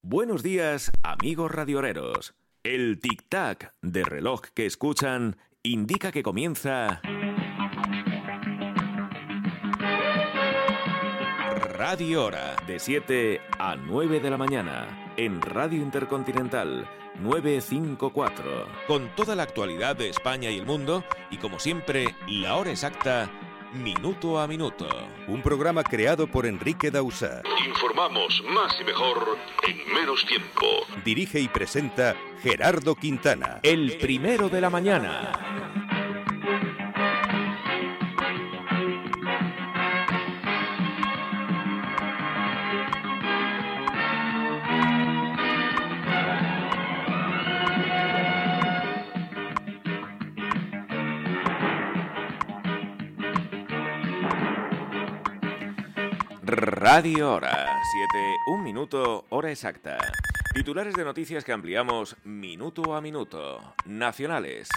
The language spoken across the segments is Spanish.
Buenos días, amigos radioreros. El tic-tac de reloj que escuchan indica que comienza... Radio Hora, de 7 a 9 de la mañana, en Radio Intercontinental 954, con toda la actualidad de España y el mundo, y como siempre, la hora exacta Minuto a Minuto. Un programa creado por Enrique Dausa. Informamos más y mejor en menos tiempo. Dirige y presenta Gerardo Quintana. El primero de la mañana. Radio Hora, 7, un minuto, hora exacta. Titulares de noticias que ampliamos minuto a minuto. Nacionales.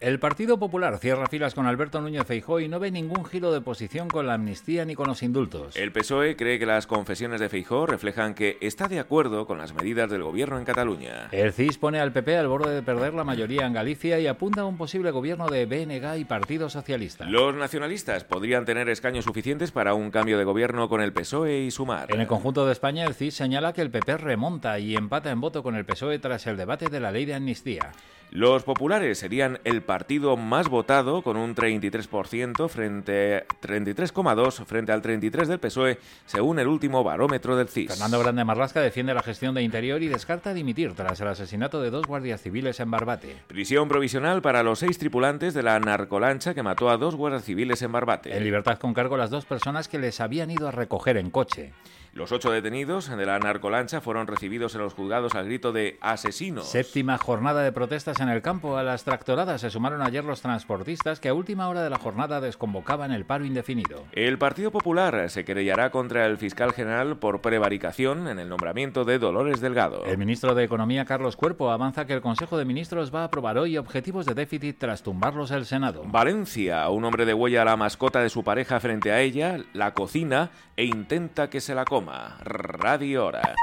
El Partido Popular cierra filas con Alberto Núñez Feijóo y no ve ningún giro de posición con la amnistía ni con los indultos. El PSOE cree que las confesiones de Feijóo reflejan que está de acuerdo con las medidas del gobierno en Cataluña. El CIS pone al PP al borde de perder la mayoría en Galicia y apunta a un posible gobierno de BNG y Partido Socialista. Los nacionalistas podrían tener escaños suficientes para un cambio de gobierno con el PSOE y Sumar. En el conjunto de España, el CIS señala que el PP remonta y empata en voto con el PSOE tras el debate de la ley de amnistía. Los populares serían el partido más votado con un 33% frente 33,2 frente al 33 del PSOE, según el último barómetro del CIS. Fernando Grande Marlasca defiende la gestión de Interior y descarta dimitir tras el asesinato de dos guardias civiles en Barbate. Prisión provisional para los seis tripulantes de la narcolancha que mató a dos guardias civiles en Barbate. En libertad con cargo las dos personas que les habían ido a recoger en coche. Los ocho detenidos de la narcolancha fueron recibidos en los juzgados al grito de asesinos. Séptima jornada de protestas en el campo. A las tractoradas se sumaron ayer los transportistas que a última hora de la jornada desconvocaban el paro indefinido. El Partido Popular se querellará contra el fiscal general por prevaricación en el nombramiento de Dolores Delgado. El ministro de Economía, Carlos Cuerpo, avanza que el Consejo de Ministros va a aprobar hoy objetivos de déficit tras tumbarlos el Senado. Valencia, un hombre de huella a la mascota de su pareja frente a ella, la cocina e intenta que se la coma. Radio Hora.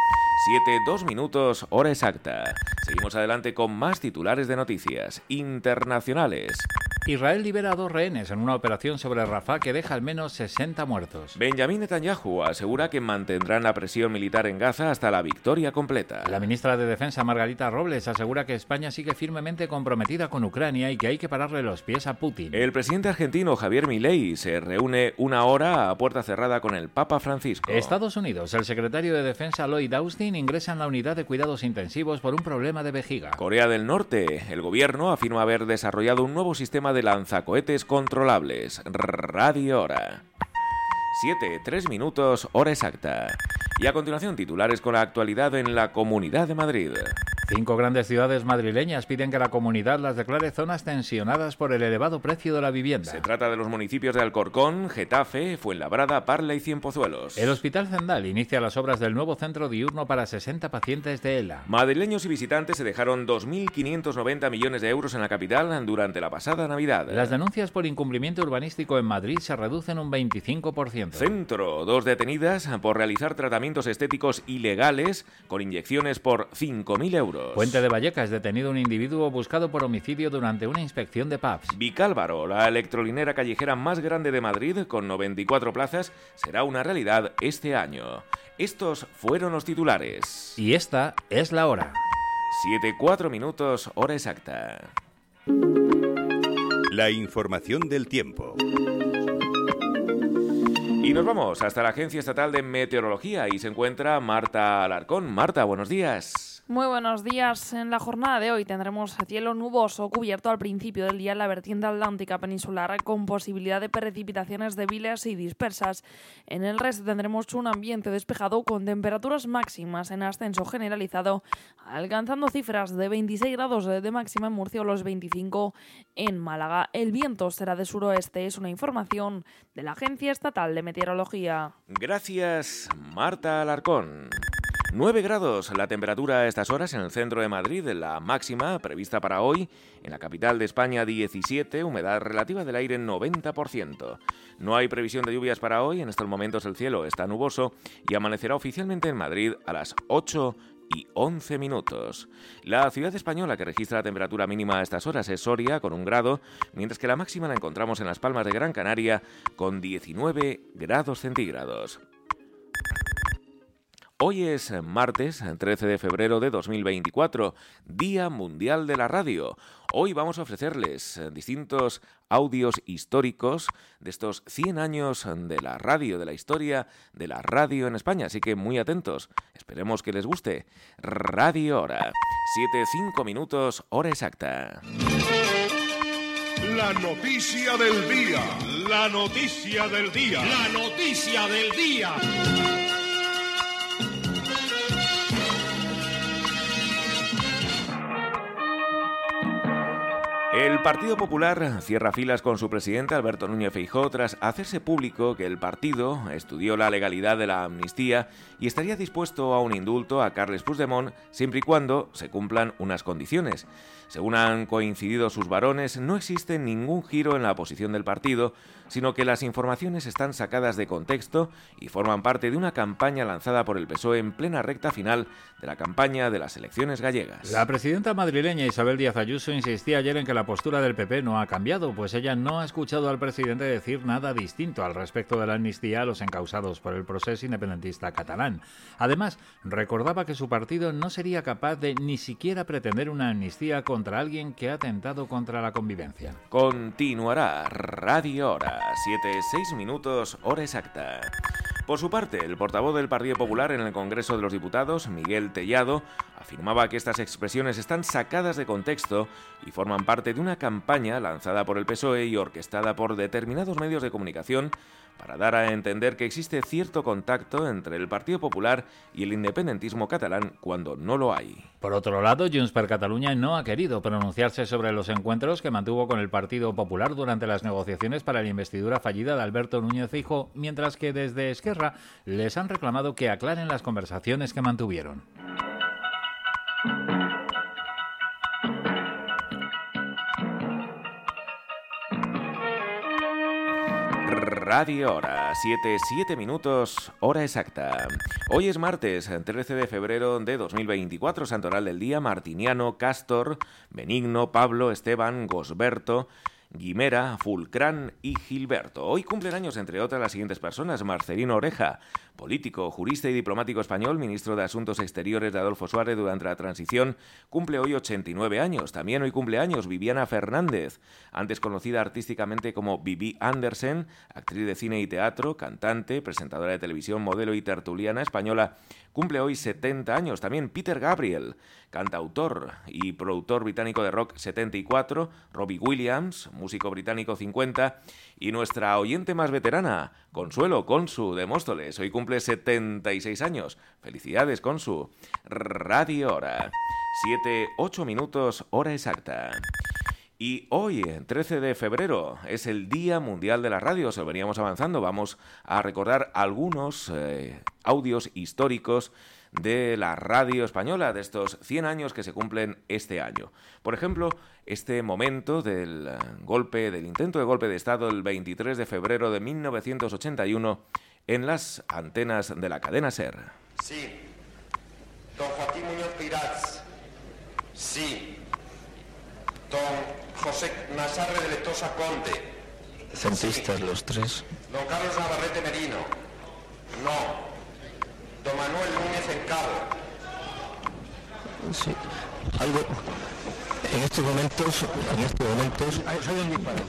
7, 2 minutos, hora exacta. Seguimos adelante con más titulares de noticias internacionales. Israel libera a dos rehenes en una operación sobre Rafah que deja al menos 60 muertos. Benjamin Netanyahu asegura que mantendrán la presión militar en Gaza hasta la victoria completa. La ministra de Defensa Margarita Robles asegura que España sigue firmemente comprometida con Ucrania y que hay que pararle los pies a Putin. El presidente argentino Javier Milei se reúne una hora a puerta cerrada con el Papa Francisco. Estados Unidos, el secretario de Defensa Lloyd Austin ingresa en la unidad de cuidados intensivos por un problema de vejiga. Corea del Norte, el gobierno afirma haber desarrollado un nuevo sistema de lanzacohetes controlables. Radio Hora. 7, 3 minutos, hora exacta. Y a continuación titulares con la actualidad en la Comunidad de Madrid. Cinco grandes ciudades madrileñas piden que la comunidad las declare zonas tensionadas por el elevado precio de la vivienda. Se trata de los municipios de Alcorcón, Getafe, Fuenlabrada, Parla y Cienpozuelos. El Hospital Zendal inicia las obras del nuevo centro diurno para 60 pacientes de ELA. Madrileños y visitantes se dejaron 2.590 millones de euros en la capital durante la pasada Navidad. Las denuncias por incumplimiento urbanístico en Madrid se reducen un 25%. Centro, dos detenidas por realizar tratamientos estéticos ilegales con inyecciones por 5.000 euros. Puente de Vallecas, detenido un individuo buscado por homicidio durante una inspección de pubs. Vicálvaro, la electrolinera callejera más grande de Madrid, con 94 plazas, será una realidad este año. Estos fueron los titulares. Y esta es la hora. 7-4 minutos, hora exacta. La información del tiempo. Y nos vamos hasta la Agencia Estatal de Meteorología y se encuentra Marta Alarcón. Marta, buenos días. Muy buenos días. En la jornada de hoy tendremos cielo nuboso cubierto al principio del día en la vertiente atlántica peninsular con posibilidad de precipitaciones débiles y dispersas. En el resto tendremos un ambiente despejado con temperaturas máximas en ascenso generalizado, alcanzando cifras de 26 grados de máxima en Murcia o los 25 en Málaga. El viento será de suroeste, es una información de la Agencia Estatal de Meteorología. Gracias, Marta Alarcón. 9 grados la temperatura a estas horas en el centro de Madrid, la máxima prevista para hoy, en la capital de España 17, humedad relativa del aire 90%. No hay previsión de lluvias para hoy, en estos momentos el cielo está nuboso y amanecerá oficialmente en Madrid a las 8 y 11 minutos. La ciudad española que registra la temperatura mínima a estas horas es Soria con un grado, mientras que la máxima la encontramos en las Palmas de Gran Canaria con 19 grados centígrados. Hoy es martes 13 de febrero de 2024, Día Mundial de la Radio. Hoy vamos a ofrecerles distintos audios históricos de estos 100 años de la radio, de la historia de la radio en España, así que muy atentos. Esperemos que les guste. Radio Hora. 7-5 minutos, hora exacta. La noticia del día. La noticia del día. La noticia del día. El Partido Popular cierra filas con su presidente Alberto Núñez Feijóo tras hacerse público que el partido estudió la legalidad de la amnistía y estaría dispuesto a un indulto a Carles Puigdemont siempre y cuando se cumplan unas condiciones. Según han coincidido sus varones, no existe ningún giro en la posición del partido, sino que las informaciones están sacadas de contexto y forman parte de una campaña lanzada por el PSOE en plena recta final de la campaña de las elecciones gallegas. La presidenta madrileña Isabel Díaz Ayuso insistía ayer en que la postura del PP no ha cambiado, pues ella no ha escuchado al presidente decir nada distinto al respecto de la amnistía a los encausados por el proceso independentista catalán. Además, recordaba que su partido no sería capaz de ni siquiera pretender una amnistía contra alguien que ha atentado contra la convivencia. Continuará Radio Hora, 7-6 minutos, hora exacta. Por su parte, el portavoz del Partido Popular en el Congreso de los Diputados, Miguel Tellado, afirmaba que estas expresiones están sacadas de contexto y forman parte de una campaña lanzada por el PSOE y orquestada por determinados medios de comunicación para dar a entender que existe cierto contacto entre el Partido Popular y el independentismo catalán cuando no lo hay. Por otro lado, Junts per Catalunya no ha querido pronunciarse sobre los encuentros que mantuvo con el Partido Popular durante las negociaciones para la investidura fallida de Alberto Núñez Fijo, mientras que desde Esquerra les han reclamado que aclaren las conversaciones que mantuvieron. Radio Hora, 7, 7 minutos, hora exacta. Hoy es martes, 13 de febrero de 2024, santoral del día, Martiniano, Castor, Benigno, Pablo, Esteban, Gosberto, Guimera, Fulcrán y Gilberto. Hoy cumplen años, entre otras, las siguientes personas. Marcelino Oreja, político, jurista y diplomático español, ministro de Asuntos Exteriores de Adolfo Suárez durante la transición, cumple hoy 89 años. También hoy cumple años Viviana Fernández, antes conocida artísticamente como Vivi Andersen, actriz de cine y teatro, cantante, presentadora de televisión, modelo y tertuliana española cumple hoy 70 años. También Peter Gabriel, cantautor y productor británico de rock 74, Robbie Williams, músico británico 50, y nuestra oyente más veterana, Consuelo Consu de Móstoles, hoy cumple 76 años. Felicidades, Consu. Radio Hora. 7, 8 minutos, hora exacta. Y hoy, 13 de febrero, es el Día Mundial de la Radio. Se veníamos avanzando. Vamos a recordar algunos eh, audios históricos de la radio española, de estos 100 años que se cumplen este año. Por ejemplo, este momento del eh, golpe, del intento de golpe de Estado el 23 de febrero de 1981 en las antenas de la cadena SER. Sí. Don Joaquín Muñoz Pirats. Sí. Don José Nasarre de Letosa Conde. Centristas los tres. Don Carlos Navarrete Merino. No. Don Manuel Núñez Encabo. Sí. Algo. En estos momentos, en estos momentos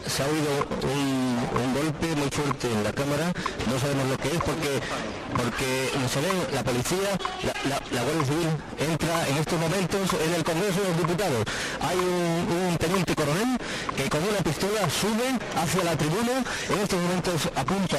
se ha oído un, un, golpe muy fuerte en la cámara. No sabemos lo que es porque porque se ve la policía, la, la, la, Guardia Civil entra en estos momentos en el Congreso de los Diputados. Hay un, un teniente coronel que con una pistola sube hacia la tribuna. En estos momentos apunta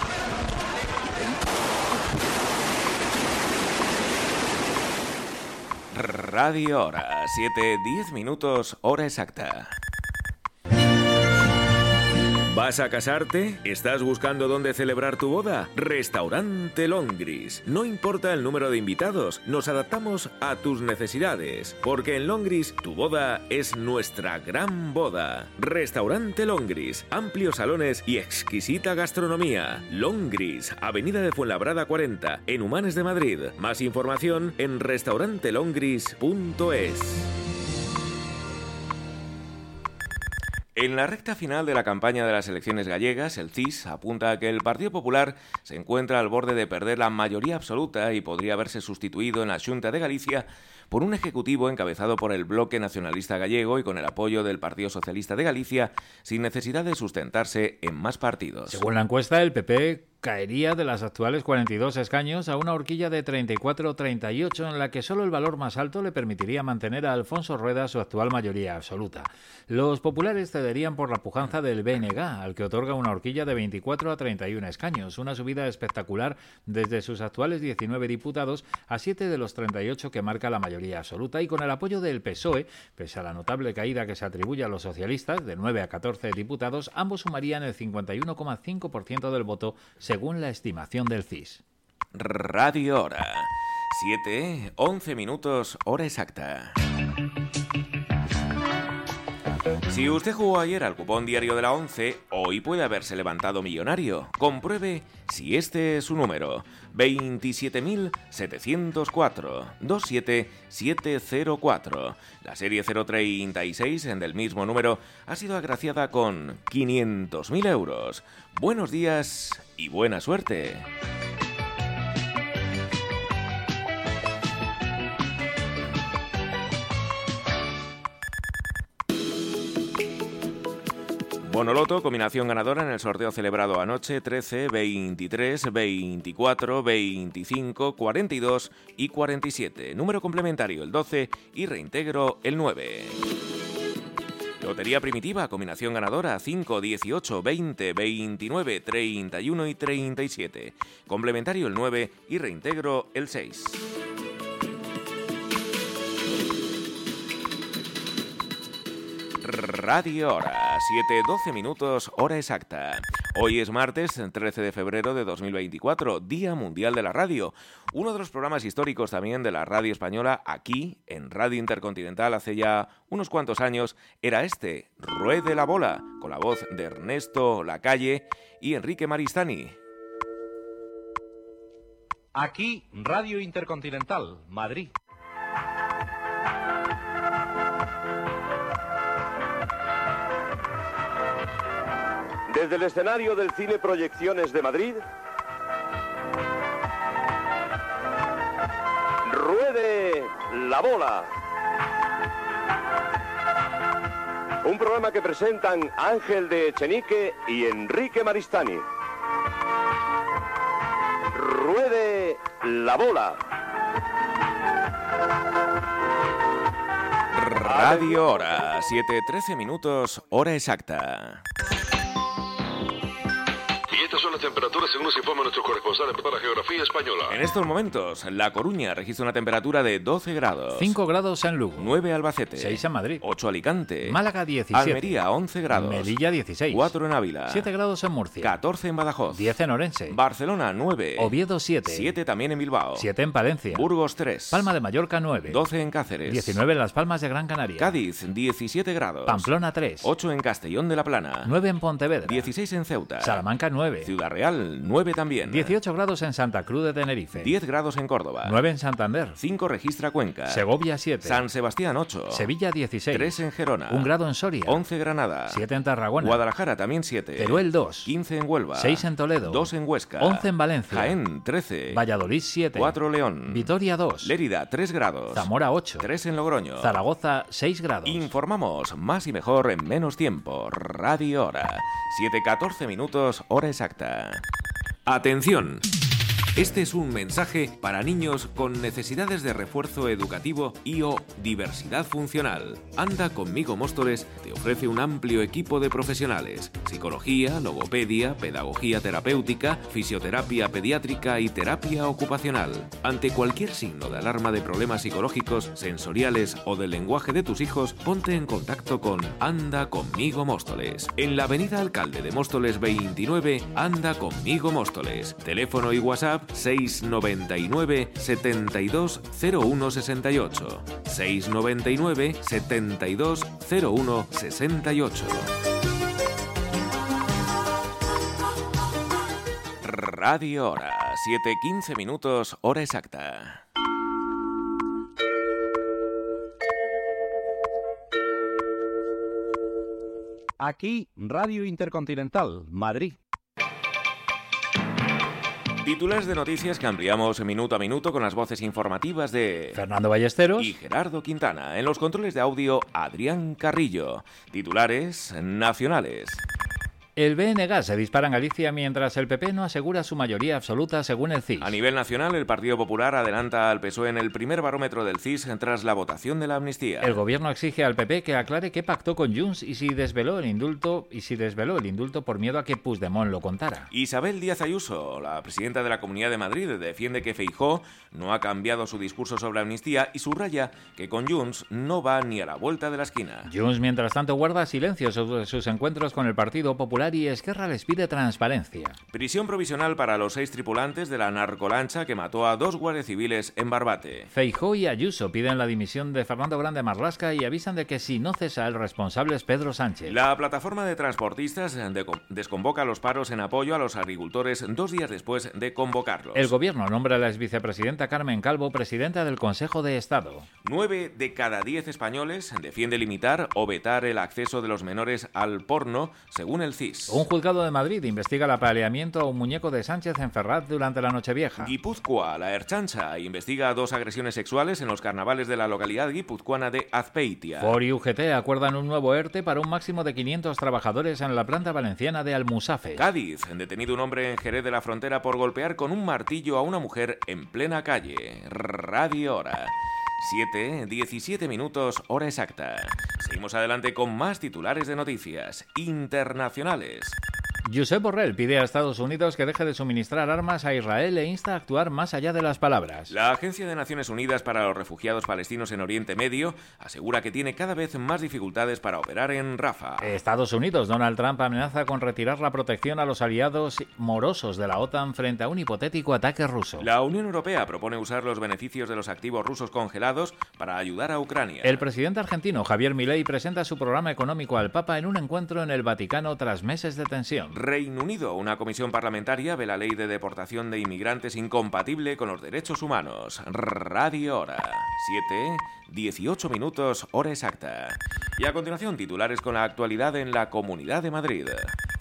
Radio Hora, 7, 10 minutos, hora exacta. ¿Vas a casarte? ¿Estás buscando dónde celebrar tu boda? Restaurante Longris. No importa el número de invitados, nos adaptamos a tus necesidades. Porque en Longris tu boda es nuestra gran boda. Restaurante Longris. Amplios salones y exquisita gastronomía. Longris, Avenida de Fuenlabrada 40, en Humanes de Madrid. Más información en restaurantelongris.es. En la recta final de la campaña de las elecciones gallegas, el CIS apunta a que el Partido Popular se encuentra al borde de perder la mayoría absoluta y podría verse sustituido en la Junta de Galicia por un ejecutivo encabezado por el bloque nacionalista gallego y con el apoyo del Partido Socialista de Galicia, sin necesidad de sustentarse en más partidos. Según la encuesta, el PP caería de las actuales 42 escaños a una horquilla de 34-38 en la que solo el valor más alto le permitiría mantener a Alfonso Rueda su actual mayoría absoluta. Los populares cederían por la pujanza del BNG, al que otorga una horquilla de 24 a 31 escaños, una subida espectacular desde sus actuales 19 diputados a 7 de los 38 que marca la mayoría absoluta y con el apoyo del PSOE, pese a la notable caída que se atribuye a los socialistas, de 9 a 14 diputados, ambos sumarían el 51,5% del voto según la estimación del CIS. Radio Hora. 7, 11 minutos, hora exacta. Si usted jugó ayer al cupón diario de la 11, hoy puede haberse levantado millonario. Compruebe si este es su número. 27.704 27704. La serie 036 en del mismo número ha sido agraciada con 500.000 euros. Buenos días y buena suerte. Bonoloto, combinación ganadora en el sorteo celebrado anoche 13, 23, 24, 25, 42 y 47. Número complementario el 12 y reintegro el 9. Lotería primitiva, combinación ganadora 5, 18, 20, 29, 31 y 37. Complementario el 9 y reintegro el 6. Radio Hora, 7-12 minutos, hora exacta. Hoy es martes 13 de febrero de 2024, Día Mundial de la Radio. Uno de los programas históricos también de la radio española aquí, en Radio Intercontinental, hace ya unos cuantos años, era este, Ruede la Bola, con la voz de Ernesto Lacalle y Enrique Maristani. Aquí, Radio Intercontinental, Madrid. Desde el escenario del Cine Proyecciones de Madrid, ruede la bola. Un programa que presentan Ángel de Echenique y Enrique Maristani. Ruede la bola. Radio Hora, 7-13 minutos, hora exacta. Temperaturas según nos informa nuestro corresponsal para la geografía española. En estos momentos, La Coruña registra una temperatura de 12 grados. 5 grados en Lugo. 9 Albacete. 6 en Madrid. 8 Alicante. Málaga 17. Almería 11 grados. Melilla 16. 4 en Ávila. 7 grados en Murcia. 14 en Badajoz. 10 en Orense. Barcelona 9. Oviedo 7. 7 también en Bilbao. 7 en Palencia. Burgos 3. Palma de Mallorca 9. 12 en Cáceres. 19 en Las Palmas de Gran Canaria. Cádiz 17 grados. Pamplona 3. 8 en Castellón de la Plana. 9 en Pontevedra. 16 en Ceuta. Salamanca 9. Ciudad Real 9 también. 18 grados en Santa Cruz de Tenerife. 10 grados en Córdoba. 9 en Santander. 5 registra Cuenca. Segovia 7. San Sebastián 8. Sevilla 16. 3 en Gerona. 1 grado en Soria. 11 Granada. 7 en Tarragona. Guadalajara también 7. Teruel 2. 15 en Huelva. 6 en Toledo. 2 en Huesca. 11 en Valencia. Jaén 13. Valladolid 7. 4 León. Vitoria 2. Lérida 3 grados. Zamora 8. 3 en Logroño. Zaragoza 6 grados. Informamos más y mejor en menos tiempo. Radio Hora. 7-14 minutos, hora exacta. Atención. Este es un mensaje para niños con necesidades de refuerzo educativo y o diversidad funcional. Anda conmigo Móstoles te ofrece un amplio equipo de profesionales: psicología, logopedia, pedagogía terapéutica, fisioterapia pediátrica y terapia ocupacional. Ante cualquier signo de alarma de problemas psicológicos, sensoriales o del lenguaje de tus hijos, ponte en contacto con Anda conmigo Móstoles. En la Avenida Alcalde de Móstoles 29, Anda conmigo Móstoles. Teléfono y WhatsApp 699 72 01 68 699 72 01 68 Radio Hora, 7.15 minutos, hora exacta. Aquí, Radio Intercontinental, Madrid. Titulares de noticias que ampliamos minuto a minuto con las voces informativas de Fernando Ballesteros y Gerardo Quintana. En los controles de audio, Adrián Carrillo. Titulares nacionales. El BNG se dispara en Galicia mientras el PP no asegura su mayoría absoluta según el CIS. A nivel nacional, el Partido Popular adelanta al PSOE en el primer barómetro del CIS tras la votación de la amnistía. El gobierno exige al PP que aclare qué pactó con Junts y si desveló el indulto y si desveló el indulto por miedo a que Puigdemont lo contara. Isabel Díaz Ayuso, la presidenta de la Comunidad de Madrid, defiende que Feijó no ha cambiado su discurso sobre amnistía y subraya que con Junts no va ni a la vuelta de la esquina. Junts, mientras tanto, guarda silencio sobre sus encuentros con el Partido Popular y Esquerra les pide transparencia. Prisión provisional para los seis tripulantes de la narcolancha que mató a dos guardias civiles en Barbate. Feijó y Ayuso piden la dimisión de Fernando Grande Marlasca y avisan de que si no cesa el responsable es Pedro Sánchez. La plataforma de transportistas desconvoca los paros en apoyo a los agricultores dos días después de convocarlos. El gobierno nombra a la exvicepresidenta Carmen Calvo presidenta del Consejo de Estado. Nueve de cada diez españoles defiende limitar o vetar el acceso de los menores al porno, según el CIS. Luis. Un juzgado de Madrid investiga el apaleamiento a un muñeco de Sánchez en Ferraz durante la Nochevieja. Guipúzcoa, la Erchancha, investiga dos agresiones sexuales en los carnavales de la localidad guipuzcoana de Azpeitia. Ford y UGT acuerdan un nuevo ERTE para un máximo de 500 trabajadores en la planta valenciana de Almusafe. Cádiz, detenido un hombre en Jerez de la Frontera por golpear con un martillo a una mujer en plena calle. Radio Hora. 7, 17 minutos, hora exacta. Seguimos adelante con más titulares de noticias internacionales. Josep Borrell pide a Estados Unidos que deje de suministrar armas a Israel e insta a actuar más allá de las palabras. La Agencia de Naciones Unidas para los Refugiados Palestinos en Oriente Medio asegura que tiene cada vez más dificultades para operar en Rafa. Estados Unidos, Donald Trump amenaza con retirar la protección a los aliados morosos de la OTAN frente a un hipotético ataque ruso. La Unión Europea propone usar los beneficios de los activos rusos congelados para ayudar a Ucrania. El presidente argentino Javier Milei presenta su programa económico al Papa en un encuentro en el Vaticano tras meses de tensión. Reino Unido, una comisión parlamentaria ve la ley de deportación de inmigrantes incompatible con los derechos humanos. Radio Hora. 7, 18 minutos, hora exacta. Y a continuación, titulares con la actualidad en la Comunidad de Madrid.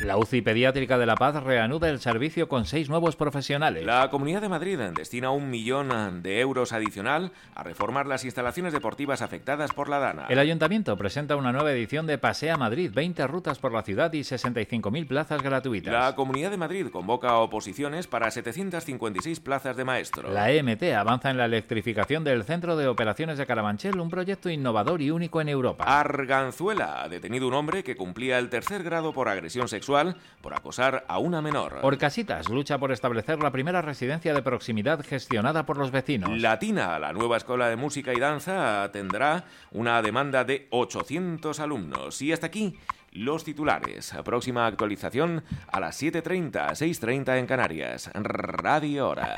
La UCI Pediátrica de La Paz reanuda el servicio con seis nuevos profesionales. La Comunidad de Madrid destina un millón de euros adicional a reformar las instalaciones deportivas afectadas por la Dana. El Ayuntamiento presenta una nueva edición de Pasea Madrid, 20 rutas por la ciudad y 65.000 plazas gratuitas. La Comunidad de Madrid convoca oposiciones para 756 plazas de maestro. La EMT avanza en la electrificación del Centro de Operaciones de Carabanchel, un proyecto innovador y único en Europa. Arganzuela ha detenido un hombre que cumplía el tercer grado por agresión sexual por acosar a una menor. Orcasitas lucha por establecer la primera residencia de proximidad gestionada por los vecinos. Latina, la nueva escuela de música y danza, tendrá una demanda de 800 alumnos. Y hasta aquí los titulares. Próxima actualización a las 7.30, 6.30 en Canarias. Radio Hora.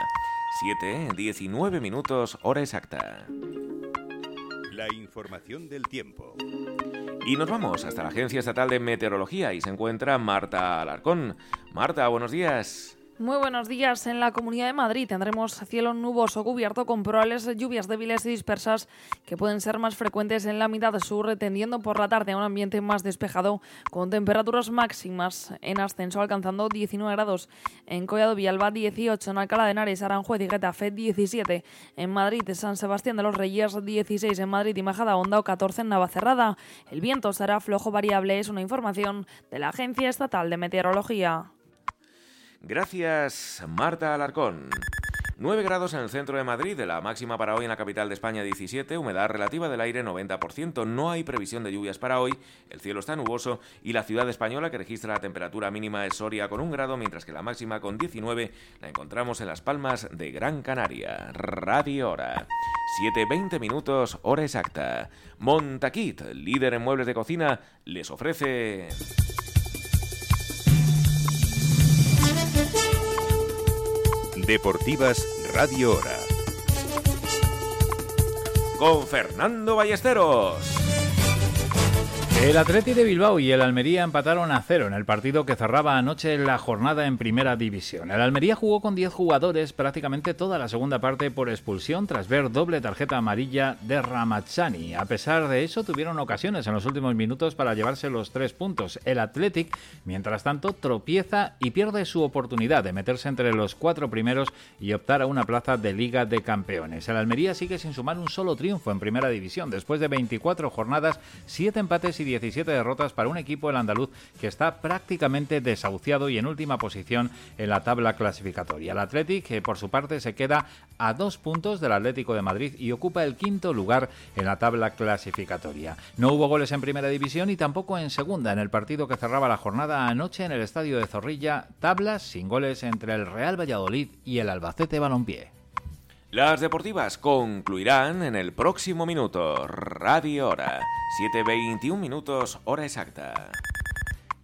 7, 19 minutos, hora exacta. La información del tiempo. Y nos vamos hasta la Agencia Estatal de Meteorología y se encuentra Marta Alarcón. Marta, buenos días. Muy buenos días. En la Comunidad de Madrid tendremos cielo nuboso cubierto con probables lluvias débiles y dispersas que pueden ser más frecuentes en la mitad sur, tendiendo por la tarde a un ambiente más despejado con temperaturas máximas en ascenso alcanzando 19 grados en Collado Villalba, 18 en Alcalá de Henares, Aranjuez y Getafe, 17 en Madrid, San Sebastián de los Reyes, 16 en Madrid y Majada Honda o 14 en Navacerrada. El viento será flojo variable, es una información de la Agencia Estatal de Meteorología. Gracias, Marta Alarcón. 9 grados en el centro de Madrid, la máxima para hoy en la capital de España 17, humedad relativa del aire 90%, no hay previsión de lluvias para hoy, el cielo está nuboso y la ciudad española que registra la temperatura mínima es Soria con un grado, mientras que la máxima con 19 la encontramos en Las Palmas de Gran Canaria. Radio Hora. 7.20 minutos, hora exacta. Montaquit, líder en muebles de cocina, les ofrece... Deportivas Radio Hora. Con Fernando Ballesteros. El Atleti de Bilbao y el Almería empataron a cero en el partido que cerraba anoche la jornada en Primera División. El Almería jugó con 10 jugadores prácticamente toda la segunda parte por expulsión tras ver doble tarjeta amarilla de Ramazzani. A pesar de eso, tuvieron ocasiones en los últimos minutos para llevarse los tres puntos. El Athletic, mientras tanto, tropieza y pierde su oportunidad de meterse entre los cuatro primeros y optar a una plaza de Liga de Campeones. El Almería sigue sin sumar un solo triunfo en Primera División después de 24 jornadas, 7 empates y 17 derrotas para un equipo el andaluz que está prácticamente desahuciado y en última posición en la tabla clasificatoria. El Athletic, que por su parte se queda a dos puntos del Atlético de Madrid y ocupa el quinto lugar en la tabla clasificatoria. No hubo goles en primera división y tampoco en segunda en el partido que cerraba la jornada anoche en el estadio de Zorrilla, tablas sin goles entre el Real Valladolid y el Albacete Balompié. Las deportivas concluirán en el próximo minuto. Radio Hora. 7.21 minutos, hora exacta.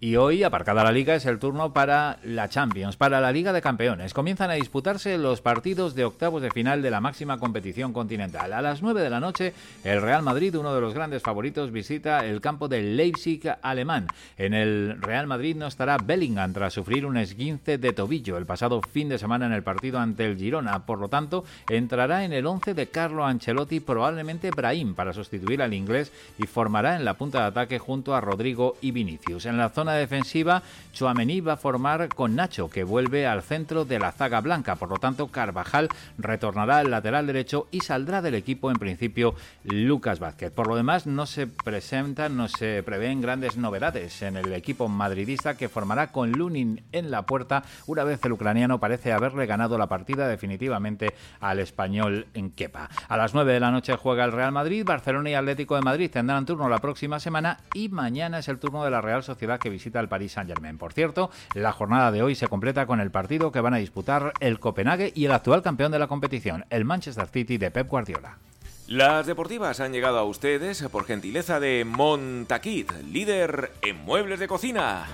Y hoy, aparcada la liga, es el turno para la Champions, para la Liga de Campeones. Comienzan a disputarse los partidos de octavos de final de la máxima competición continental. A las 9 de la noche, el Real Madrid, uno de los grandes favoritos, visita el campo del Leipzig alemán. En el Real Madrid no estará Bellingham tras sufrir un esguince de tobillo el pasado fin de semana en el partido ante el Girona. Por lo tanto, entrará en el 11 de Carlo Ancelotti, probablemente Brahim, para sustituir al inglés y formará en la punta de ataque junto a Rodrigo y Vinicius. En la zona zona defensiva, Chuamení va a formar con Nacho, que vuelve al centro de la zaga blanca. Por lo tanto, Carvajal retornará al lateral derecho y saldrá del equipo en principio Lucas Vázquez. Por lo demás, no se presentan, no se prevén grandes novedades en el equipo madridista que formará con Lunin en la puerta una vez el ucraniano parece haberle ganado la partida definitivamente al español en Kepa. A las 9 de la noche juega el Real Madrid, Barcelona y Atlético de Madrid tendrán turno la próxima semana y mañana es el turno de la Real Sociedad que visita el Paris Saint-Germain. Por cierto, la jornada de hoy se completa con el partido que van a disputar el Copenhague y el actual campeón de la competición, el Manchester City de Pep Guardiola. Las deportivas han llegado a ustedes por gentileza de Montaquit, líder en muebles de cocina.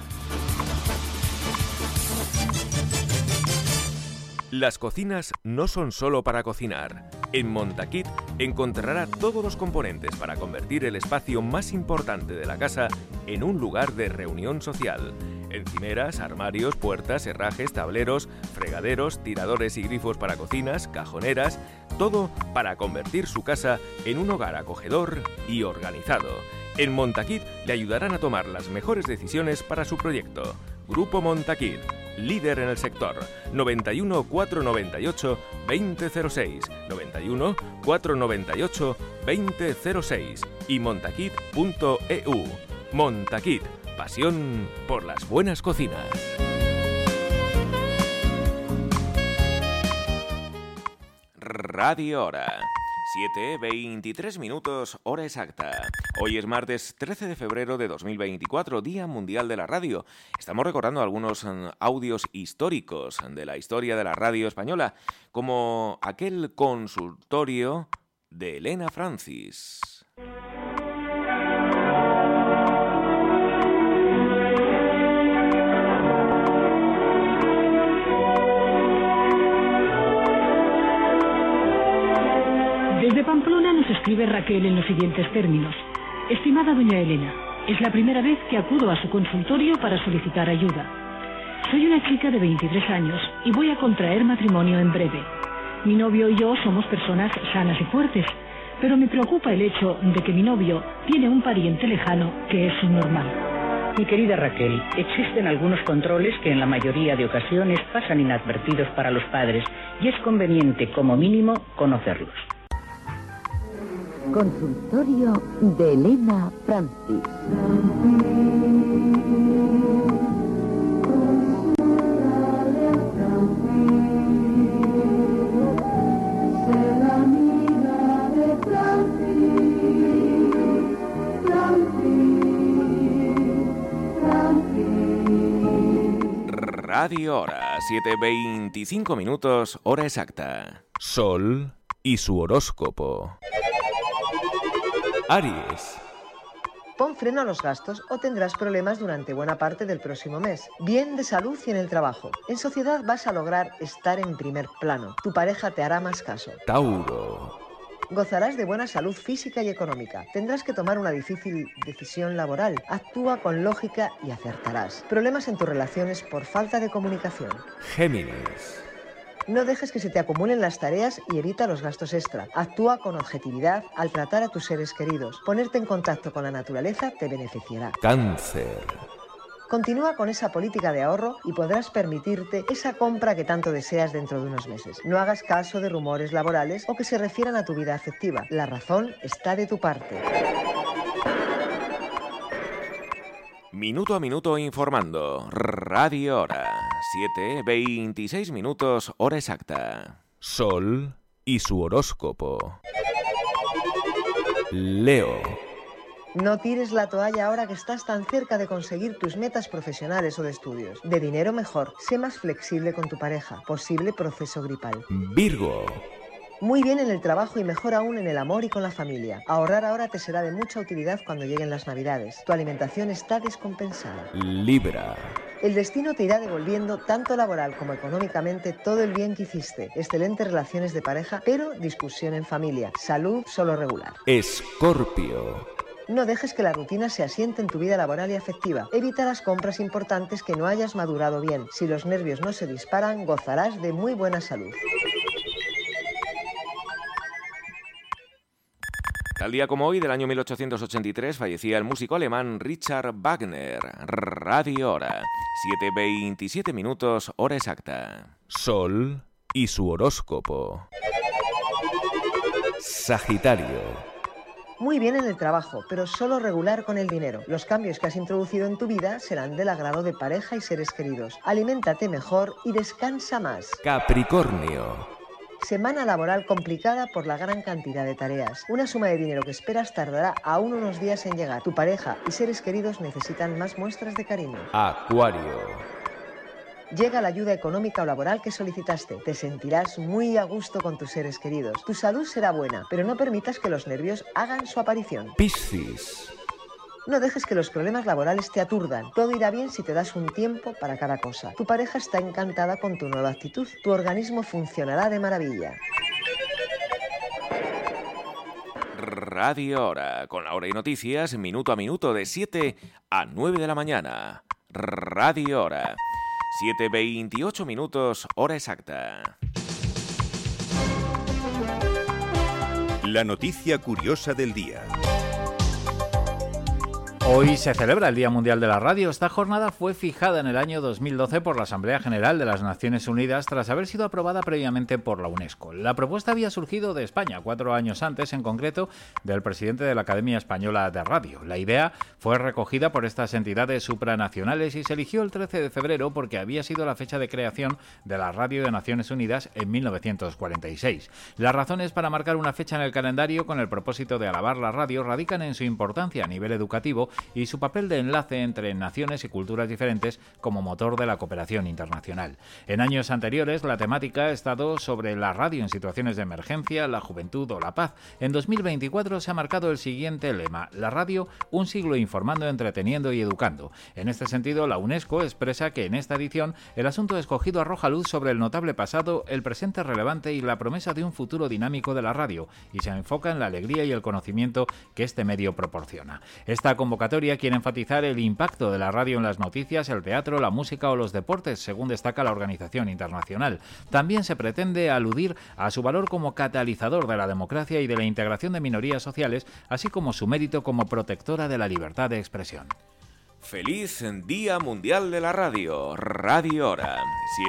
Las cocinas no son solo para cocinar. En Montaquit encontrará todos los componentes para convertir el espacio más importante de la casa en un lugar de reunión social. Encimeras, armarios, puertas, herrajes, tableros, fregaderos, tiradores y grifos para cocinas, cajoneras, todo para convertir su casa en un hogar acogedor y organizado. En Montaquit le ayudarán a tomar las mejores decisiones para su proyecto. Grupo Montaquit, líder en el sector. 91 498 2006, 91 498 2006 y montaquit.eu. Montaquit, pasión por las buenas cocinas. Radio Hora. 7.23 minutos, hora exacta. Hoy es martes 13 de febrero de 2024, Día Mundial de la Radio. Estamos recordando algunos mm, audios históricos de la historia de la radio española, como aquel consultorio de Elena Francis. Escribe Raquel en los siguientes términos. Estimada doña Elena, es la primera vez que acudo a su consultorio para solicitar ayuda. Soy una chica de 23 años y voy a contraer matrimonio en breve. Mi novio y yo somos personas sanas y fuertes, pero me preocupa el hecho de que mi novio tiene un pariente lejano que es subnormal. Mi querida Raquel, existen algunos controles que en la mayoría de ocasiones pasan inadvertidos para los padres y es conveniente, como mínimo, conocerlos. Consultorio de Elena Francis. Radio Hora, 7.25 minutos, hora exacta. Sol y su horóscopo. Aries. Pon freno a los gastos o tendrás problemas durante buena parte del próximo mes. Bien de salud y en el trabajo. En sociedad vas a lograr estar en primer plano. Tu pareja te hará más caso. Tauro. Gozarás de buena salud física y económica. Tendrás que tomar una difícil decisión laboral. Actúa con lógica y acertarás. Problemas en tus relaciones por falta de comunicación. Géminis. No dejes que se te acumulen las tareas y evita los gastos extra. Actúa con objetividad al tratar a tus seres queridos. Ponerte en contacto con la naturaleza te beneficiará. Cáncer. Continúa con esa política de ahorro y podrás permitirte esa compra que tanto deseas dentro de unos meses. No hagas caso de rumores laborales o que se refieran a tu vida afectiva. La razón está de tu parte. Minuto a minuto informando. Radio Hora. 7, 26 minutos, hora exacta. Sol y su horóscopo. Leo. No tires la toalla ahora que estás tan cerca de conseguir tus metas profesionales o de estudios. De dinero mejor. Sé más flexible con tu pareja. Posible proceso gripal. Virgo. Muy bien en el trabajo y mejor aún en el amor y con la familia. Ahorrar ahora te será de mucha utilidad cuando lleguen las navidades. Tu alimentación está descompensada. Libra. El destino te irá devolviendo tanto laboral como económicamente todo el bien que hiciste. Excelentes relaciones de pareja, pero discusión en familia. Salud solo regular. Escorpio. No dejes que la rutina se asiente en tu vida laboral y afectiva. Evita las compras importantes que no hayas madurado bien. Si los nervios no se disparan, gozarás de muy buena salud. Tal día como hoy, del año 1883, fallecía el músico alemán Richard Wagner. Radio Hora. 7.27 minutos, hora exacta. Sol y su horóscopo. Sagitario. Muy bien en el trabajo, pero solo regular con el dinero. Los cambios que has introducido en tu vida serán del agrado de pareja y seres queridos. Aliméntate mejor y descansa más. Capricornio. Semana laboral complicada por la gran cantidad de tareas. Una suma de dinero que esperas tardará aún unos días en llegar. Tu pareja y seres queridos necesitan más muestras de cariño. Acuario. Llega la ayuda económica o laboral que solicitaste. Te sentirás muy a gusto con tus seres queridos. Tu salud será buena, pero no permitas que los nervios hagan su aparición. Piscis. No dejes que los problemas laborales te aturdan. Todo irá bien si te das un tiempo para cada cosa. Tu pareja está encantada con tu nueva actitud. Tu organismo funcionará de maravilla. Radio Hora, con la hora y noticias, minuto a minuto de 7 a 9 de la mañana. Radio Hora. 7.28 minutos, hora exacta. La noticia curiosa del día. Hoy se celebra el Día Mundial de la Radio. Esta jornada fue fijada en el año 2012 por la Asamblea General de las Naciones Unidas tras haber sido aprobada previamente por la UNESCO. La propuesta había surgido de España cuatro años antes, en concreto del presidente de la Academia Española de Radio. La idea fue recogida por estas entidades supranacionales y se eligió el 13 de febrero porque había sido la fecha de creación de la Radio de Naciones Unidas en 1946. Las razones para marcar una fecha en el calendario con el propósito de alabar la radio radican en su importancia a nivel educativo y su papel de enlace entre naciones y culturas diferentes como motor de la cooperación internacional. En años anteriores, la temática ha estado sobre la radio en situaciones de emergencia, la juventud o la paz. En 2024 se ha marcado el siguiente lema, la radio, un siglo informando, entreteniendo y educando. En este sentido, la UNESCO expresa que en esta edición el asunto escogido arroja luz sobre el notable pasado, el presente relevante y la promesa de un futuro dinámico de la radio, y se enfoca en la alegría y el conocimiento que este medio proporciona. Esta convocatoria quiere enfatizar el impacto de la radio en las noticias, el teatro, la música o los deportes, según destaca la organización internacional. También se pretende aludir a su valor como catalizador de la democracia y de la integración de minorías sociales, así como su mérito como protectora de la libertad de expresión. Feliz Día Mundial de la Radio, Radio Hora,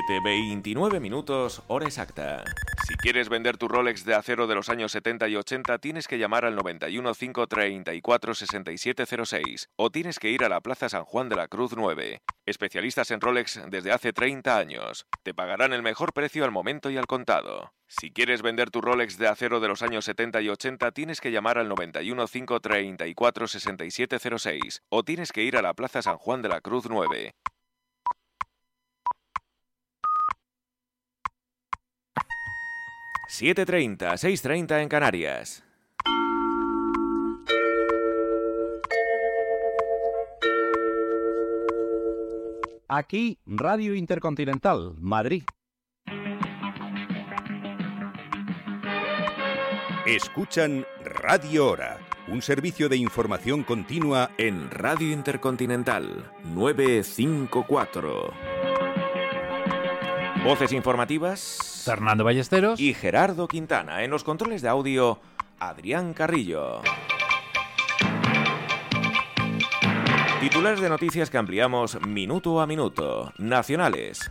7.29 minutos, hora exacta. Si quieres vender tu Rolex de acero de los años 70 y 80, tienes que llamar al 91 534 6706 o tienes que ir a la Plaza San Juan de la Cruz 9. Especialistas en Rolex desde hace 30 años. Te pagarán el mejor precio al momento y al contado. Si quieres vender tu Rolex de acero de los años 70 y 80, tienes que llamar al 91 534 6706 o tienes que ir a la Plaza San Juan de la Cruz 9. ...7.30, 6.30 en Canarias. Aquí, Radio Intercontinental, Madrid. Escuchan Radio Hora, un servicio de información continua en Radio Intercontinental 954. Voces informativas. Fernando Ballesteros. Y Gerardo Quintana. En los controles de audio, Adrián Carrillo. Titulares de noticias que ampliamos minuto a minuto. Nacionales.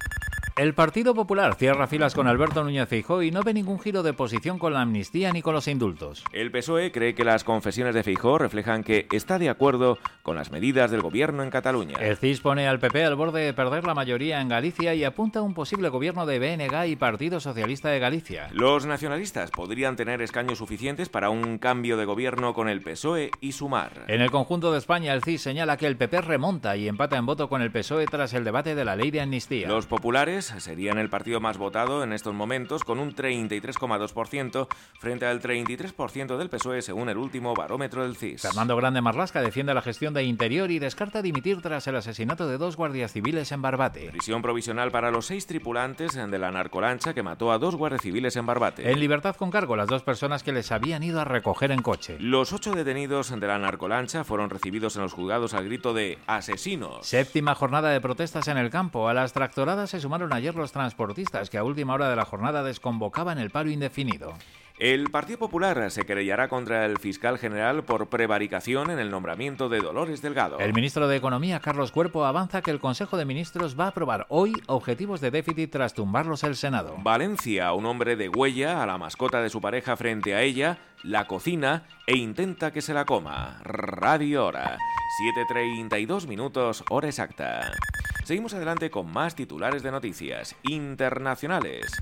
El Partido Popular cierra filas con Alberto Núñez Feijóo y no ve ningún giro de posición con la amnistía ni con los indultos. El PSOE cree que las confesiones de Feijóo reflejan que está de acuerdo con las medidas del gobierno en Cataluña. El CIS pone al PP al borde de perder la mayoría en Galicia y apunta a un posible gobierno de BNG y Partido Socialista de Galicia. Los nacionalistas podrían tener escaños suficientes para un cambio de gobierno con el PSOE y Sumar. En el conjunto de España, el CIS señala que el PP remonta y empata en voto con el PSOE tras el debate de la ley de amnistía. Los populares serían el partido más votado en estos momentos con un 33,2% frente al 33% del PSOE según el último barómetro del CIS. Fernando Grande Marlasca defiende la gestión de Interior y descarta dimitir tras el asesinato de dos guardias civiles en Barbate. Prisión provisional para los seis tripulantes de la narcolancha que mató a dos guardias civiles en Barbate. En libertad con cargo las dos personas que les habían ido a recoger en coche. Los ocho detenidos de la narcolancha fueron recibidos en los juzgados al grito de asesinos. Séptima jornada de protestas en el campo. A las tractoradas se sumaron ayer los transportistas que a última hora de la jornada desconvocaban el paro indefinido. El Partido Popular se querellará contra el fiscal general por prevaricación en el nombramiento de Dolores Delgado. El ministro de Economía, Carlos Cuerpo, avanza que el Consejo de Ministros va a aprobar hoy objetivos de déficit tras tumbarlos el Senado. Valencia, un hombre de huella a la mascota de su pareja frente a ella, la cocina e intenta que se la coma. Radio Hora. 7.32 minutos, hora exacta. Seguimos adelante con más titulares de noticias internacionales.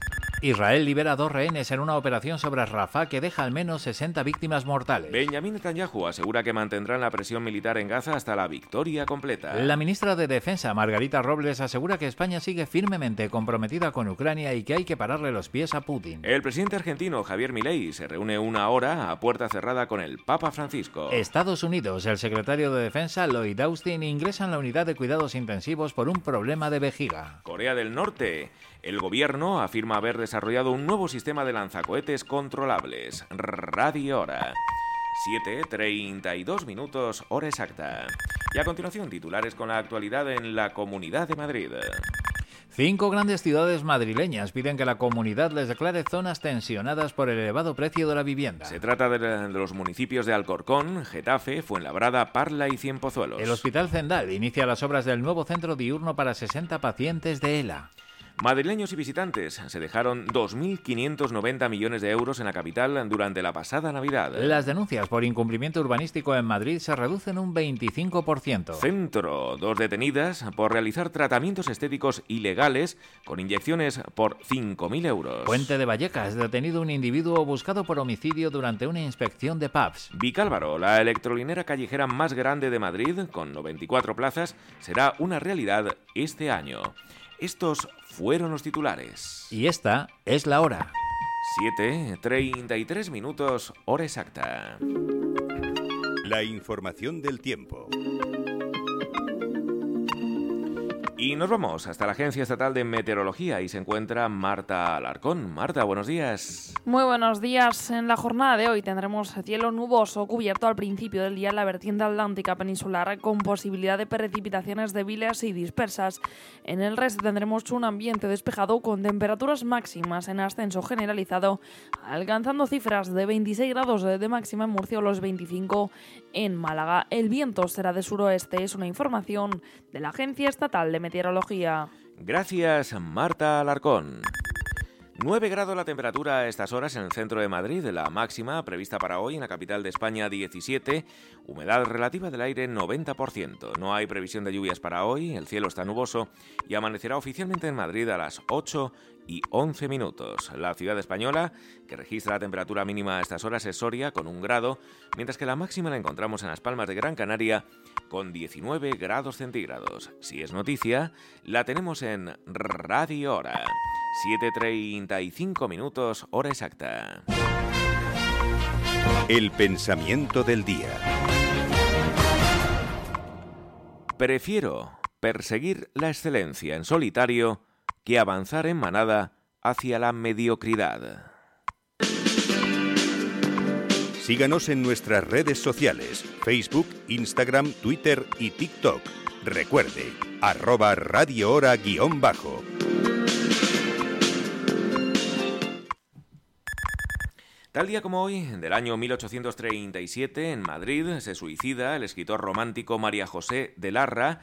Israel libera dos rehenes en una operación sobre Rafah que deja al menos 60 víctimas mortales. Benjamin Netanyahu asegura que mantendrán la presión militar en Gaza hasta la victoria completa. La ministra de Defensa, Margarita Robles, asegura que España sigue firmemente comprometida con Ucrania y que hay que pararle los pies a Putin. El presidente argentino, Javier Milei, se reúne una hora a puerta cerrada con el Papa Francisco. Estados Unidos, el secretario de Defensa, Lloyd Austin, ingresa en la unidad de cuidados intensivos por un problema de vejiga. Corea del Norte. El gobierno afirma haber desarrollado un nuevo sistema de lanzacohetes controlables. Radio Hora. 7.32 minutos, hora exacta. Y a continuación, titulares con la actualidad en la Comunidad de Madrid. Cinco grandes ciudades madrileñas piden que la comunidad les declare zonas tensionadas por el elevado precio de la vivienda. Se trata de, los municipios de Alcorcón, Getafe, Fuenlabrada, Parla y Cienpozuelos. El Hospital Zendal inicia las obras del nuevo centro diurno para 60 pacientes de ELA. Madrileños y visitantes se dejaron 2.590 millones de euros en la capital durante la pasada Navidad. Las denuncias por incumplimiento urbanístico en Madrid se reducen un 25%. Centro, dos detenidas por realizar tratamientos estéticos ilegales con inyecciones por 5.000 euros. Puente de Vallecas, detenido un individuo buscado por homicidio durante una inspección de pubs. Vicálvaro, la electrolinera callejera más grande de Madrid, con 94 plazas, será una realidad este año. Estos fueron los titulares. Y esta es la hora. 7.33 minutos, hora exacta. La información del tiempo. Y nos vamos hasta la Agencia Estatal de Meteorología y se encuentra Marta Alarcón. Marta, buenos días. Muy buenos días. En la jornada de hoy tendremos cielo nuboso cubierto al principio del día en la vertiente atlántica peninsular con posibilidad de precipitaciones débiles y dispersas. En el resto tendremos un ambiente despejado con temperaturas máximas en ascenso generalizado, alcanzando cifras de 26 grados de máxima en Murcia o los 25 en Málaga. El viento será de suroeste, es una información de la Agencia Estatal de Meteorología. Gracias, Marta Alarcón. 9 grados la temperatura a estas horas en el centro de Madrid, la máxima prevista para hoy en la capital de España 17, humedad relativa del aire 90%. No hay previsión de lluvias para hoy, el cielo está nuboso y amanecerá oficialmente en Madrid a las 8 y 11 minutos. La ciudad española, que registra la temperatura mínima a estas horas, es Soria con un grado, mientras que la máxima la encontramos en las Palmas de Gran Canaria con 19 grados centígrados. Si es noticia, la tenemos en Radio Hora. 7.35 minutos, hora exacta. El pensamiento del día. Prefiero perseguir la excelencia en solitario que avanzar en manada hacia la mediocridad. Síganos en nuestras redes sociales, Facebook, Instagram, Twitter y TikTok. Recuerde, arroba Radio Hora guion bajo. Tal día como hoy, del año 1837, en Madrid, se suicida el escritor romántico María José de Larra,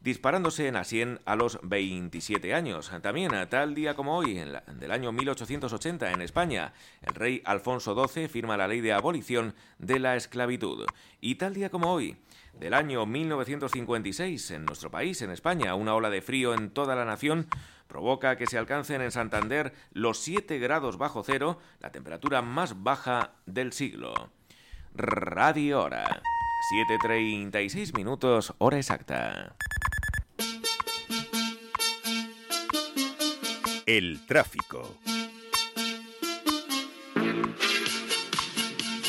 disparándose en Asien a los 27 años. También, tal día como hoy, en del año 1880, en España, el rey Alfonso XII firma la ley de abolición de la esclavitud. Y tal día como hoy, del año 1956, en nuestro país, en España, una ola de frío en toda la nación provoca que se alcancen en Santander los 7 grados bajo cero, la temperatura más baja del siglo. Radio Hora. 7.36 minutos, hora exacta. El tráfico.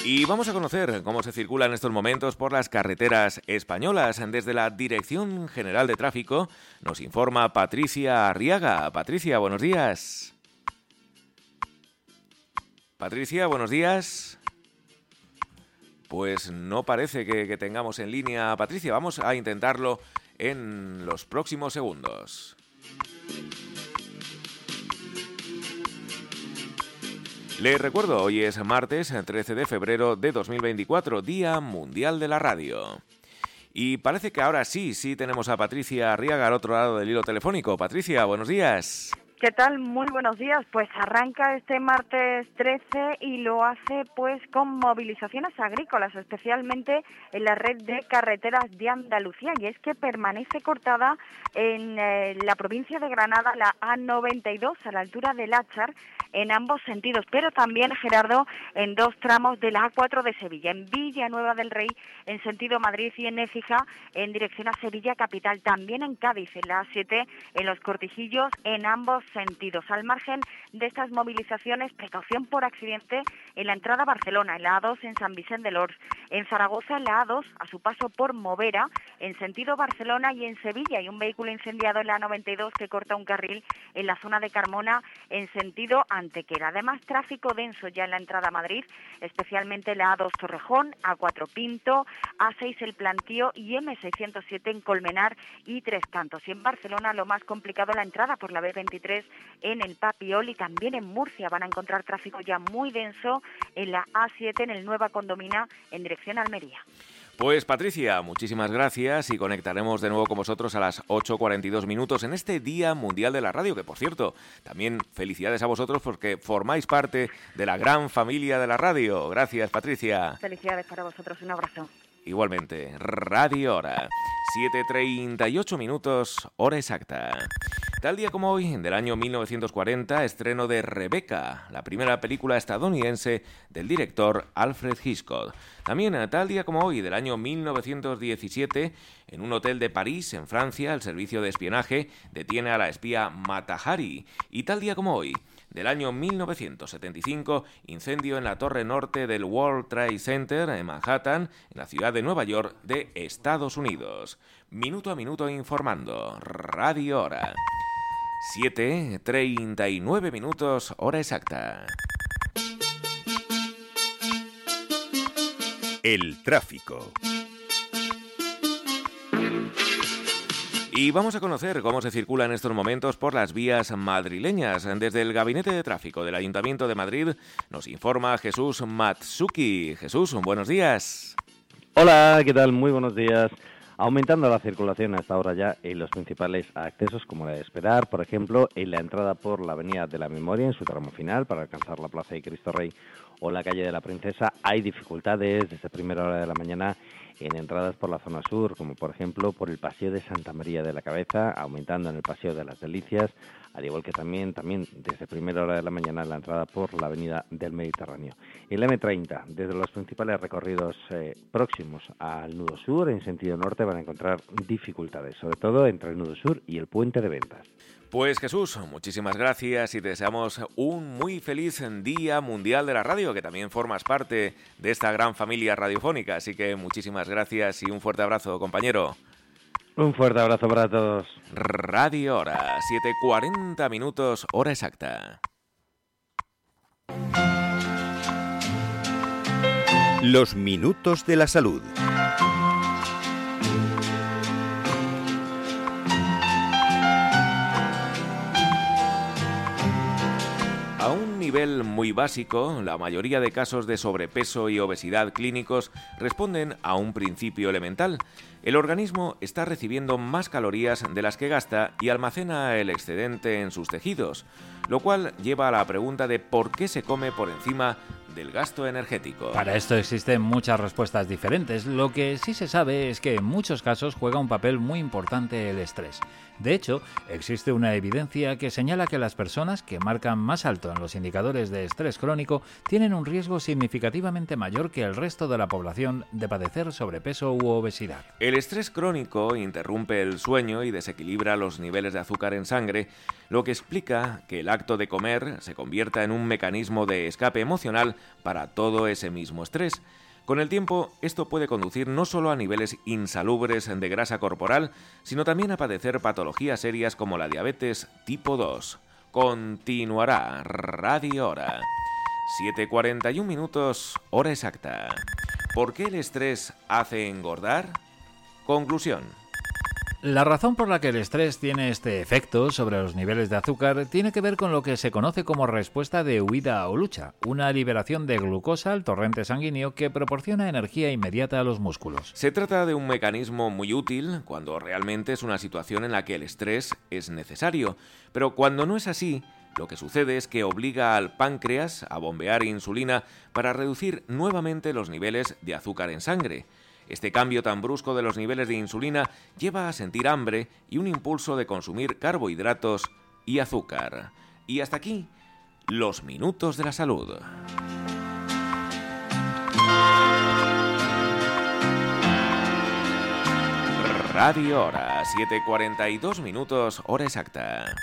Y vamos a conocer cómo se circula en estos momentos por las carreteras españolas. Desde la Dirección General de Tráfico nos informa Patricia Arriaga. Patricia, buenos días. Patricia, buenos días. Pues no parece que, que tengamos en línea a Patricia. Vamos a intentarlo en los próximos segundos. Les recuerdo, hoy es martes 13 de febrero de 2024, Día Mundial de la Radio. Y parece que ahora sí, sí tenemos a Patricia Arriaga al otro lado del hilo telefónico. Patricia, buenos días. ¿Qué tal? Muy buenos días. Pues arranca este martes 13 y lo hace pues con movilizaciones agrícolas, especialmente en la red de carreteras de Andalucía. Y es que permanece cortada en eh, la provincia de Granada la A92 a la altura del Áchar en ambos sentidos, pero también, Gerardo, en dos tramos de la A4 de Sevilla, en Villanueva del Rey, en sentido Madrid y en Écija, en dirección a Sevilla capital, también en Cádiz, en la A7, en los Cortijillos, en ambos sentidos. Al margen de estas movilizaciones, precaución por accidente en la entrada a Barcelona, en la A2 en San Vicente de Lors, en Zaragoza en la A2 a su paso por Movera, en sentido Barcelona y en Sevilla hay un vehículo incendiado en la A92 que corta un carril en la zona de Carmona en sentido Antequera. Además, tráfico denso ya en la entrada a Madrid, especialmente la A2 Torrejón, A4 Pinto, A6 El Plantío y M607 en Colmenar y Tres Cantos. Y en Barcelona lo más complicado la entrada por la B23 en el Papiol y también en Murcia van a encontrar tráfico ya muy denso en la A7 en el Nueva Condomina en dirección a Almería. Pues Patricia, muchísimas gracias y conectaremos de nuevo con vosotros a las 8.42 minutos en este Día Mundial de la Radio, que por cierto, también felicidades a vosotros porque formáis parte de la gran familia de la radio. Gracias Patricia. Felicidades para vosotros, un abrazo. Igualmente, Radio Hora, 7.38 minutos, hora exacta. Tal día como hoy, del año 1940, estreno de Rebecca, la primera película estadounidense del director Alfred Hitchcock. También, tal día como hoy, del año 1917, en un hotel de París, en Francia, el servicio de espionaje detiene a la espía Matahari. Y tal día como hoy, del año 1975, incendio en la torre norte del World Trade Center en Manhattan, en la ciudad de Nueva York de Estados Unidos. Minuto a minuto informando. Radio Hora. 7.39 minutos, hora exacta. El tráfico. Y vamos a conocer cómo se circula en estos momentos por las vías madrileñas. Desde el Gabinete de Tráfico del Ayuntamiento de Madrid nos informa Jesús Matsuki. Jesús, buenos días. Hola, ¿qué tal? Muy buenos días aumentando la circulación hasta ahora ya en los principales accesos, como de esperar, por ejemplo, en la entrada por la Avenida de la Memoria en su tramo final para alcanzar la Plaza de Cristo Rey o la calle de la Princesa, hay dificultades desde primera hora de la mañana en entradas por la zona sur, como por ejemplo por el Paseo de Santa María de la Cabeza, aumentando en el Paseo de las Delicias, al igual que también, también desde primera hora de la mañana la entrada por la Avenida del Mediterráneo. El M30, desde los principales recorridos eh, próximos al nudo sur, en sentido norte, van a encontrar dificultades, sobre todo entre el nudo sur y el puente de ventas. Pues Jesús, muchísimas gracias y te deseamos un muy feliz Día Mundial de la Radio, que también formas parte de esta gran familia radiofónica. Así que muchísimas gracias y un fuerte abrazo, compañero. Un fuerte abrazo para todos. Radio Hora, 7.40 minutos, hora exacta. Los minutos de la salud. Nivel muy básico, la mayoría de casos de sobrepeso y obesidad clínicos responden a un principio elemental. El organismo está recibiendo más calorías de las que gasta y almacena el excedente en sus tejidos, lo cual lleva a la pregunta de por qué se come por encima del gasto energético. Para esto existen muchas respuestas diferentes. Lo que sí se sabe es que en muchos casos juega un papel muy importante el estrés. De hecho, existe una evidencia que señala que las personas que marcan más alto en los indicadores de estrés crónico tienen un riesgo significativamente mayor que el resto de la población de padecer sobrepeso u obesidad. Estrés crónico interrumpe el sueño y desequilibra los niveles de azúcar en sangre, lo que explica que el acto de comer se convierta en un mecanismo de escape emocional para todo ese mismo estrés. Con el tiempo, esto puede conducir no solo a niveles insalubres de grasa corporal, sino también a padecer patologías serias como la diabetes tipo 2. Continuará Radio Hora. 7.41 minutos, hora exacta. ¿Por qué el estrés hace engordar? Conclusión. La razón por la que el estrés tiene este efecto sobre los niveles de azúcar tiene que ver con lo que se conoce como respuesta de huida o lucha, una liberación de glucosa al torrente sanguíneo que proporciona energía inmediata a los músculos. Se trata de un mecanismo muy útil cuando realmente es una situación en la que el estrés es necesario, pero cuando no es así, lo que sucede es que obliga al páncreas a bombear insulina para reducir nuevamente los niveles de azúcar en sangre. Este cambio tan brusco de los niveles de insulina lleva a sentir hambre y un impulso de consumir carbohidratos y azúcar. Y hasta aquí, los minutos de la salud. Radio Hora, 7.42 minutos, hora exacta.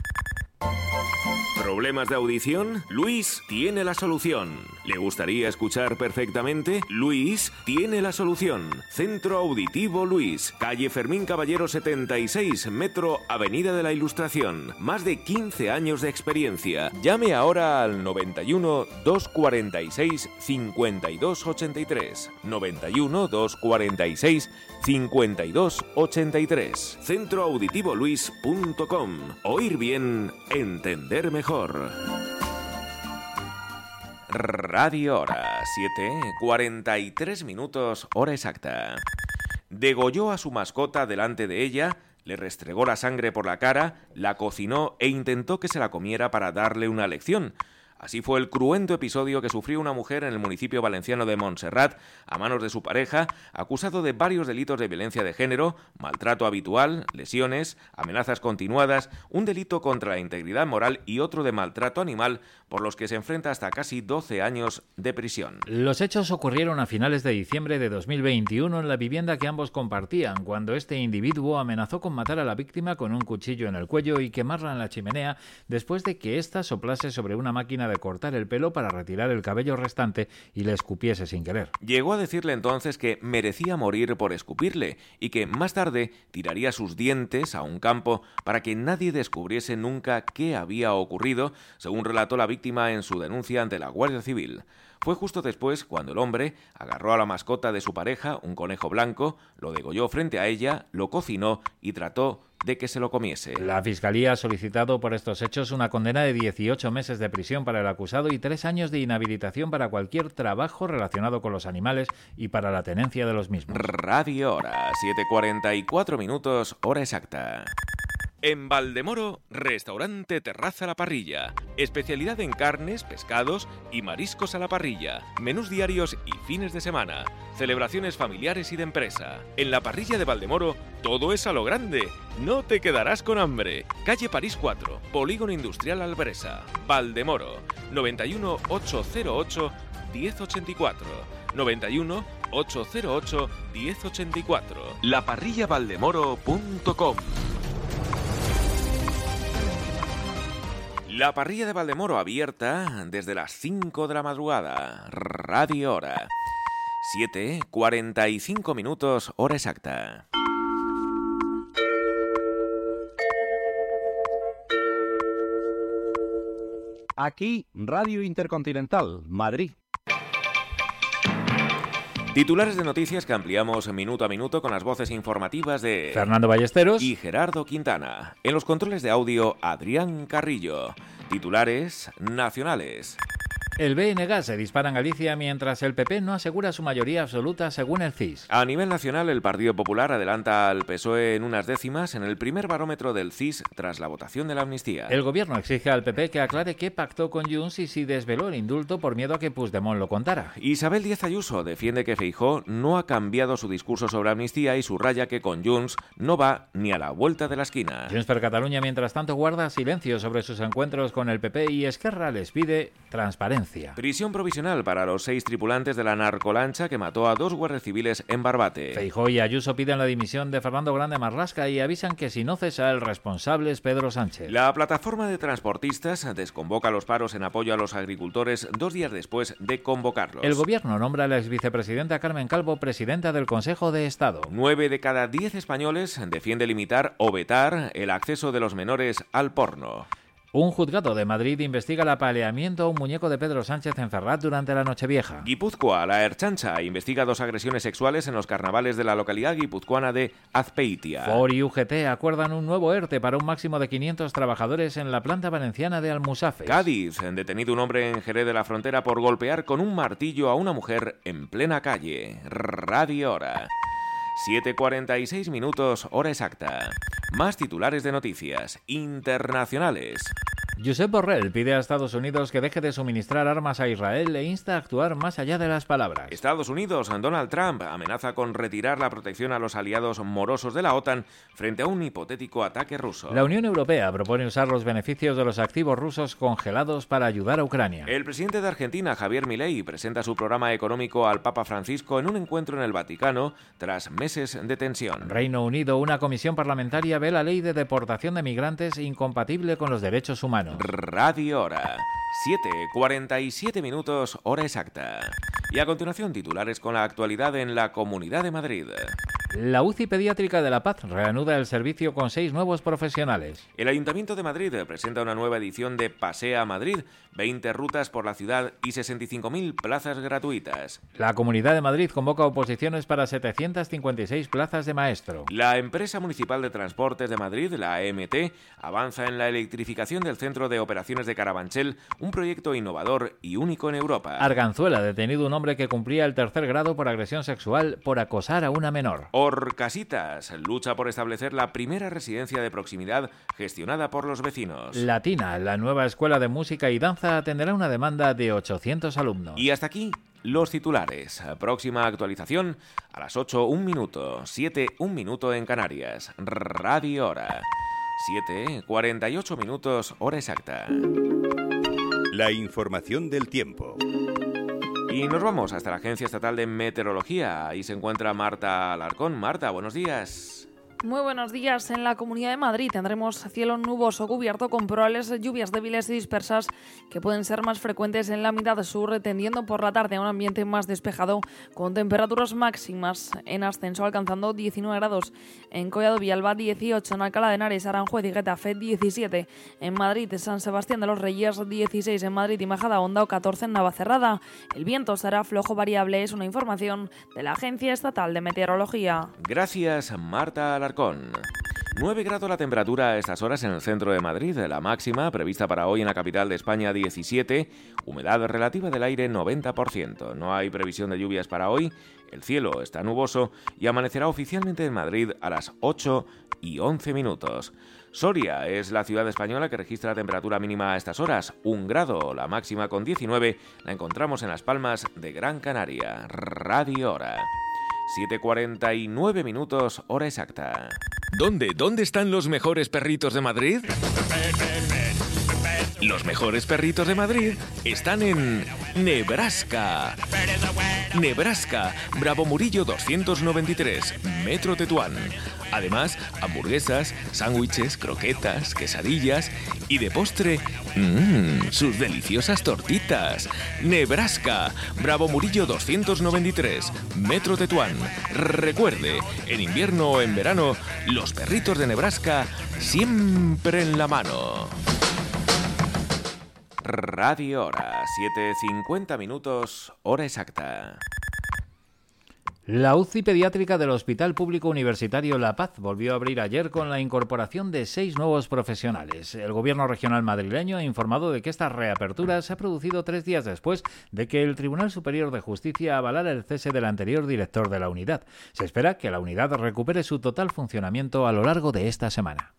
¿Problemas de audición? Luis tiene la solución. ¿Le gustaría escuchar perfectamente? Luis tiene la solución. Centro Auditivo Luis, calle Fermín Caballero 76, Metro Avenida de la Ilustración. Más de 15 años de experiencia. Llame ahora al 91 246 5283. 91 246 5283. Centroauditivoluis.com. Oír bien, entender mejor. Radio Hora, 7.43 minutos, hora exacta. Degolló a su mascota delante de ella, le restregó la sangre por la cara, la cocinó e intentó que se la comiera para darle una lección. Así fue el cruento episodio que sufrió una mujer en el municipio valenciano de Montserrat a manos de su pareja, acusado de varios delitos de violencia de género, maltrato habitual, lesiones, amenazas continuadas, un delito contra la integridad moral y otro de maltrato animal, por los que se enfrenta hasta casi 12 años de prisión. Los hechos ocurrieron a finales de diciembre de 2021 en la vivienda que ambos compartían, cuando este individuo amenazó con matar a la víctima con un cuchillo en el cuello y quemarla en la chimenea después de que ésta soplase sobre una máquina de cortar el pelo para retirar el cabello restante y le escupiese sin querer. Llegó a decirle entonces que merecía morir por escupirle y que más tarde tiraría sus dientes a un campo para que nadie descubriese nunca qué había ocurrido, según relató la víctima en su denuncia ante la Guardia Civil. Fue justo después cuando el hombre agarró a la mascota de su pareja, un conejo blanco, lo degolló frente a ella, lo cocinó y trató de que se lo comiese. La Fiscalía ha solicitado por estos hechos una condena de 18 meses de prisión para el acusado y tres años de inhabilitación para cualquier trabajo relacionado con los animales y para la tenencia de los mismos. Radio Hora, 7.44 minutos, hora exacta. En Valdemoro, restaurante Terraza La Parrilla. Especialidad en carnes, pescados y mariscos a la parrilla. Menús diarios y fines de semana. Celebraciones familiares y de empresa. En la parrilla de Valdemoro, todo es a lo grande. No te quedarás con hambre. Calle París 4, Polígono Industrial Albresa. Valdemoro, 91 808 1084. 91 808 1084. Laparrillavaldemoro.com La parrilla de Valdemoro abierta desde las 5 de la madrugada. Radio Hora. 7, 45 minutos, hora exacta. Aquí, Radio Intercontinental, Madrid. Titulares de noticias que ampliamos minuto a minuto con las voces informativas de Fernando Ballesteros y Gerardo Quintana. En los controles de audio, Adrián Carrillo. Titulares nacionales. El BNG se dispara en Galicia mientras el PP no asegura su mayoría absoluta según el CIS. A nivel nacional, el Partido Popular adelanta al PSOE en unas décimas en el primer barómetro del CIS tras la votación de la amnistía. El gobierno exige al PP que aclare qué pactó con Junts y si desveló el indulto por miedo a que Puigdemont lo contara. Isabel Díaz Ayuso defiende que Feijó no ha cambiado su discurso sobre amnistía y subraya que con Junts no va ni a la vuelta de la esquina. Junts per Cataluña, mientras tanto, guarda silencio sobre sus encuentros con el PP y Esquerra les pide transparencia. Prisión provisional para los seis tripulantes de la narcolancha que mató a dos guardias civiles en Barbate. Feijó y Ayuso piden la dimisión de Fernando Grande Marlasca y avisan que si no cesa el responsable es Pedro Sánchez. La plataforma de transportistas desconvoca los paros en apoyo a los agricultores dos días después de convocarlos. El gobierno nombra a la exvicepresidenta Carmen Calvo presidenta del Consejo de Estado. Nueve de cada diez españoles defiende limitar o vetar el acceso de los menores al porno. Un juzgado de Madrid investiga el apaleamiento a un muñeco de Pedro Sánchez en Ferrat durante la Nochevieja. Guipúzcoa, la Erchancha, investiga dos agresiones sexuales en los carnavales de la localidad guipuzcoana de Azpeitia. FOR y UGT acuerdan un nuevo ERTE para un máximo de 500 trabajadores en la planta valenciana de Almusafes. Cádiz, detenido un hombre en Jerez de la Frontera por golpear con un martillo a una mujer en plena calle. Radio Hora. 7.46 minutos, hora exacta. Más titulares de noticias internacionales. Josep Borrell pide a Estados Unidos que deje de suministrar armas a Israel e insta a actuar más allá de las palabras. Estados Unidos, Donald Trump amenaza con retirar la protección a los aliados morosos de la OTAN frente a un hipotético ataque ruso. La Unión Europea propone usar los beneficios de los activos rusos congelados para ayudar a Ucrania. El presidente de Argentina, Javier Milei, presenta su programa económico al Papa Francisco en un encuentro en el Vaticano tras meses de tensión. Reino Unido, una comisión parlamentaria ve la ley de deportación de migrantes incompatible con los derechos humanos. Radio Hora. 7.47 minutos, hora exacta. Y a continuación titulares con la actualidad en la Comunidad de Madrid. La UCI Pediátrica de La Paz reanuda el servicio con seis nuevos profesionales. El Ayuntamiento de Madrid presenta una nueva edición de Pasea Madrid, 20 rutas por la ciudad y 65.000 plazas gratuitas. La Comunidad de Madrid convoca oposiciones para 756 plazas de maestro. La empresa municipal de transportes de Madrid, la AMT, avanza en la electrificación del centro de operaciones de Carabanchel, un proyecto innovador y único en Europa. Arganzuela, detenido un hombre que cumplía el tercer grado por agresión sexual por acosar a una menor. Orcasitas lucha por establecer la primera residencia de proximidad gestionada por los vecinos. Latina, la nueva escuela de música y danza atenderá una demanda de 800 alumnos. Y hasta aquí los titulares. Próxima actualización a las 8, un minuto, 7, un minuto en Canarias. Radio Hora. 7, 48 minutos, hora exacta. La información del tiempo. Y nos vamos hasta la Agencia Estatal de Meteorología. Ahí se encuentra Marta Alarcón. Marta, buenos días. Muy buenos días. En la Comunidad de Madrid tendremos cielo nuboso cubierto con probables lluvias débiles y dispersas que pueden ser más frecuentes en la mitad sur, tendiendo por la tarde a un ambiente más despejado con temperaturas máximas en ascenso alcanzando 19 grados. En Collado Villalba 18, en Alcalá de Henares, Aranjuez y Getafe 17, en Madrid San Sebastián de los Reyes 16, en Madrid y Majada Honda o 14 en Navacerrada. El viento será flojo variable, es una información de la Agencia Estatal de Meteorología. Gracias, Marta Alarcón. 9 grados la temperatura a estas horas en el centro de Madrid, la máxima prevista para hoy en la capital de España 17, humedad relativa del aire 90%. No hay previsión de lluvias para hoy, el cielo está nuboso y amanecerá oficialmente en Madrid a las 8 y 11 minutos. Soria es la ciudad española que registra temperatura mínima a estas horas, un grado, la máxima con 19 la encontramos en Las Palmas de Gran Canaria. Radio Hora. 7.49 minutos, hora exacta. ¿Dónde? ¿Dónde están los mejores perritos de Madrid? Los mejores perritos de Madrid están en Nebraska. Nebraska, Bravo Murillo 293, Metro Tetuán. Además, hamburguesas, sándwiches, croquetas, quesadillas y de postre, mmm, sus deliciosas tortitas. Nebraska, Bravo Murillo 293, Metro Tetuán. Recuerde, en invierno o en verano, los perritos de Nebraska siempre en la mano. Radio Hora, 7.50 minutos, hora exacta. La UCI pediátrica del Hospital Público Universitario La Paz volvió a abrir ayer con la incorporación de seis nuevos profesionales. El gobierno regional madrileño ha informado de que esta reapertura se ha producido tres días después de que el Tribunal Superior de Justicia avalara el cese del anterior director de la unidad. Se espera que la unidad recupere su total funcionamiento a lo largo de esta semana.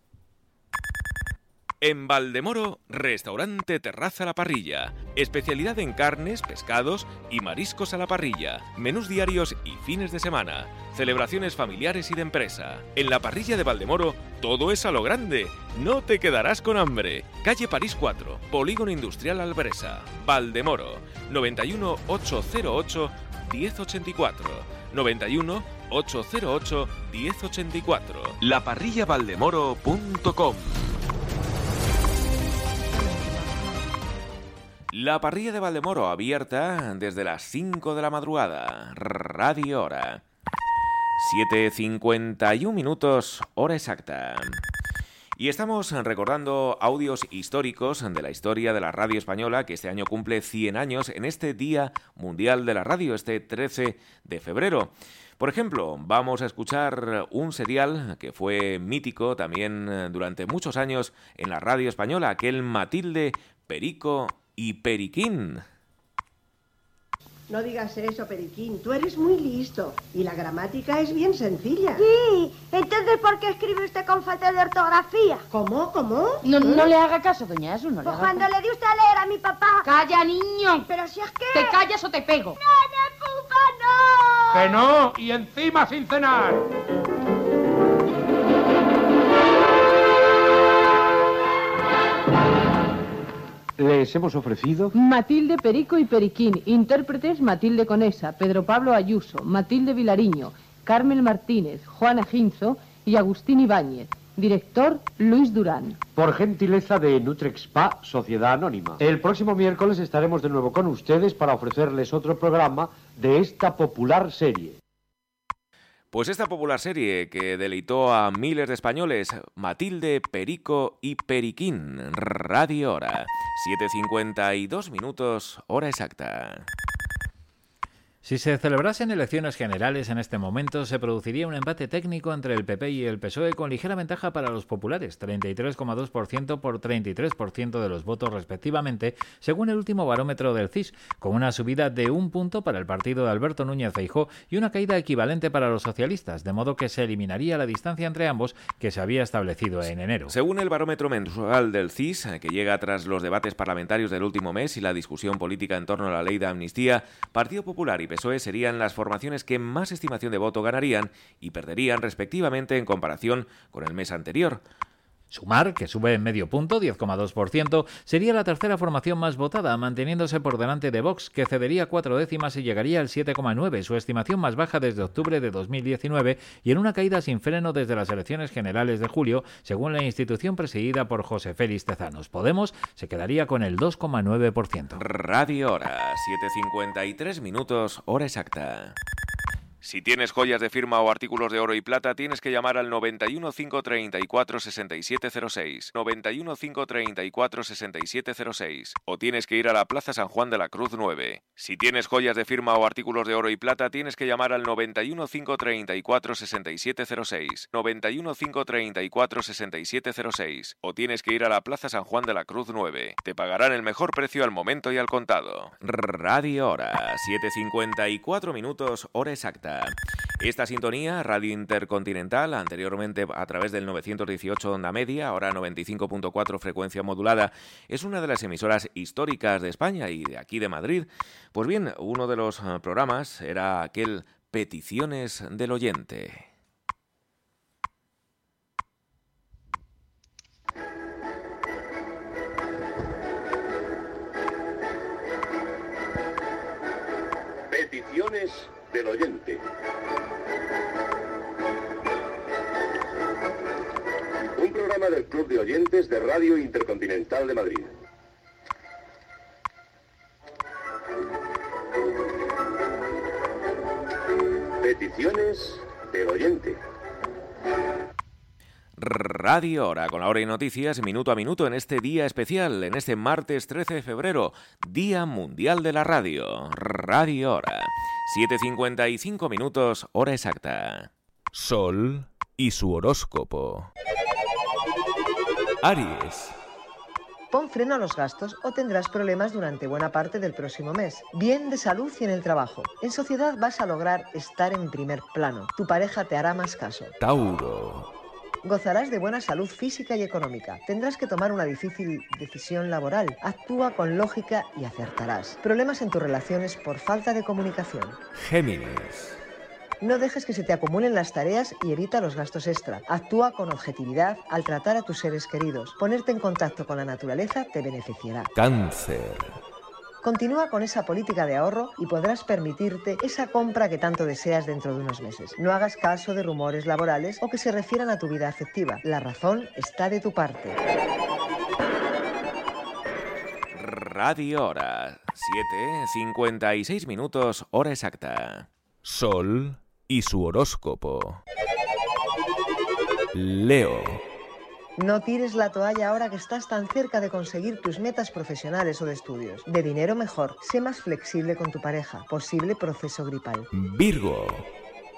En Valdemoro, restaurante Terraza La Parrilla. Especialidad en carnes, pescados y mariscos a la parrilla. Menús diarios y fines de semana. Celebraciones familiares y de empresa. En la parrilla de Valdemoro, todo es a lo grande. No te quedarás con hambre. Calle París 4, Polígono Industrial Albresa. Valdemoro. 91 808 1084. 91 808 1084. Laparrillavaldemoro.com La parrilla de Valdemoro abierta desde las 5 de la madrugada. Radio Hora. 7.51 minutos, hora exacta. Y estamos recordando audios históricos de la historia de la radio española que este año cumple 100 años en este Día Mundial de la Radio, este 13 de febrero. Por ejemplo, vamos a escuchar un serial que fue mítico también durante muchos años en la radio española, aquel Matilde, Perico y Periquín. No digas eso, Periquín. Tú eres muy listo. Y la gramática es bien sencilla. Sí. Entonces, ¿por qué escribe usted con falta de ortografía? ¿Cómo? ¿Cómo? No, no le haga caso, doña Eso. No le pues cuando le di usted a leer a mi papá. ¡Calla, niño! Pero si es que... ¿Te callas o te pego? ¡No, no, pupa, no! ¡Que no! Y encima sin cenar. Les hemos ofrecido Matilde Perico y Periquín, intérpretes Matilde Conesa, Pedro Pablo Ayuso, Matilde Vilariño, Carmen Martínez, Juana Ginzo y Agustín Ibáñez. Director Luis Durán. Por gentileza de Nutrexpa, Sociedad Anónima. El próximo miércoles estaremos de nuevo con ustedes para ofrecerles otro programa de esta popular serie. Pues esta popular serie que deleitó a miles de españoles, Matilde, Perico y Periquín, Radio Hora. 7.52 minutos, hora exacta. Si se celebrasen elecciones generales en este momento, se produciría un empate técnico entre el PP y el PSOE con ligera ventaja para los populares, 33,2% por 33% de los votos respectivamente, según el último barómetro del CIS, con una subida de un punto para el partido de Alberto Núñez Feijó y una caída equivalente para los socialistas, de modo que se eliminaría la distancia entre ambos que se había establecido en enero. Según el barómetro mensual del CIS, que llega tras los debates parlamentarios del último mes y la discusión política en torno a la ley de amnistía, Partido Popular y PSOE serían las formaciones que más estimación de voto ganarían y perderían respectivamente en comparación con el mes anterior. Sumar, que sube en medio punto, 10,2%, sería la tercera formación más votada, manteniéndose por delante de Vox, que cedería cuatro décimas y llegaría al 7,9, su estimación más baja desde octubre de 2019 y en una caída sin freno desde las elecciones generales de julio, según la institución presidida por José Félix Tezanos. Podemos se quedaría con el 2,9%. Radio Hora, 7.53 minutos, hora exacta. Si tienes joyas de firma o artículos de oro y plata, tienes que llamar al 91 534 6706. 91 534 6706. O tienes que ir a la Plaza San Juan de la Cruz 9. Si tienes joyas de firma o artículos de oro y plata, tienes que llamar al 91 534 6706. 91 534 6706. O tienes que ir a la Plaza San Juan de la Cruz 9. Te pagarán el mejor precio al momento y al contado. Radio Hora. 7.54 minutos, hora exacta. Esta sintonía, Radio Intercontinental, anteriormente a través del 918 onda media, ahora 95.4 frecuencia modulada, es una de las emisoras históricas de España y de aquí de Madrid. Pues bien, uno de los eh, programas era aquel Peticiones del Oyente. Peticiones del oyente. Un programa del Club de Oyentes de Radio Intercontinental de Madrid. Peticiones del oyente. Radio Hora, con la hora y noticias minuto a minuto en este día especial, en este martes 13 de febrero, Día Mundial de la Radio. Radio Hora. 7.55 minutos, hora exacta. Sol y su horóscopo. Aries. Pon freno a los gastos o tendrás problemas durante buena parte del próximo mes. Bien de salud y en el trabajo. En sociedad vas a lograr estar en primer plano. Tu pareja te hará más caso. Tauro. Gozarás de buena salud física y económica. Tendrás que tomar una difícil decisión laboral. Actúa con lógica y acertarás. Problemas en tus relaciones por falta de comunicación. Géminis. No dejes que se te acumulen las tareas y evita los gastos extra. Actúa con objetividad al tratar a tus seres queridos. Ponerte en contacto con la naturaleza te beneficiará. Cáncer. Continúa con esa política de ahorro y podrás permitirte esa compra que tanto deseas dentro de unos meses. No hagas caso de rumores laborales o que se refieran a tu vida afectiva. La razón está de tu parte. Radio Hora, 7.56 minutos, hora exacta. Sol y su horóscopo. Leo. No tires la toalla ahora que estás tan cerca de conseguir tus metas profesionales o de estudios. De dinero mejor. Sé más flexible con tu pareja. Posible proceso gripal. Virgo.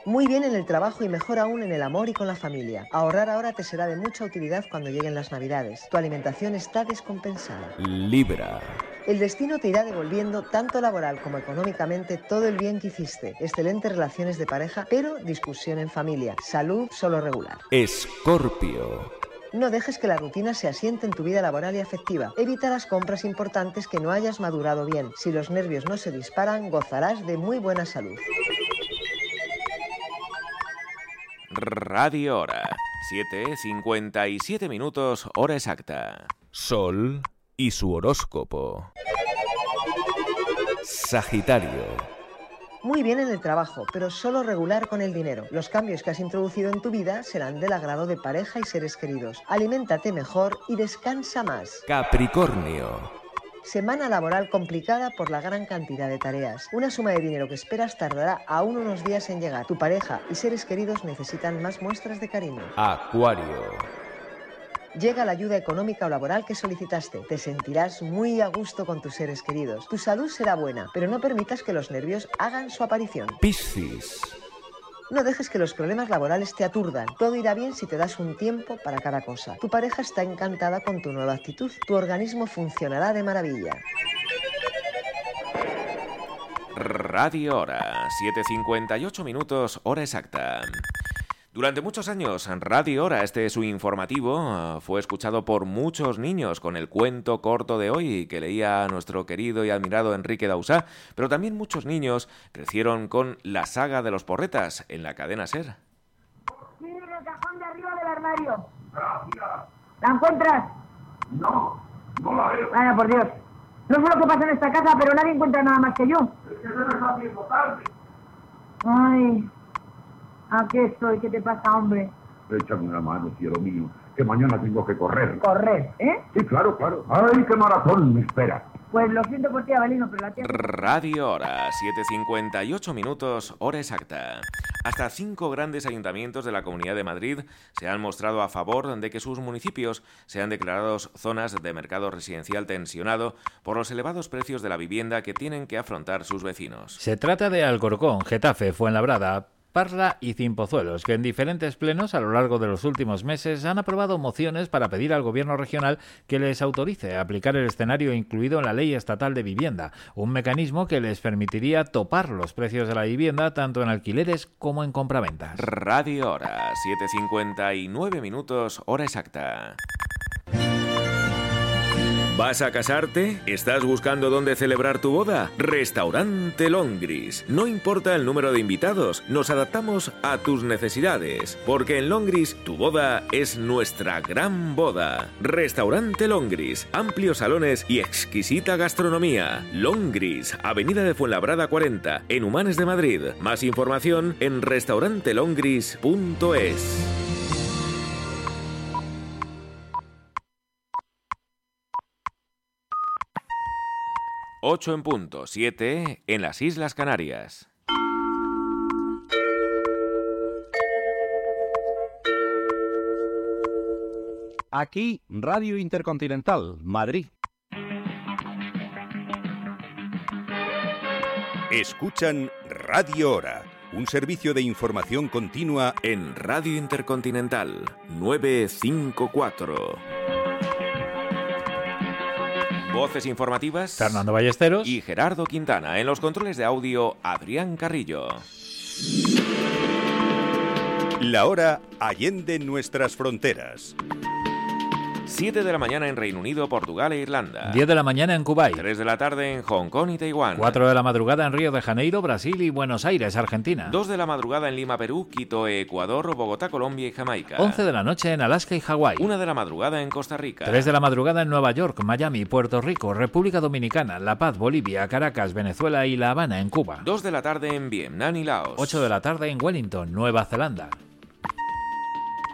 Muy bien en el trabajo y mejor aún en el amor y con la familia. Ahorrar ahora te será de mucha utilidad cuando lleguen las navidades. Tu alimentación está descompensada. Libra. El destino te irá devolviendo tanto laboral como económicamente todo el bien que hiciste. Excelentes relaciones de pareja, pero discusión en familia. Salud solo regular. Escorpio. No dejes que la rutina se asiente en tu vida laboral y afectiva. Evita las compras importantes que no hayas madurado bien. Si los nervios no se disparan, gozarás de muy buena salud. Radio Hora. 7.57 minutos, hora exacta. Sol y su horóscopo. Sagitario. Muy bien en el trabajo, pero solo regular con el dinero. Los cambios que has introducido en tu vida serán del agrado de pareja y seres queridos. Aliméntate mejor y descansa más. Capricornio. Semana laboral complicada por la gran cantidad de tareas. Una suma de dinero que esperas tardará aún unos días en llegar. Tu pareja y seres queridos necesitan más muestras de cariño. Acuario. Llega la ayuda económica o laboral que solicitaste. Te sentirás muy a gusto con tus seres queridos. Tu salud será buena, pero no permitas que los nervios hagan su aparición. Piscis. No dejes que los problemas laborales te aturdan. Todo irá bien si te das un tiempo para cada cosa. Tu pareja está encantada con tu nueva actitud. Tu organismo funcionará de maravilla. Radio Hora, 7.58 minutos, hora exacta. Durante muchos años, Radio Hora, este su informativo, fue escuchado por muchos niños con el cuento corto de hoy que leía nuestro querido y admirado Enrique Dausá, pero también muchos niños crecieron con la saga de los porretas en la cadena Ser. Sí, en el cajón de arriba del armario. ¿La encuentras? No, no la veo. Vaya, por Dios. No sé lo que pasa en esta casa, pero nadie encuentra nada más que yo. Es que se me está haciendo tarde. Ay, Aquí estoy, ¿qué te pasa, hombre? Échame una mano, cielo mío, que mañana tengo que correr. ¿Correr, eh? Sí, claro, claro. ¡Ay, qué maratón me espera! Pues lo siento por ti, Avelino, pero la tía... Radio Hora, 7.58 minutos, hora exacta. Hasta cinco grandes ayuntamientos de la Comunidad de Madrid se han mostrado a favor de que sus municipios sean declarados zonas de mercado residencial tensionado por los elevados precios de la vivienda que tienen que afrontar sus vecinos. Se trata de Alcorcón, Getafe, Fuenlabrada, Parla y Cimpozuelos, que en diferentes plenos a lo largo de los últimos meses han aprobado mociones para pedir al Gobierno regional que les autorice a aplicar el escenario incluido en la Ley Estatal de Vivienda, un mecanismo que les permitiría topar los precios de la vivienda tanto en alquileres como en compraventas. Radio Hora, 7.59 minutos, hora exacta. ¿Vas a casarte? ¿Estás buscando dónde celebrar tu boda? Restaurante Longris. No importa el número de invitados, nos adaptamos a tus necesidades, porque en Longris tu boda es nuestra gran boda. Restaurante Longris, amplios salones y exquisita gastronomía. Longris, Avenida de Fuenlabrada 40, en Humanes de Madrid. Más información en restaurantelongris.es. 8 en punto, 7 en las Islas Canarias. Aquí, Radio Intercontinental, Madrid. Escuchan Radio Hora, un servicio de información continua en Radio Intercontinental 954. Voces informativas. Fernando Ballesteros. Y Gerardo Quintana. En los controles de audio, Adrián Carrillo. La hora allende nuestras fronteras. 7 de la mañana en Reino Unido, Portugal e Irlanda. 10 de la mañana en Kuwait. 3 de la tarde en Hong Kong y Taiwán. 4 de la madrugada en Río de Janeiro, Brasil y Buenos Aires, Argentina. 2 de la madrugada en Lima, Perú, Quito, Ecuador, Bogotá, Colombia y Jamaica. 11 de la noche en Alaska y Hawái. 1 de la madrugada en Costa Rica. 3 de la madrugada en Nueva York, Miami, Puerto Rico, República Dominicana, La Paz, Bolivia, Caracas, Venezuela y La Habana en Cuba. 2 de la tarde en Vietnam y Laos. 8 de la tarde en Wellington, Nueva Zelanda.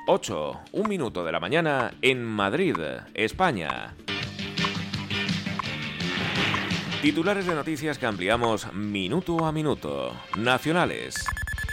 8, un minuto de la mañana en Madrid, España. Titulares de noticias que ampliamos minuto a minuto. Nacionales.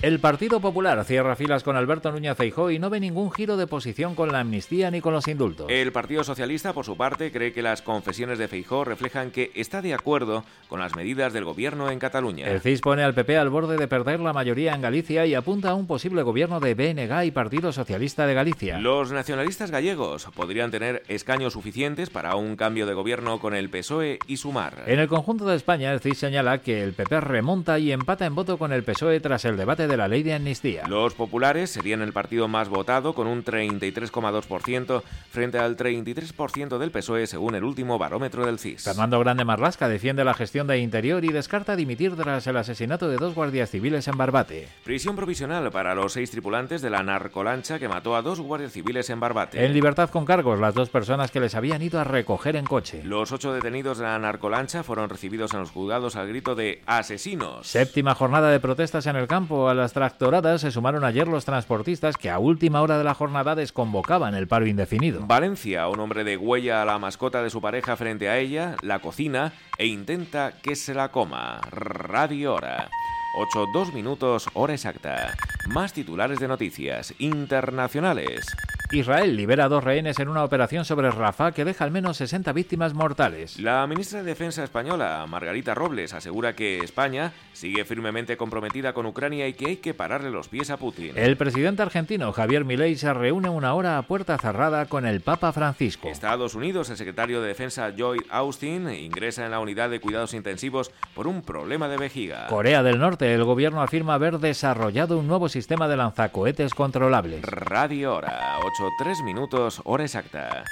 El Partido Popular cierra filas con Alberto Núñez Feijóo y no ve ningún giro de posición con la amnistía ni con los indultos. El Partido Socialista, por su parte, cree que las confesiones de Feijóo reflejan que está de acuerdo con las medidas del gobierno en Cataluña. El CIS pone al PP al borde de perder la mayoría en Galicia y apunta a un posible gobierno de BNG y Partido Socialista de Galicia. Los nacionalistas gallegos podrían tener escaños suficientes para un cambio de gobierno con el PSOE y Sumar. En el conjunto de España, el CIS señala que el PP remonta y empata en voto con el PSOE tras el debate de la ley de amnistía. Los populares serían el partido más votado con un 33,2% frente al 33% del PSOE según el último barómetro del CIS. Fernando Grande Marlasca defiende la gestión de Interior y descarta dimitir tras el asesinato de dos guardias civiles en Barbate. Prisión provisional para los seis tripulantes de la narcolancha que mató a dos guardias civiles en Barbate. En libertad con cargos las dos personas que les habían ido a recoger en coche. Los ocho detenidos de la narcolancha fueron recibidos en los juzgados al grito de asesinos. Séptima jornada de protestas en el campo. A las tractoradas se sumaron ayer los transportistas que a última hora de la jornada desconvocaban el paro indefinido. Valencia, un hombre de huella a la mascota de su pareja frente a ella, la cocina e intenta que se la coma. Radio Hora. 8, 2 minutos, hora exacta. Más titulares de noticias internacionales. Israel libera a dos rehenes en una operación sobre Rafah que deja al menos 60 víctimas mortales. La ministra de Defensa española, Margarita Robles, asegura que España sigue firmemente comprometida con Ucrania y que hay que pararle los pies a Putin. El presidente argentino Javier Milei se reúne una hora a puerta cerrada con el Papa Francisco. Estados Unidos, el secretario de Defensa Joy Austin ingresa en la unidad de cuidados intensivos por un problema de vejiga. Corea del Norte, el gobierno afirma haber desarrollado un nuevo sistema de lanzacohetes controlables. Radio Hora, 8 3 minutos, hora exacta.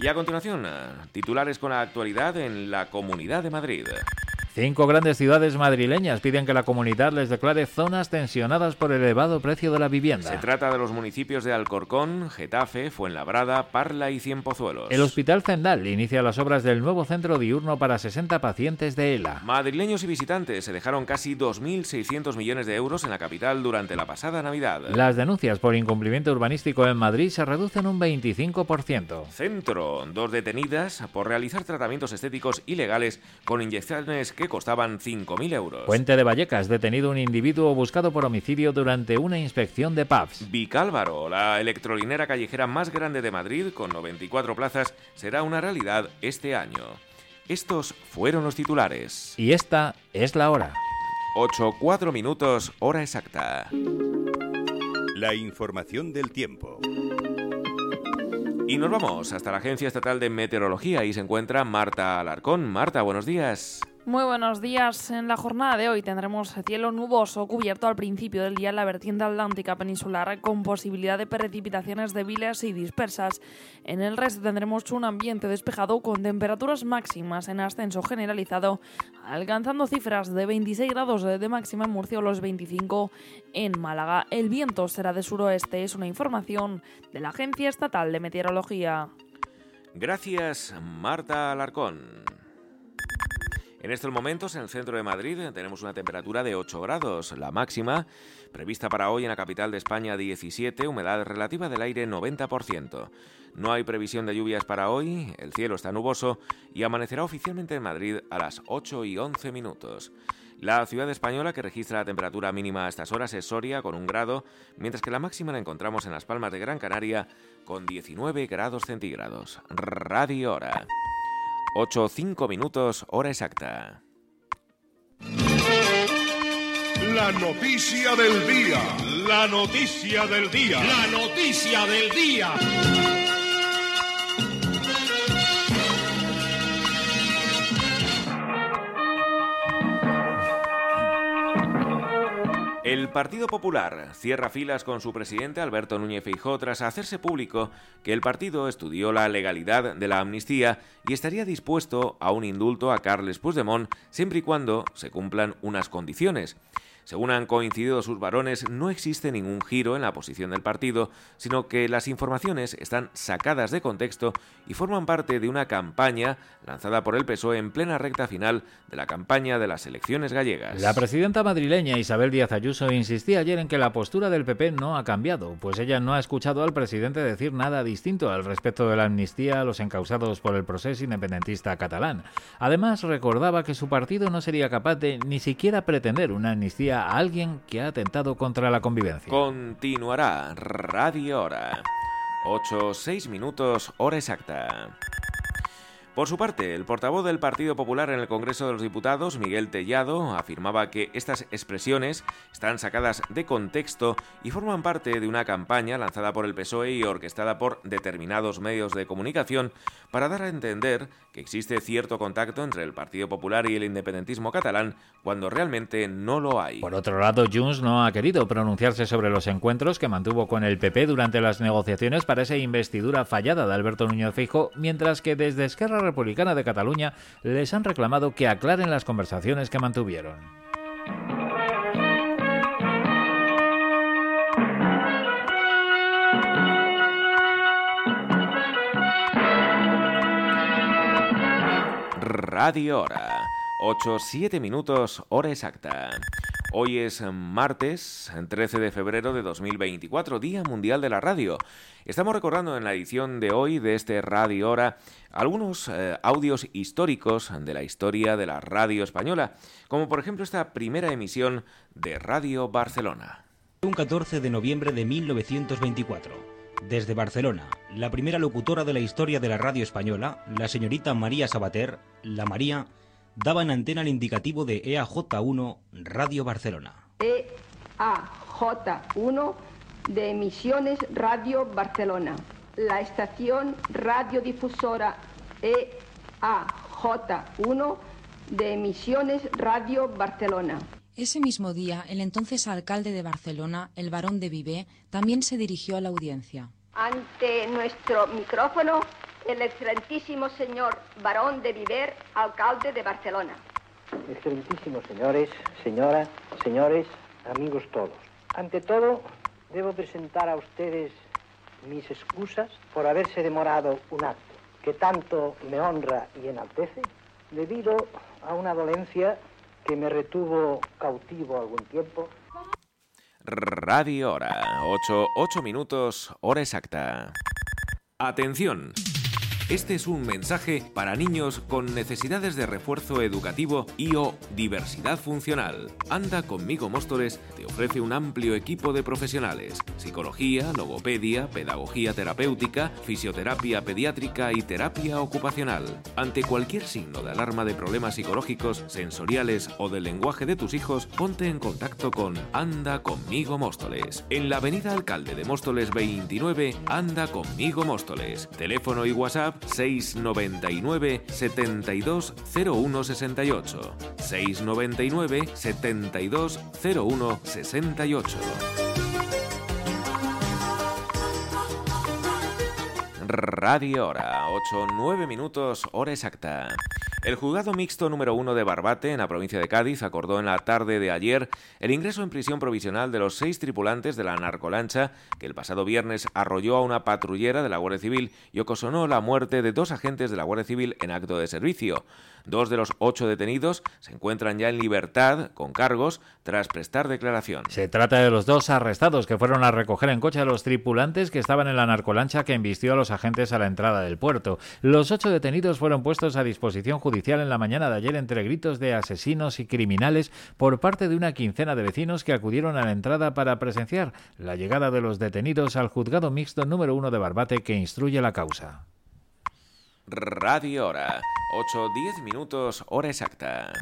Y a continuación, titulares con la actualidad en la Comunidad de Madrid. Cinco grandes ciudades madrileñas piden que la comunidad les declare zonas tensionadas por el elevado precio de la vivienda. Se trata de los municipios de Alcorcón, Getafe, Fuenlabrada, Parla y Cienpozuelos. El Hospital Zendal inicia las obras del nuevo centro diurno para 60 pacientes de ELA. Madrileños y visitantes se dejaron casi 2.600 millones de euros en la capital durante la pasada Navidad. Las denuncias por incumplimiento urbanístico en Madrid se reducen un 25%. Centro, dos detenidas por realizar tratamientos estéticos ilegales con inyecciones que costaban 5.000 euros. Puente de Vallecas, detenido un individuo buscado por homicidio durante una inspección de pubs. Vicálvaro, la electrolinera callejera más grande de Madrid, con 94 plazas, será una realidad este año. Estos fueron los titulares. Y esta es la hora. 8, 4 minutos, hora exacta. La información del tiempo. Y nos vamos hasta la Agencia Estatal de Meteorología y se encuentra Marta Alarcón. Marta, buenos días. Muy buenos días. En la jornada de hoy tendremos cielo nuboso cubierto al principio del día en la vertiente atlántica peninsular con posibilidad de precipitaciones débiles y dispersas. En el resto tendremos un ambiente despejado con temperaturas máximas en ascenso generalizado, alcanzando cifras de 26 grados de máxima en Murcia o los 25 en Málaga. El viento será de suroeste, es una información de la Agencia Estatal de Meteorología. Gracias, Marta Alarcón. En estos momentos, en el centro de Madrid, tenemos una temperatura de 8 grados. La máxima, prevista para hoy en la capital de España, 17, humedad relativa del aire 90%. No hay previsión de lluvias para hoy, el cielo está nuboso y amanecerá oficialmente en Madrid a las 8 y 11 minutos. La ciudad española que registra la temperatura mínima a estas horas es Soria con un grado, mientras que la máxima la encontramos en las Palmas de Gran Canaria con 19 grados centígrados. Radio Hora. 8 5 minutos, hora exacta. La noticia del día. La noticia del día. La noticia del día. Partido Popular cierra filas con su presidente Alberto Núñez Feijóo tras hacerse público que el partido estudió la legalidad de la amnistía y estaría dispuesto a un indulto a Carles Puigdemont siempre y cuando se cumplan unas condiciones. Según han coincidido sus varones, no existe ningún giro en la posición del partido, sino que las informaciones están sacadas de contexto y forman parte de una campaña lanzada por el PSOE en plena recta final de la campaña de las elecciones gallegas. La presidenta madrileña Isabel Díaz Ayuso insistía ayer en que la postura del PP no ha cambiado, pues ella no ha escuchado al presidente decir nada distinto al respecto de la amnistía a los encausados por el proceso independentista catalán. Además, recordaba que su partido no sería capaz de ni siquiera pretender una amnistía a alguien que ha atentado contra la convivencia. Continuará Radio Hora. 8, 6 minutos, hora exacta. Por su parte, el portavoz del Partido Popular en el Congreso de los Diputados, Miguel Tellado, afirmaba que estas expresiones están sacadas de contexto y forman parte de una campaña lanzada por el PSOE y orquestada por determinados medios de comunicación para dar a entender que existe cierto contacto entre el Partido Popular y el independentismo catalán cuando realmente no lo hay. Por otro lado, Junts no ha querido pronunciarse sobre los encuentros que mantuvo con el PP durante las negociaciones para esa investidura fallada de Alberto Núñez Feijóo, mientras que desde Esquerra Republicana de Cataluña les han reclamado que aclaren las conversaciones que mantuvieron. Radio Hora. 8, 7 minutos, hora exacta. Hoy es martes, 13 de febrero de 2024, Día Mundial de la Radio. Estamos recordando en la edición de hoy de este Radio Hora algunos eh, audios históricos de la historia de la radio española, como por ejemplo esta primera emisión de Radio Barcelona. Un 14 de noviembre de 1924. Desde Barcelona, la primera locutora de la historia de la radio española, la señorita María Sabater, la María, daba en antena el indicativo de EAJ1 Radio Barcelona. EAJ1 de Emisiones Radio Barcelona. La estación radiodifusora EAJ1 de Emisiones Radio Barcelona. Ese mismo día, el entonces alcalde de Barcelona, el barón de Vivé, también se dirigió a la audiencia. Ante nuestro micrófono, el excelentísimo señor barón de Viver, alcalde de Barcelona. Excelentísimos señores, señoras, señores, amigos todos. Ante todo, debo presentar a ustedes mis excusas por haberse demorado un acto que tanto me honra y enaltece debido a una dolencia que me retuvo cautivo algún tiempo. Radio Hora, 8, 8 minutos, hora exacta. Atención. Este es un mensaje para niños con necesidades de refuerzo educativo y o diversidad funcional. Anda conmigo Móstoles te ofrece un amplio equipo de profesionales: psicología, logopedia, pedagogía terapéutica, fisioterapia pediátrica y terapia ocupacional. Ante cualquier signo de alarma de problemas psicológicos, sensoriales o del lenguaje de tus hijos, ponte en contacto con Anda conmigo Móstoles. En la Avenida Alcalde de Móstoles 29, Anda conmigo Móstoles. Teléfono y WhatsApp 699 72 01 68 699 72 01 68 Radio Hora, 8, 9 minutos, hora exacta. El juzgado mixto número 1 de Barbate, en la provincia de Cádiz, acordó en la tarde de ayer el ingreso en prisión provisional de los seis tripulantes de la narcolancha que el pasado viernes arrolló a una patrullera de la Guardia Civil y ocasionó la muerte de dos agentes de la Guardia Civil en acto de servicio. Dos de los ocho detenidos se encuentran ya en libertad con cargos tras prestar declaración. Se trata de los dos arrestados que fueron a recoger en coche a los tripulantes que estaban en la narcolancha que embistió a los agentes a la entrada del puerto. Los ocho detenidos fueron puestos a disposición judicial en la mañana de ayer entre gritos de asesinos y criminales por parte de una quincena de vecinos que acudieron a la entrada para presenciar la llegada de los detenidos al juzgado mixto número uno de Barbate que instruye la causa. Radio Hora. 8-10 minutos, hora exacta.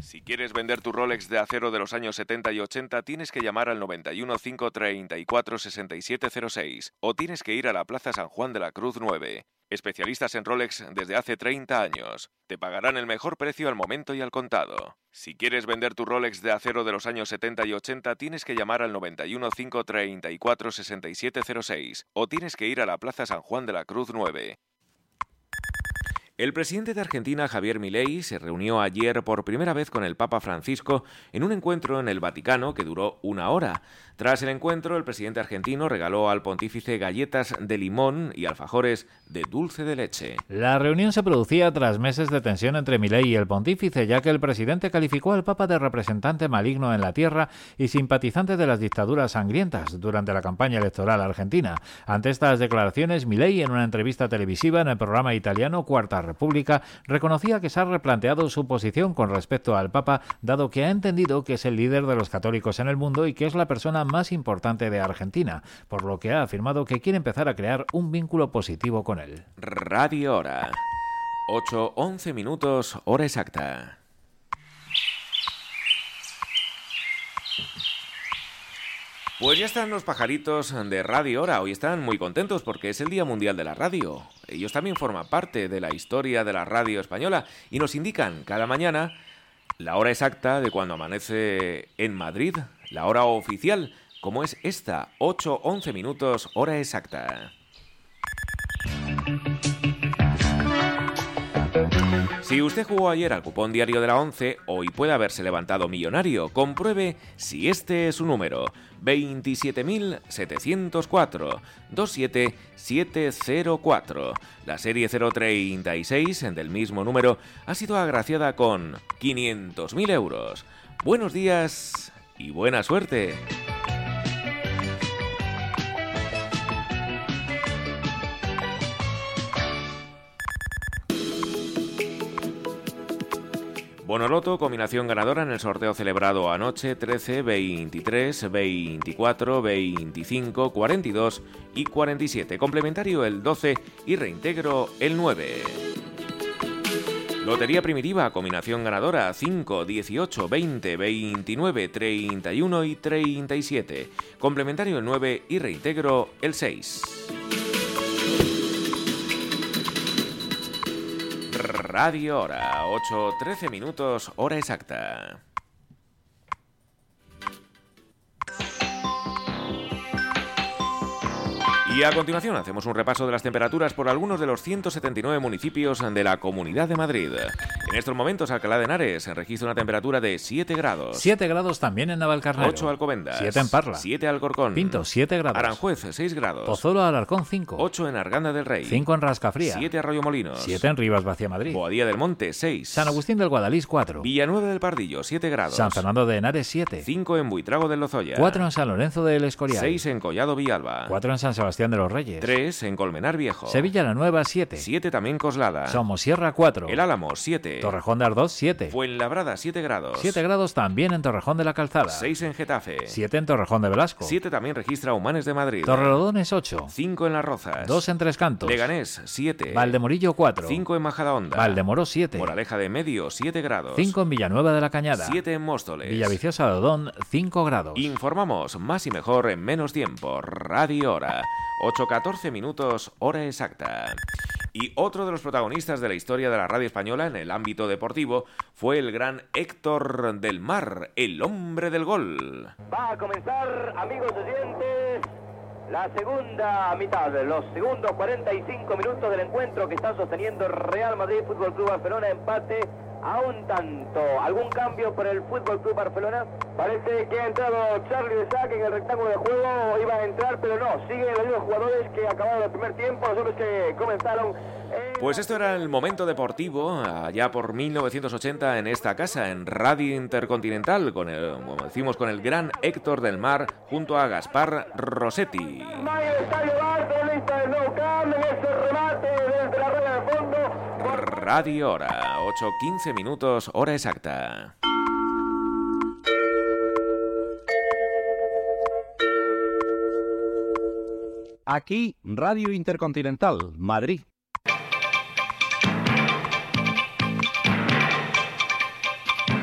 Si quieres vender tu Rolex de acero de los años 70 y 80, tienes que llamar al 91 534 6706 o tienes que ir a la Plaza San Juan de la Cruz 9. Especialistas en Rolex desde hace 30 años. Te pagarán el mejor precio al momento y al contado. Si quieres vender tu Rolex de acero de los años 70 y 80, tienes que llamar al 91 534 6706 o tienes que ir a la Plaza San Juan de la Cruz 9. El presidente de Argentina, Javier Milei, se reunió ayer por primera vez con el Papa Francisco en un encuentro en el Vaticano que duró una hora. Tras el encuentro, el presidente argentino regaló al pontífice galletas de limón y alfajores de dulce de leche. La reunión se producía tras meses de tensión entre Milei y el pontífice, ya que el presidente calificó al Papa de representante maligno en la tierra y simpatizante de las dictaduras sangrientas durante la campaña electoral argentina. Ante estas declaraciones, Milei, en una entrevista televisiva en el programa italiano Cuarta República, reconocía que se ha replanteado su posición con respecto al Papa, dado que ha entendido que es el líder de los católicos en el mundo y que es la persona más importante de Argentina, por lo que ha afirmado que quiere empezar a crear un vínculo positivo con él. Radio Hora. 8-11 minutos, hora exacta. Pues ya están los pajaritos de Radio Hora. Hoy están muy contentos porque es el Día Mundial de la Radio. Ellos también forman parte de la historia de la radio española y nos indican cada mañana la hora exacta de cuando amanece en Madrid, la hora oficial, como es esta, 8-11 minutos, hora exacta. Si usted jugó ayer al cupón diario de la 11, hoy puede haberse levantado millonario. Compruebe si este es su número. 27.704 27704. La serie 036 del mismo número ha sido agraciada con 500.000 euros. Buenos días y buena suerte. Bonoloto, combinación ganadora en el sorteo celebrado anoche 13, 23, 24, 25, 42 y 47. Complementario el 12 y reintegro el 9. Lotería primitiva, combinación ganadora 5, 18, 20, 29, 31 y 37. Complementario el 9 y reintegro el 6. Radio Hora, 8.13 minutos, hora exacta. Y a continuación hacemos un repaso de las temperaturas por algunos de los 179 municipios de la Comunidad de Madrid. En estos momentos, Alcalá de Henares registra una temperatura de 7 grados. 7 grados también en Navalcarnero. 8 Alcobendas. 7 en Parla. 7 Alcorcón. Pinto, 7 grados. Aranjuez, 6 grados. Pozuelo Alarcón, 5. 8 en Arganda del Rey. 5 en Rascafría. 7 Arroyo Molinos. 7 en Rivas Vacia Madrid. Boadía del Monte, 6. San Agustín del Guadalís, 4. Villanueva del Pardillo, 7 grados. San Fernando de Henares, 7. 5 en Buitrago del Lozoya. 4 en San Lorenzo del Escorial. 6 en Collado Villalba. 4 en San Sebastián de los Reyes. 3 en Colmenar Viejo. Sevilla la Nueva, 7. 7 también Coslada. Somosierra, 4. El Álamo, 7. Torrejón de Ardoz, 7. Fuenlabrada, 7 grados. 7 grados también en Torrejón de la Calzada. 6 en Getafe. 7 en Torrejón de Velasco. 7 también registra Humanes de Madrid. Torrelodones, 8. 5 en Las Rozas. 2 en Tres Cantos. Leganés, 7. Valdemorillo, 4. 5 en Majadahonda. Valdemoro, 7. Moraleja de Medio, 7 grados. 5 en Villanueva de la Cañada. 7 en Móstoles. Villaviciosa de Odón, 5 grados. Informamos más y mejor en menos tiempo. Radio Hora. 8.14 minutos, hora exacta. Y otro de los protagonistas de la historia de la radio española en el ámbito deportivo fue el gran Héctor del Mar, el hombre del gol. Va a comenzar, amigos oyentes, la segunda mitad, los segundos 45 minutos del encuentro que está sosteniendo Real Madrid Fútbol Club Barcelona, empate a un tanto. ¿Algún cambio por el Fútbol Club Barcelona? Parece que ha entrado Charlie de Sack en el rectángulo de juego, iba a entrar, pero no, siguen los mismos jugadores que acabaron el primer tiempo, los hombres que comenzaron. Pues esto era el momento deportivo, allá por 1980 en esta casa, en Radio Intercontinental, con el, como decimos, con el gran Héctor del Mar, junto a Gaspar Rossetti. Radio Hora, 8.15 minutos, hora exacta. Aquí, Radio Intercontinental, Madrid.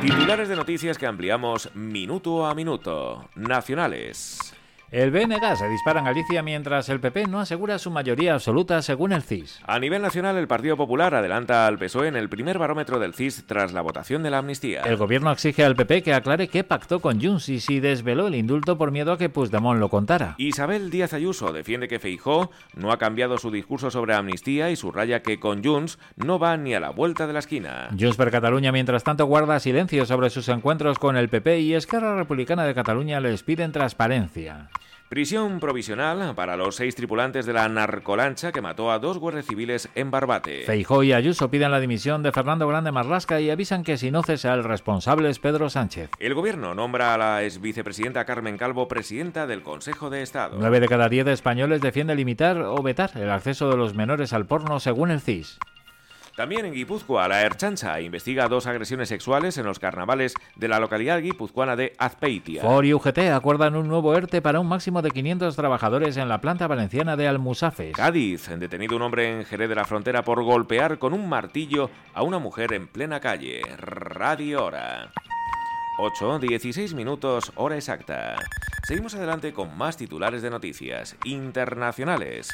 Titulares de noticias que ampliamos minuto a minuto. Nacionales. El BNG se dispara en Galicia mientras el PP no asegura su mayoría absoluta según el CIS. A nivel nacional, el Partido Popular adelanta al PSOE en el primer barómetro del CIS tras la votación de la amnistía. El gobierno exige al PP que aclare qué pactó con Junts y si desveló el indulto por miedo a que Puigdemont lo contara. Isabel Díaz Ayuso defiende que Feijó no ha cambiado su discurso sobre amnistía y subraya que con Junts no va ni a la vuelta de la esquina. Junts per Cataluña, mientras tanto, guarda silencio sobre sus encuentros con el PP y Esquerra Republicana de Cataluña les piden transparencia. Prisión provisional para los seis tripulantes de la narcolancha que mató a dos guardias civiles en Barbate. Feijó y Ayuso piden la dimisión de Fernando Grande Marlasca y avisan que si no cesa el responsable es Pedro Sánchez. El gobierno nombra a la ex vicepresidenta Carmen Calvo presidenta del Consejo de Estado. Nueve de cada diez españoles defiende limitar o vetar el acceso de los menores al porno según el CIS. También en Guipúzcoa, la Erchancha investiga dos agresiones sexuales en los carnavales de la localidad guipuzcoana de Azpeitia. For y UGT acuerdan un nuevo ERTE para un máximo de 500 trabajadores en la planta valenciana de Almusafes. Cádiz, detenido un hombre en Jerez de la Frontera por golpear con un martillo a una mujer en plena calle. Radio Hora. 8, 16 minutos, hora exacta. Seguimos adelante con más titulares de noticias internacionales.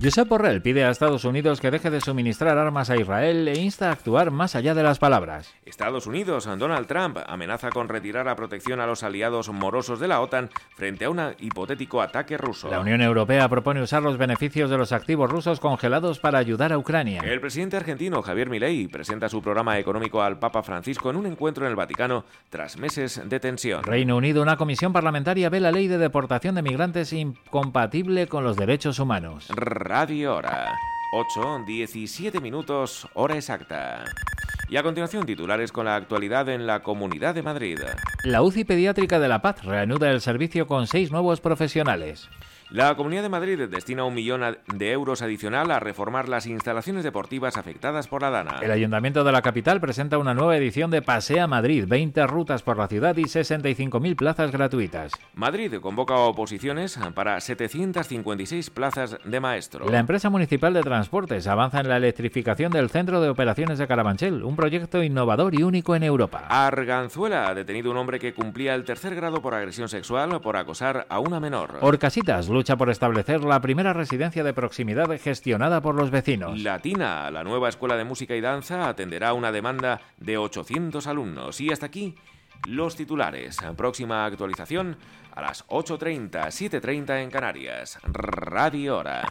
Josep Borrell pide a Estados Unidos que deje de suministrar armas a Israel e insta a actuar más allá de las palabras. Estados Unidos, Donald Trump, amenaza con retirar a protección a los aliados morosos de la OTAN frente a un hipotético ataque ruso. La Unión Europea propone usar los beneficios de los activos rusos congelados para ayudar a Ucrania. El presidente argentino Javier Milei presenta su programa económico al Papa Francisco en un encuentro en el Vaticano tras meses de tensión. Reino Unido, una comisión parlamentaria ve la ley de deportación de migrantes incompatible con los derechos humanos. Radio Hora. 8, 17 minutos, hora exacta. Y a continuación titulares con la actualidad en la Comunidad de Madrid. La UCI Pediátrica de La Paz reanuda el servicio con seis nuevos profesionales. La Comunidad de Madrid destina un millón de euros adicional a reformar las instalaciones deportivas afectadas por la Dana. El Ayuntamiento de la capital presenta una nueva edición de Pasea Madrid, 20 rutas por la ciudad y 65.000 plazas gratuitas. Madrid convoca oposiciones para 756 plazas de maestro. La empresa municipal de transportes avanza en la electrificación del centro de operaciones de Carabanchel, un proyecto innovador y único en Europa. Arganzuela ha detenido un hombre que cumplía el tercer grado por agresión sexual por acosar a una menor. Orcasitas lucha por establecer la primera residencia de proximidad gestionada por los vecinos. Latina, la nueva escuela de música y danza, atenderá una demanda de 800 alumnos. Y hasta aquí los titulares. Próxima actualización a las 8.30, 7.30 en Canarias. Radio Hora.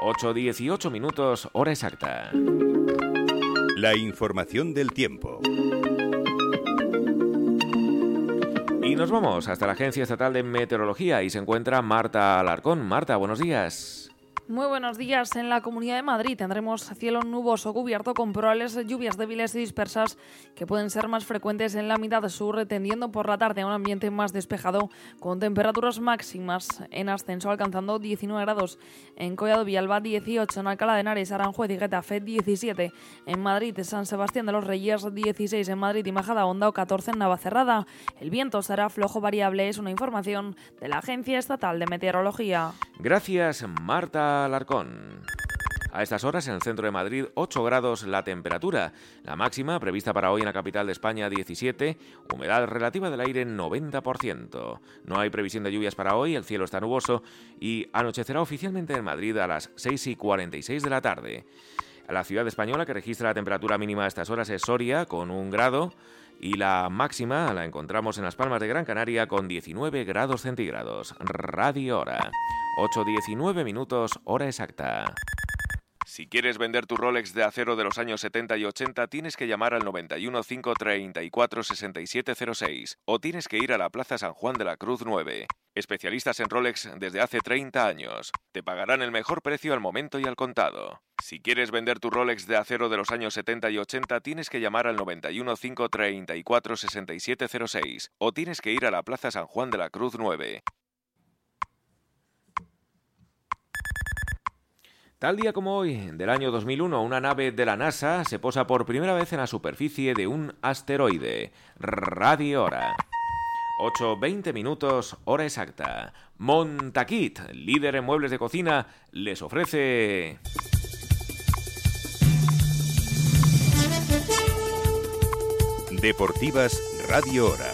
8.18 minutos, hora exacta. La información del tiempo. Y nos vamos hasta la Agencia Estatal de Meteorología y se encuentra Marta Alarcón. Marta, buenos días. Muy buenos días. En la Comunidad de Madrid tendremos cielo nuboso cubierto con probables lluvias débiles y dispersas que pueden ser más frecuentes en la mitad sur, tendiendo por la tarde a un ambiente más despejado con temperaturas máximas en ascenso alcanzando 19 grados. En Collado Villalba 18, en Alcalá de Henares, Aranjuez y Getafe 17, en Madrid San Sebastián de los Reyes 16, en Madrid y Majada Honda o 14 en Navacerrada. El viento será flojo variable, es una información de la Agencia Estatal de Meteorología. Gracias, Marta. Alarcón. A estas horas en el centro de Madrid 8 grados la temperatura, la máxima prevista para hoy en la capital de España 17, humedad relativa del aire 90%. No hay previsión de lluvias para hoy, el cielo está nuboso y anochecerá oficialmente en Madrid a las 6 y 46 de la tarde. La ciudad española que registra la temperatura mínima a estas horas es Soria con un grado y la máxima la encontramos en las Palmas de Gran Canaria con 19 grados centígrados. Radio Hora. 8.19 minutos, hora exacta. Si quieres vender tu Rolex de acero de los años 70 y 80, tienes que llamar al 91 534 6706 o tienes que ir a la Plaza San Juan de la Cruz 9. Especialistas en Rolex desde hace 30 años. Te pagarán el mejor precio al momento y al contado. Si quieres vender tu Rolex de acero de los años 70 y 80, tienes que llamar al 91 534 6706 o tienes que ir a la Plaza San Juan de la Cruz 9. Tal día como hoy, del año 2001, una nave de la NASA se posa por primera vez en la superficie de un asteroide. Radio Hora. 8.20 minutos, hora exacta. Montaquit, líder en muebles de cocina, les ofrece... Deportivas Radio Hora.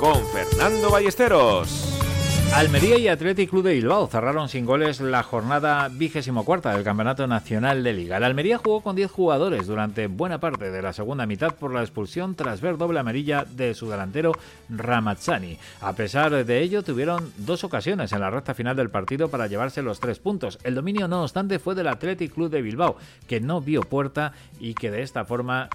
Con Fernando Ballesteros. Almería y Athletic Club de Bilbao cerraron sin goles la jornada vigésimo cuarta del Campeonato Nacional de Liga. El Almería jugó con 10 jugadores durante buena parte de la segunda mitad por la expulsión tras ver doble amarilla de su delantero Ramazzani. A pesar de ello, tuvieron dos ocasiones en la recta final del partido para llevarse los tres puntos. El dominio, no obstante, fue del Athletic Club de Bilbao, que no vio puerta y que de esta forma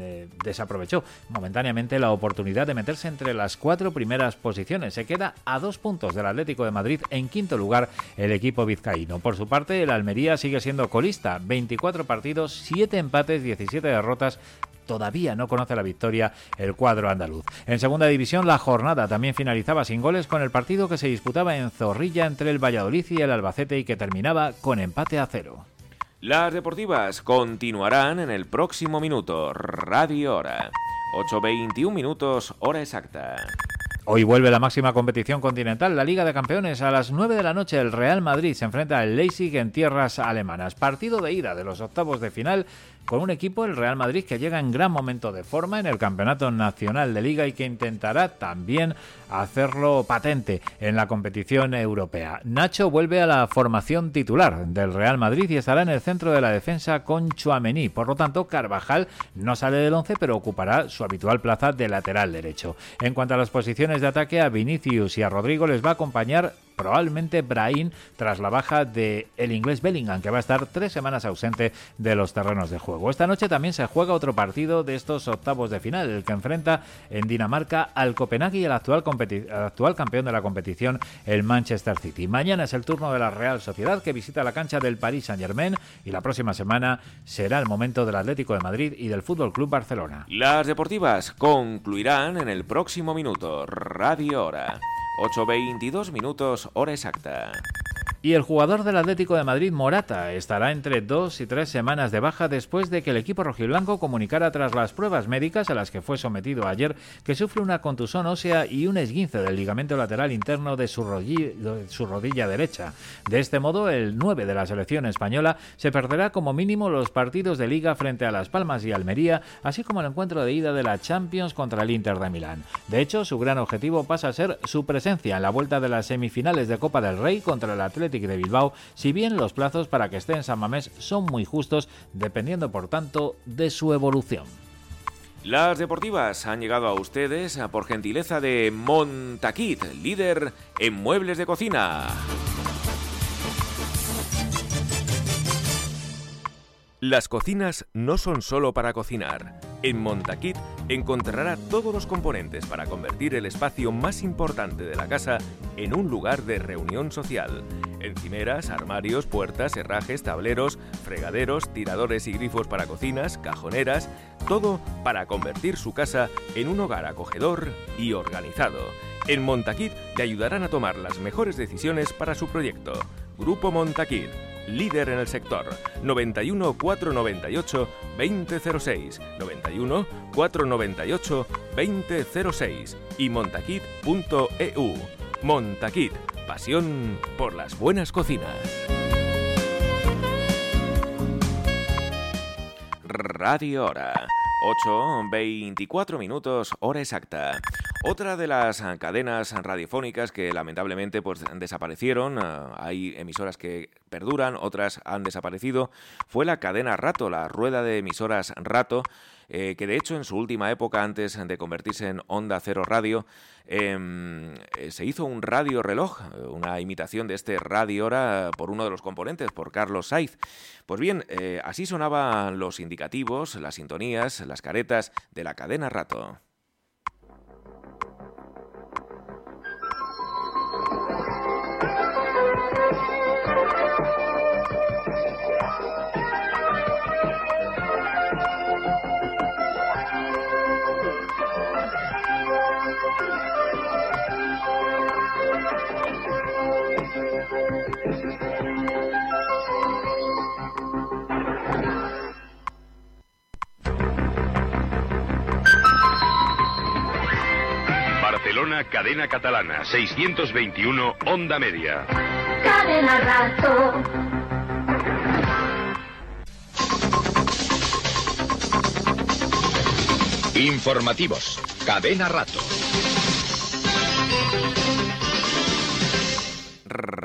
eh, desaprovechó momentáneamente la oportunidad de meterse entre las cuatro primeras posiciones. Se queda a dos puntos del Atlético de Madrid en quinto lugar el equipo vizcaíno. Por su parte, el Almería sigue siendo colista, 24 partidos, 7 empates, 17 derrotas todavía no conoce la victoria el cuadro andaluz. En segunda división la jornada también finalizaba sin goles con el partido que se disputaba en Zorrilla entre el Valladolid y el Albacete y que terminaba con empate a cero. Las deportivas continuarán en el próximo minuto, Radio Hora. 8.21 minutos, hora exacta. Hoy vuelve la máxima competición continental, la Liga de Campeones. A las 9 de la noche el Real Madrid se enfrenta al Leipzig en tierras alemanas. Partido de ida de los octavos de final con un equipo, el Real Madrid, que llega en gran momento de forma en el Campeonato Nacional de Liga y que intentará también hacerlo patente en la competición europea. Nacho vuelve a la formación titular del Real Madrid y estará en el centro de la defensa con Chuamení. Por lo tanto, Carvajal no sale del 11, pero ocupará su habitual plaza de lateral derecho. En cuanto a las posiciones de ataque, a Vinicius y a Rodrigo les va a acompañar probablemente Brahim tras la baja de inglés Bellingham, que va a estar tres semanas ausente de los terrenos de juego. Esta noche también se juega otro partido de estos octavos de final, el que enfrenta en Dinamarca al Copenhague y actual, actual campeón de la competición, el Manchester City. Mañana es el turno de la Real Sociedad, que visita la cancha del Paris Saint-Germain, y la próxima semana será el momento del Atlético de Madrid y del Fútbol Club Barcelona. Las deportivas concluirán en el próximo minuto. Radio Hora. 8.22 minutos, hora exacta. Y el jugador del Atlético de Madrid, Morata, estará entre dos y tres semanas de baja después de que el equipo rojiblanco comunicara tras las pruebas médicas a las que fue sometido ayer que sufre una contusión ósea y un esguince del ligamento lateral interno de su, rodilla, derecha. De este modo, el 9 de la selección española se perderá como mínimo los partidos de liga frente a Las Palmas y Almería, así como el encuentro de ida de la Champions contra el Inter de Milán. De hecho, su gran objetivo pasa a ser su presencia en la vuelta de las semifinales de Copa del Rey contra el Atlético de Bilbao, si bien los plazos para que esté en San Mamés son muy justos, dependiendo por tanto de su evolución. Las deportivas han llegado a ustedes por gentileza de Montaquit, líder en muebles de cocina. Las cocinas no son solo para cocinar. En Montaquit encontrará todos los componentes para convertir el espacio más importante de la casa en un lugar de reunión social. Encimeras, armarios, puertas, herrajes, tableros, fregaderos, tiradores y grifos para cocinas, cajoneras, todo para convertir su casa en un hogar acogedor y organizado. En Montaquit te ayudarán a tomar las mejores decisiones para su proyecto. Grupo Montaquit líder en el sector. 91 498 2006, 91 498 2006 y montaquit.eu. Montaquit, pasión por las buenas cocinas. Radio Hora. 8, 24 minutos, hora exacta. Otra de las cadenas radiofónicas que lamentablemente pues, desaparecieron, ah, hay emisoras que perduran, otras han desaparecido, fue la cadena Rato, la rueda de emisoras Rato, eh, que de hecho en su última época, antes de convertirse en Onda Cero Radio, eh, se hizo un radio reloj, una imitación de este radio hora por uno de los componentes, por Carlos Saiz. Pues bien, eh, así sonaban los indicativos, las sintonías, las caretas de la cadena Rato. Cadena Catalana, 621, Onda Media. Cadena Rato. Informativos, Cadena Rato.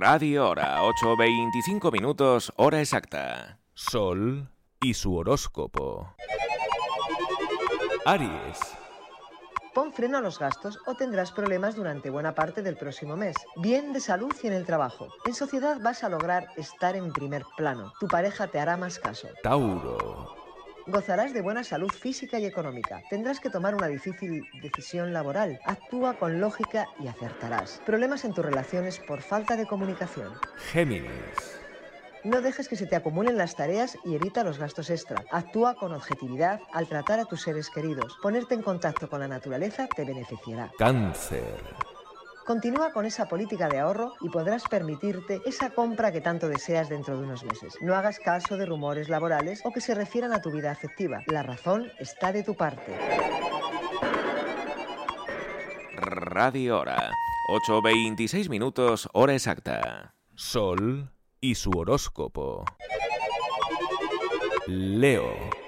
Radio Hora, 8.25 minutos, hora exacta. Sol y su horóscopo. Aries. Pon freno a los gastos o tendrás problemas durante buena parte del próximo mes. Bien de salud y en el trabajo. En sociedad vas a lograr estar en primer plano. Tu pareja te hará más caso. Tauro. Gozarás de buena salud física y económica. Tendrás que tomar una difícil decisión laboral. Actúa con lógica y acertarás. Problemas en tus relaciones por falta de comunicación. Géminis. No dejes que se te acumulen las tareas y evita los gastos extra. Actúa con objetividad al tratar a tus seres queridos. Ponerte en contacto con la naturaleza te beneficiará. Cáncer. Continúa con esa política de ahorro y podrás permitirte esa compra que tanto deseas dentro de unos meses. No hagas caso de rumores laborales o que se refieran a tu vida afectiva. La razón está de tu parte. Radio Hora. 8.26 minutos, hora exacta. Sol y su horóscopo. Leo.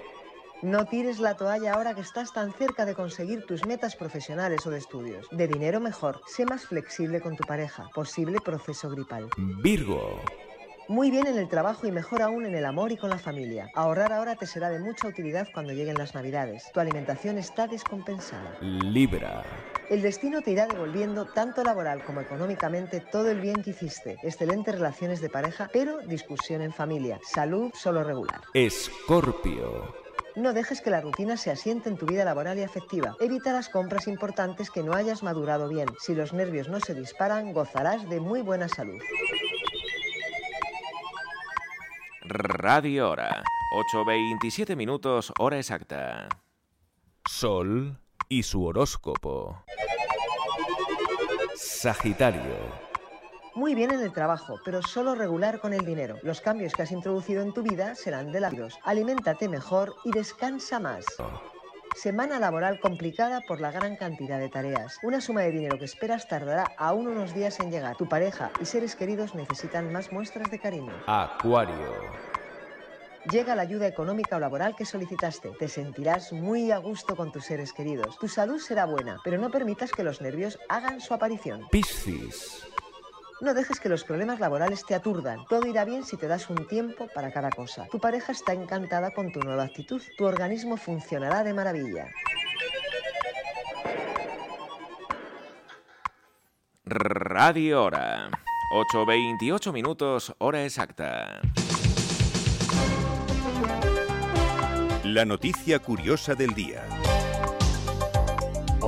No tires la toalla ahora que estás tan cerca de conseguir tus metas profesionales o de estudios. De dinero mejor. Sé más flexible con tu pareja. Posible proceso gripal. Virgo. Muy bien en el trabajo y mejor aún en el amor y con la familia. Ahorrar ahora te será de mucha utilidad cuando lleguen las navidades. Tu alimentación está descompensada. Libra. El destino te irá devolviendo tanto laboral como económicamente todo el bien que hiciste. Excelentes relaciones de pareja, pero discusión en familia. Salud solo regular. Escorpio. No dejes que la rutina se asiente en tu vida laboral y afectiva. Evita las compras importantes que no hayas madurado bien. Si los nervios no se disparan, gozarás de muy buena salud. Radio Hora. 8.27 minutos, hora exacta. Sol y su horóscopo. Sagitario. Muy bien en el trabajo, pero solo regular con el dinero. Los cambios que has introducido en tu vida serán de labios. Aliméntate mejor y descansa más. Semana laboral complicada por la gran cantidad de tareas. Una suma de dinero que esperas tardará aún unos días en llegar. Tu pareja y seres queridos necesitan más muestras de cariño. Acuario. Llega la ayuda económica o laboral que solicitaste. Te sentirás muy a gusto con tus seres queridos. Tu salud será buena, pero no permitas que los nervios hagan su aparición. Piscis. No dejes que los problemas laborales te aturdan. Todo irá bien si te das un tiempo para cada cosa. Tu pareja está encantada con tu nueva actitud. Tu organismo funcionará de maravilla. Radio Hora. 8.28 minutos, hora exacta. La noticia curiosa del día.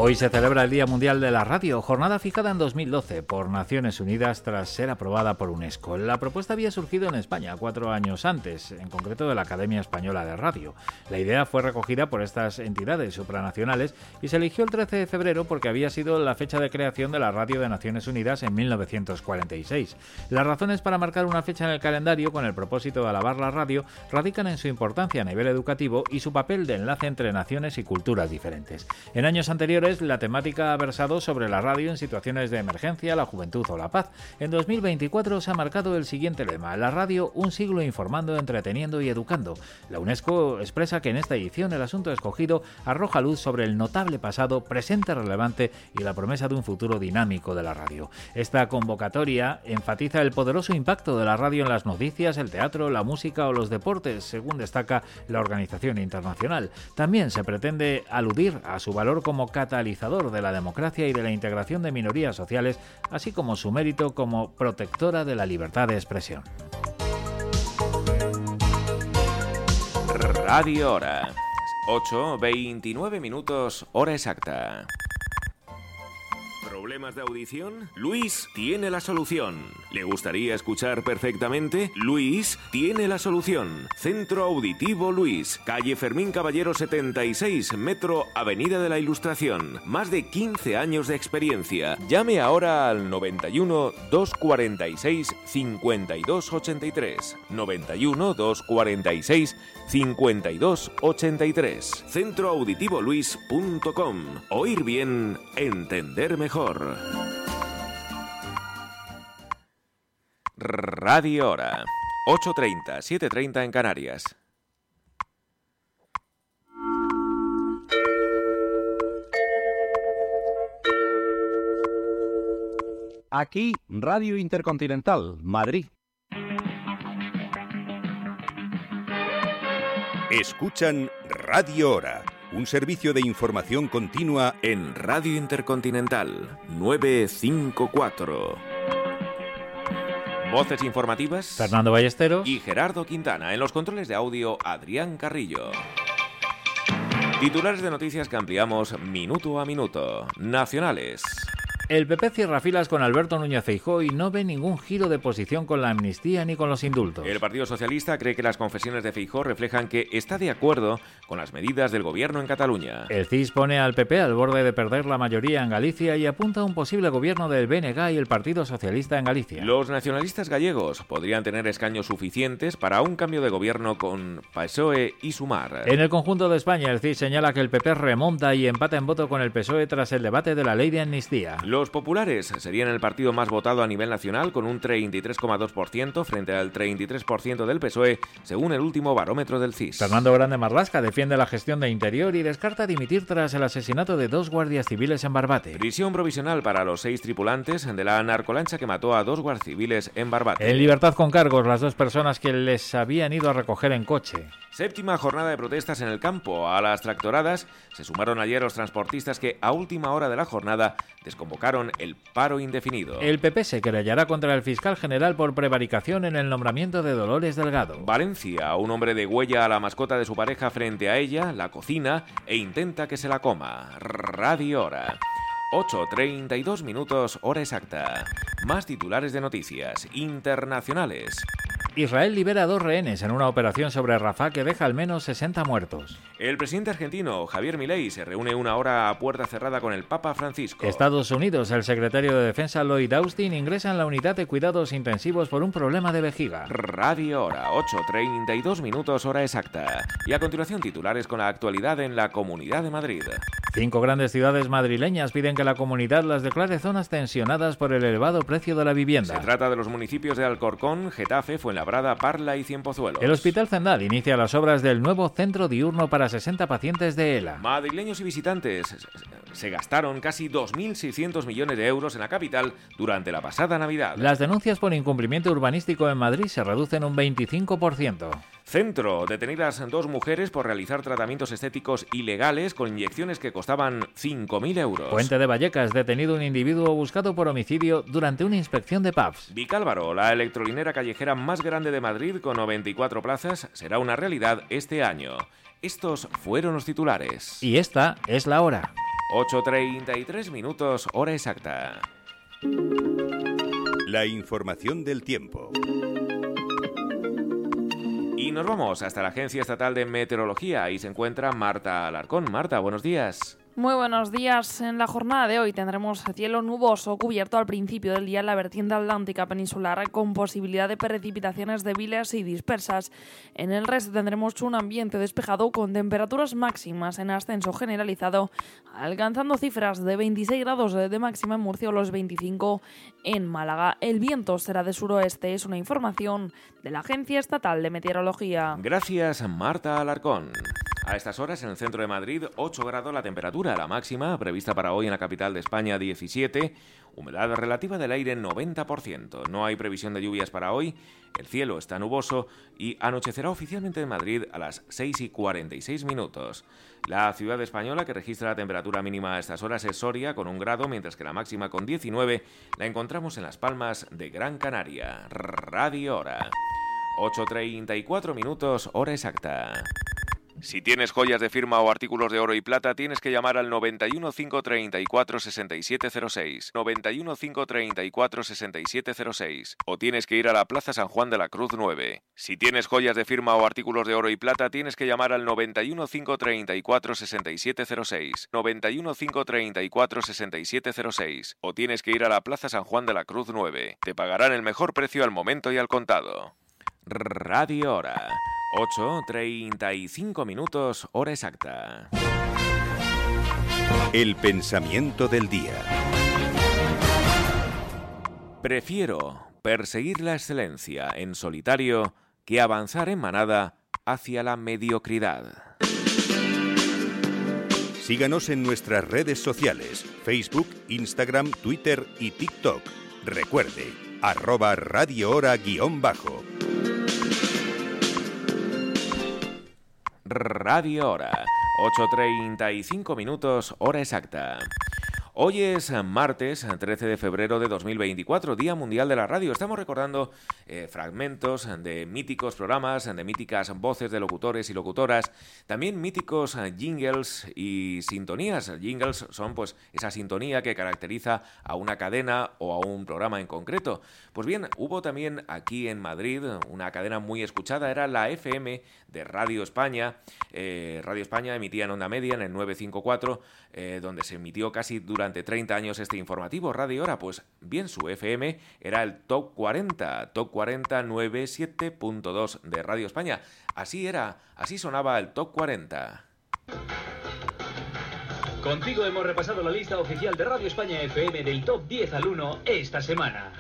Hoy se celebra el Día Mundial de la Radio, jornada fijada en 2012 por Naciones Unidas tras ser aprobada por UNESCO. La propuesta había surgido en España cuatro años antes, en concreto de la Academia Española de Radio. La idea fue recogida por estas entidades supranacionales y se eligió el 13 de febrero porque había sido la fecha de creación de la Radio de Naciones Unidas en 1946. Las razones para marcar una fecha en el calendario con el propósito de alabar la radio radican en su importancia a nivel educativo y su papel de enlace entre naciones y culturas diferentes. En años anteriores, la temática ha versado sobre la radio en situaciones de emergencia, la juventud o la paz. En 2024 se ha marcado el siguiente lema, la radio un siglo informando, entreteniendo y educando. La UNESCO expresa que en esta edición el asunto escogido arroja luz sobre el notable pasado, presente relevante y la promesa de un futuro dinámico de la radio. Esta convocatoria enfatiza el poderoso impacto de la radio en las noticias, el teatro, la música o los deportes, según destaca la organización internacional. También se pretende aludir a su valor como catalizador de la democracia y de la integración de minorías sociales, así como su mérito como protectora de la libertad de expresión. Radio Hora. 8, 29 minutos, hora exacta. ¿Problemas de audición? Luis tiene la solución. ¿Le gustaría escuchar perfectamente? Luis tiene la solución. Centro Auditivo Luis, calle Fermín Caballero 76, Metro Avenida de la Ilustración. Más de 15 años de experiencia. Llame ahora al 91 246 5283. 91 246 5283. Centroauditivoluis.com. Oír bien, entender mejor. Radio Hora. 8.30, 7.30 en Canarias. Aquí, Radio Intercontinental, Madrid. Escuchan Radio Hora, un servicio de información continua en Radio Intercontinental 954. Voces informativas. Fernando Ballesteros. Y Gerardo Quintana. En los controles de audio, Adrián Carrillo. Titulares de noticias que ampliamos minuto a minuto. Nacionales. El PP cierra filas con Alberto Núñez Feijóo y no ve ningún giro de posición con la amnistía ni con los indultos. El Partido Socialista cree que las confesiones de Feijóo reflejan que está de acuerdo con las medidas del gobierno en Cataluña. El CIS pone al PP al borde de perder la mayoría en Galicia y apunta a un posible gobierno del BNG y el Partido Socialista en Galicia. Los nacionalistas gallegos podrían tener escaños suficientes para un cambio de gobierno con PSOE y Sumar. En el conjunto de España, el CIS señala que el PP remonta y empata en voto con el PSOE tras el debate de la ley de amnistía. Los populares serían el partido más votado a nivel nacional con un 33,2% frente al 33% del PSOE, según el último barómetro del CIS. Fernando Grande Marlasca defiende la gestión de Interior y descarta dimitir tras el asesinato de dos guardias civiles en Barbate. Prisión provisional para los seis tripulantes de la narcolancha que mató a dos guardias civiles en Barbate. En libertad con cargos las dos personas que les habían ido a recoger en coche. Séptima jornada de protestas en el campo. A las tractoradas se sumaron ayer los transportistas que a última hora de la jornada desconvocaron el paro indefinido. El PP se querellará contra el fiscal general por prevaricación en el nombramiento de Dolores Delgado. Valencia, un hombre de huella a la mascota de su pareja frente a ella, la cocina e intenta que se la coma. Radio Hora. 8.32 minutos, hora exacta. Más titulares de noticias internacionales. Israel libera a dos rehenes en una operación sobre Rafah que deja al menos 60 muertos. El presidente argentino Javier Milei se reúne una hora a puerta cerrada con el Papa Francisco. Estados Unidos, el secretario de Defensa Lloyd Austin ingresa en la unidad de cuidados intensivos por un problema de vejiga. Radio Hora, 8.32 minutos hora exacta. Y a continuación titulares con la actualidad en la Comunidad de Madrid. Cinco grandes ciudades madrileñas piden que la comunidad las declare zonas tensionadas por el elevado precio de la vivienda. Se trata de los municipios de Alcorcón, Getafe, Fuenlabrada, Parla y Cienpozuelos. El Hospital Zendal inicia las obras del nuevo centro diurno para 60 pacientes de ELA. Madrileños y visitantes se gastaron casi 2.600 millones de euros en la capital durante la pasada Navidad. Las denuncias por incumplimiento urbanístico en Madrid se reducen un 25%. Centro. Detenidas dos mujeres por realizar tratamientos estéticos ilegales con inyecciones que costaban 5.000 euros. Puente de Vallecas. Detenido un individuo buscado por homicidio durante una inspección de pubs. Vicálvaro. La electrolinera callejera más grande de Madrid con 94 plazas será una realidad este año. Estos fueron los titulares. Y esta es la hora. 8.33 minutos, hora exacta. La información del tiempo. Y nos vamos hasta la Agencia Estatal de Meteorología. Ahí se encuentra Marta Alarcón. Marta, buenos días. Muy buenos días. En la jornada de hoy tendremos cielo nuboso cubierto al principio del día en la vertiente atlántica peninsular con posibilidad de precipitaciones débiles y dispersas. En el resto tendremos un ambiente despejado con temperaturas máximas en ascenso generalizado, alcanzando cifras de 26 grados de máxima en Murcia o los 25 en Málaga. El viento será de suroeste, es una información de la Agencia Estatal de Meteorología. Gracias, Marta Alarcón. A estas horas en el centro de Madrid, 8 grados la temperatura, la máxima prevista para hoy en la capital de España 17, humedad relativa del aire 90%. No hay previsión de lluvias para hoy, el cielo está nuboso y anochecerá oficialmente en Madrid a las 6 y 46 minutos. La ciudad española que registra la temperatura mínima a estas horas es Soria con un grado, mientras que la máxima con 19 la encontramos en Las Palmas de Gran Canaria. Radio Hora. 8.34 minutos, hora exacta. Si tienes joyas de firma o artículos de oro y plata, tienes que llamar al 91 534 6706. 91 534 6706. O tienes que ir a la Plaza San Juan de la Cruz 9. Si tienes joyas de firma o artículos de oro y plata, tienes que llamar al 91 534 6706. 91 534 6706. O tienes que ir a la Plaza San Juan de la Cruz 9. Te pagarán el mejor precio al momento y al contado. Radio Hora. 8.35 minutos, hora exacta. El pensamiento del día. Prefiero perseguir la excelencia en solitario que avanzar en manada hacia la mediocridad. Síganos en nuestras redes sociales, Facebook, Instagram, Twitter y TikTok. Recuerde, arroba Radio Hora guion bajo. Radio Hora. 8.35 minutos, hora exacta. Hoy es martes 13 de febrero de 2024, Día Mundial de la Radio. Estamos recordando eh, fragmentos de míticos programas, de míticas voces de locutores y locutoras, también míticos jingles y sintonías. Jingles son pues esa sintonía que caracteriza a una cadena o a un programa en concreto. Pues bien, hubo también aquí en Madrid una cadena muy escuchada, era la FM de Radio España. Eh, Radio España emitía en onda media en el 954, eh, donde se emitió casi durante durante 30 años este informativo Radio Hora? Pues bien, su FM era el Top 40, Top 40 97.2 de Radio España. Así era, así sonaba el Top 40. Contigo hemos repasado la lista oficial de Radio España FM del Top 10 al 1 esta semana.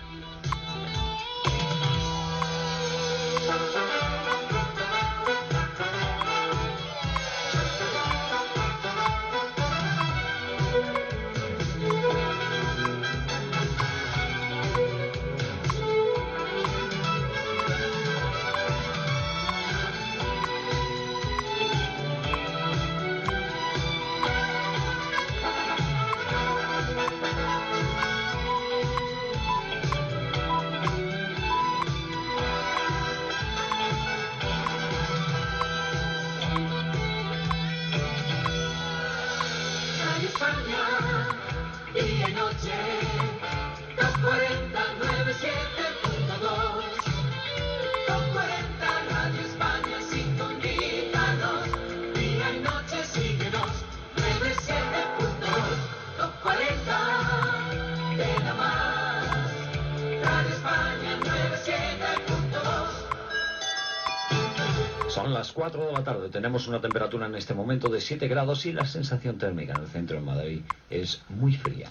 Tenemos una temperatura en este momento de 7 grados y la sensación térmica en el centro de Madrid es muy fría.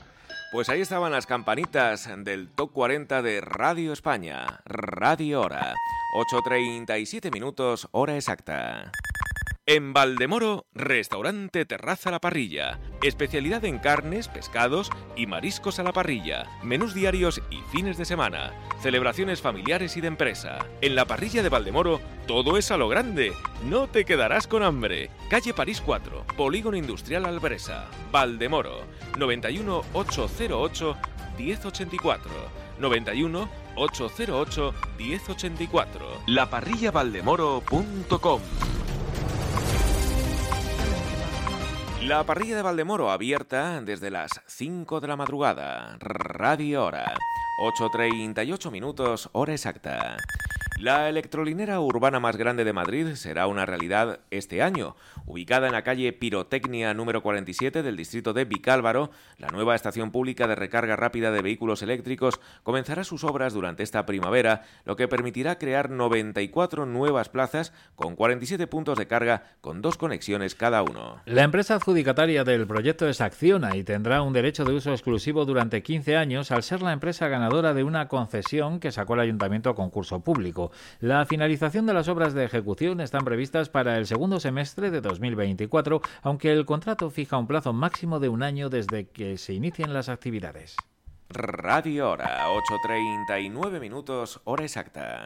Pues ahí estaban las campanitas del Top 40 de Radio España. Radio Hora. 8.37 minutos, hora exacta. En Valdemoro, restaurante Terraza La Parrilla. Especialidad en carnes, pescados y mariscos a la parrilla. Menús diarios y fines de semana. Celebraciones familiares y de empresa. En la parrilla de Valdemoro, todo es a lo grande. No te quedarás con hambre. Calle París 4, Polígono Industrial Albresa. Valdemoro. 91 808 1084. 91 808 1084. Laparrillavaldemoro.com La parrilla de Valdemoro abierta desde las 5 de la madrugada. Radio Hora. 8.38 minutos, hora exacta. La electrolinera urbana más grande de Madrid será una realidad este año. Ubicada en la calle Pirotecnia número 47 del distrito de Vicálvaro, la nueva estación pública de recarga rápida de vehículos eléctricos comenzará sus obras durante esta primavera, lo que permitirá crear 94 nuevas plazas con 47 puntos de carga con dos conexiones cada uno. La empresa adjudicataria del proyecto es Acciona y tendrá un derecho de uso exclusivo durante 15 años al ser la empresa ganadora de una concesión que sacó el ayuntamiento a concurso público. La finalización de las obras de ejecución están previstas para el segundo semestre de 2024, aunque el contrato fija un plazo máximo de un año desde que se inicien las actividades. Radio Hora, 8.39 minutos, hora exacta.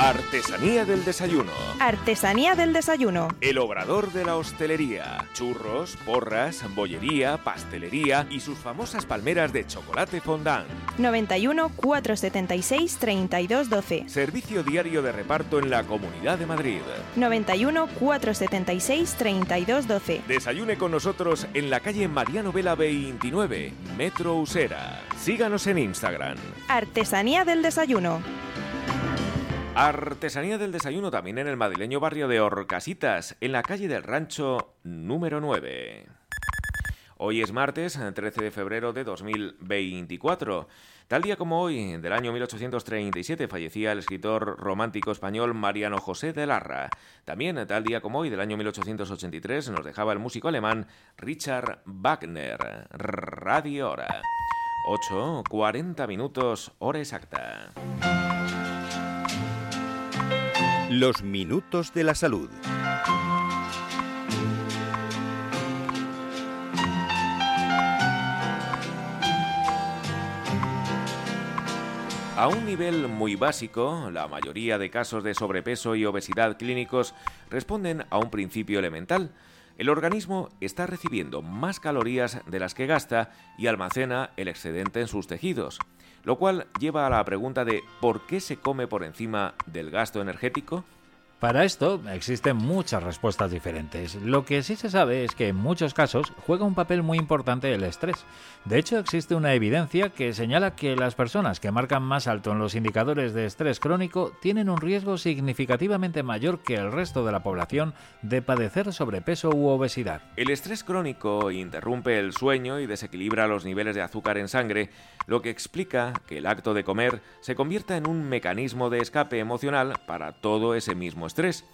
Artesanía del desayuno. Artesanía del desayuno. El obrador de la hostelería. Churros, porras, bollería, pastelería y sus famosas palmeras de chocolate fondant. 91 476 3212. Servicio diario de reparto en la Comunidad de Madrid. 91 476 3212. Desayune con nosotros en la calle Mariano Vela 29, Metro Usera. Síganos en Instagram. Artesanía del desayuno. Artesanía del desayuno también en el madrileño barrio de Orcasitas, en la calle del Rancho número 9. Hoy es martes, 13 de febrero de 2024. Tal día como hoy, del año 1837, fallecía el escritor romántico español Mariano José de Larra. También, tal día como hoy, del año 1883, nos dejaba el músico alemán Richard Wagner. Radio Hora. 8, 40 minutos, hora exacta. Los minutos de la salud. A un nivel muy básico, la mayoría de casos de sobrepeso y obesidad clínicos responden a un principio elemental. el organismo está recibiendo más calorías de las que gasta y almacena el excedente en sus tejidos, lo cual lleva a la pregunta de ¿por qué se come por encima del gasto energético? Para esto existen muchas respuestas diferentes. Lo que sí se sabe es que en muchos casos juega un papel muy importante el estrés. De hecho, existe una evidencia que señala que las personas que marcan más alto en los indicadores de estrés crónico tienen un riesgo significativamente mayor que el resto de la población de padecer sobrepeso u obesidad. El estrés crónico interrumpe el sueño y desequilibra los niveles de azúcar en sangre, lo que explica que el acto de comer se convierta en un mecanismo de escape emocional para todo ese mismo estrés.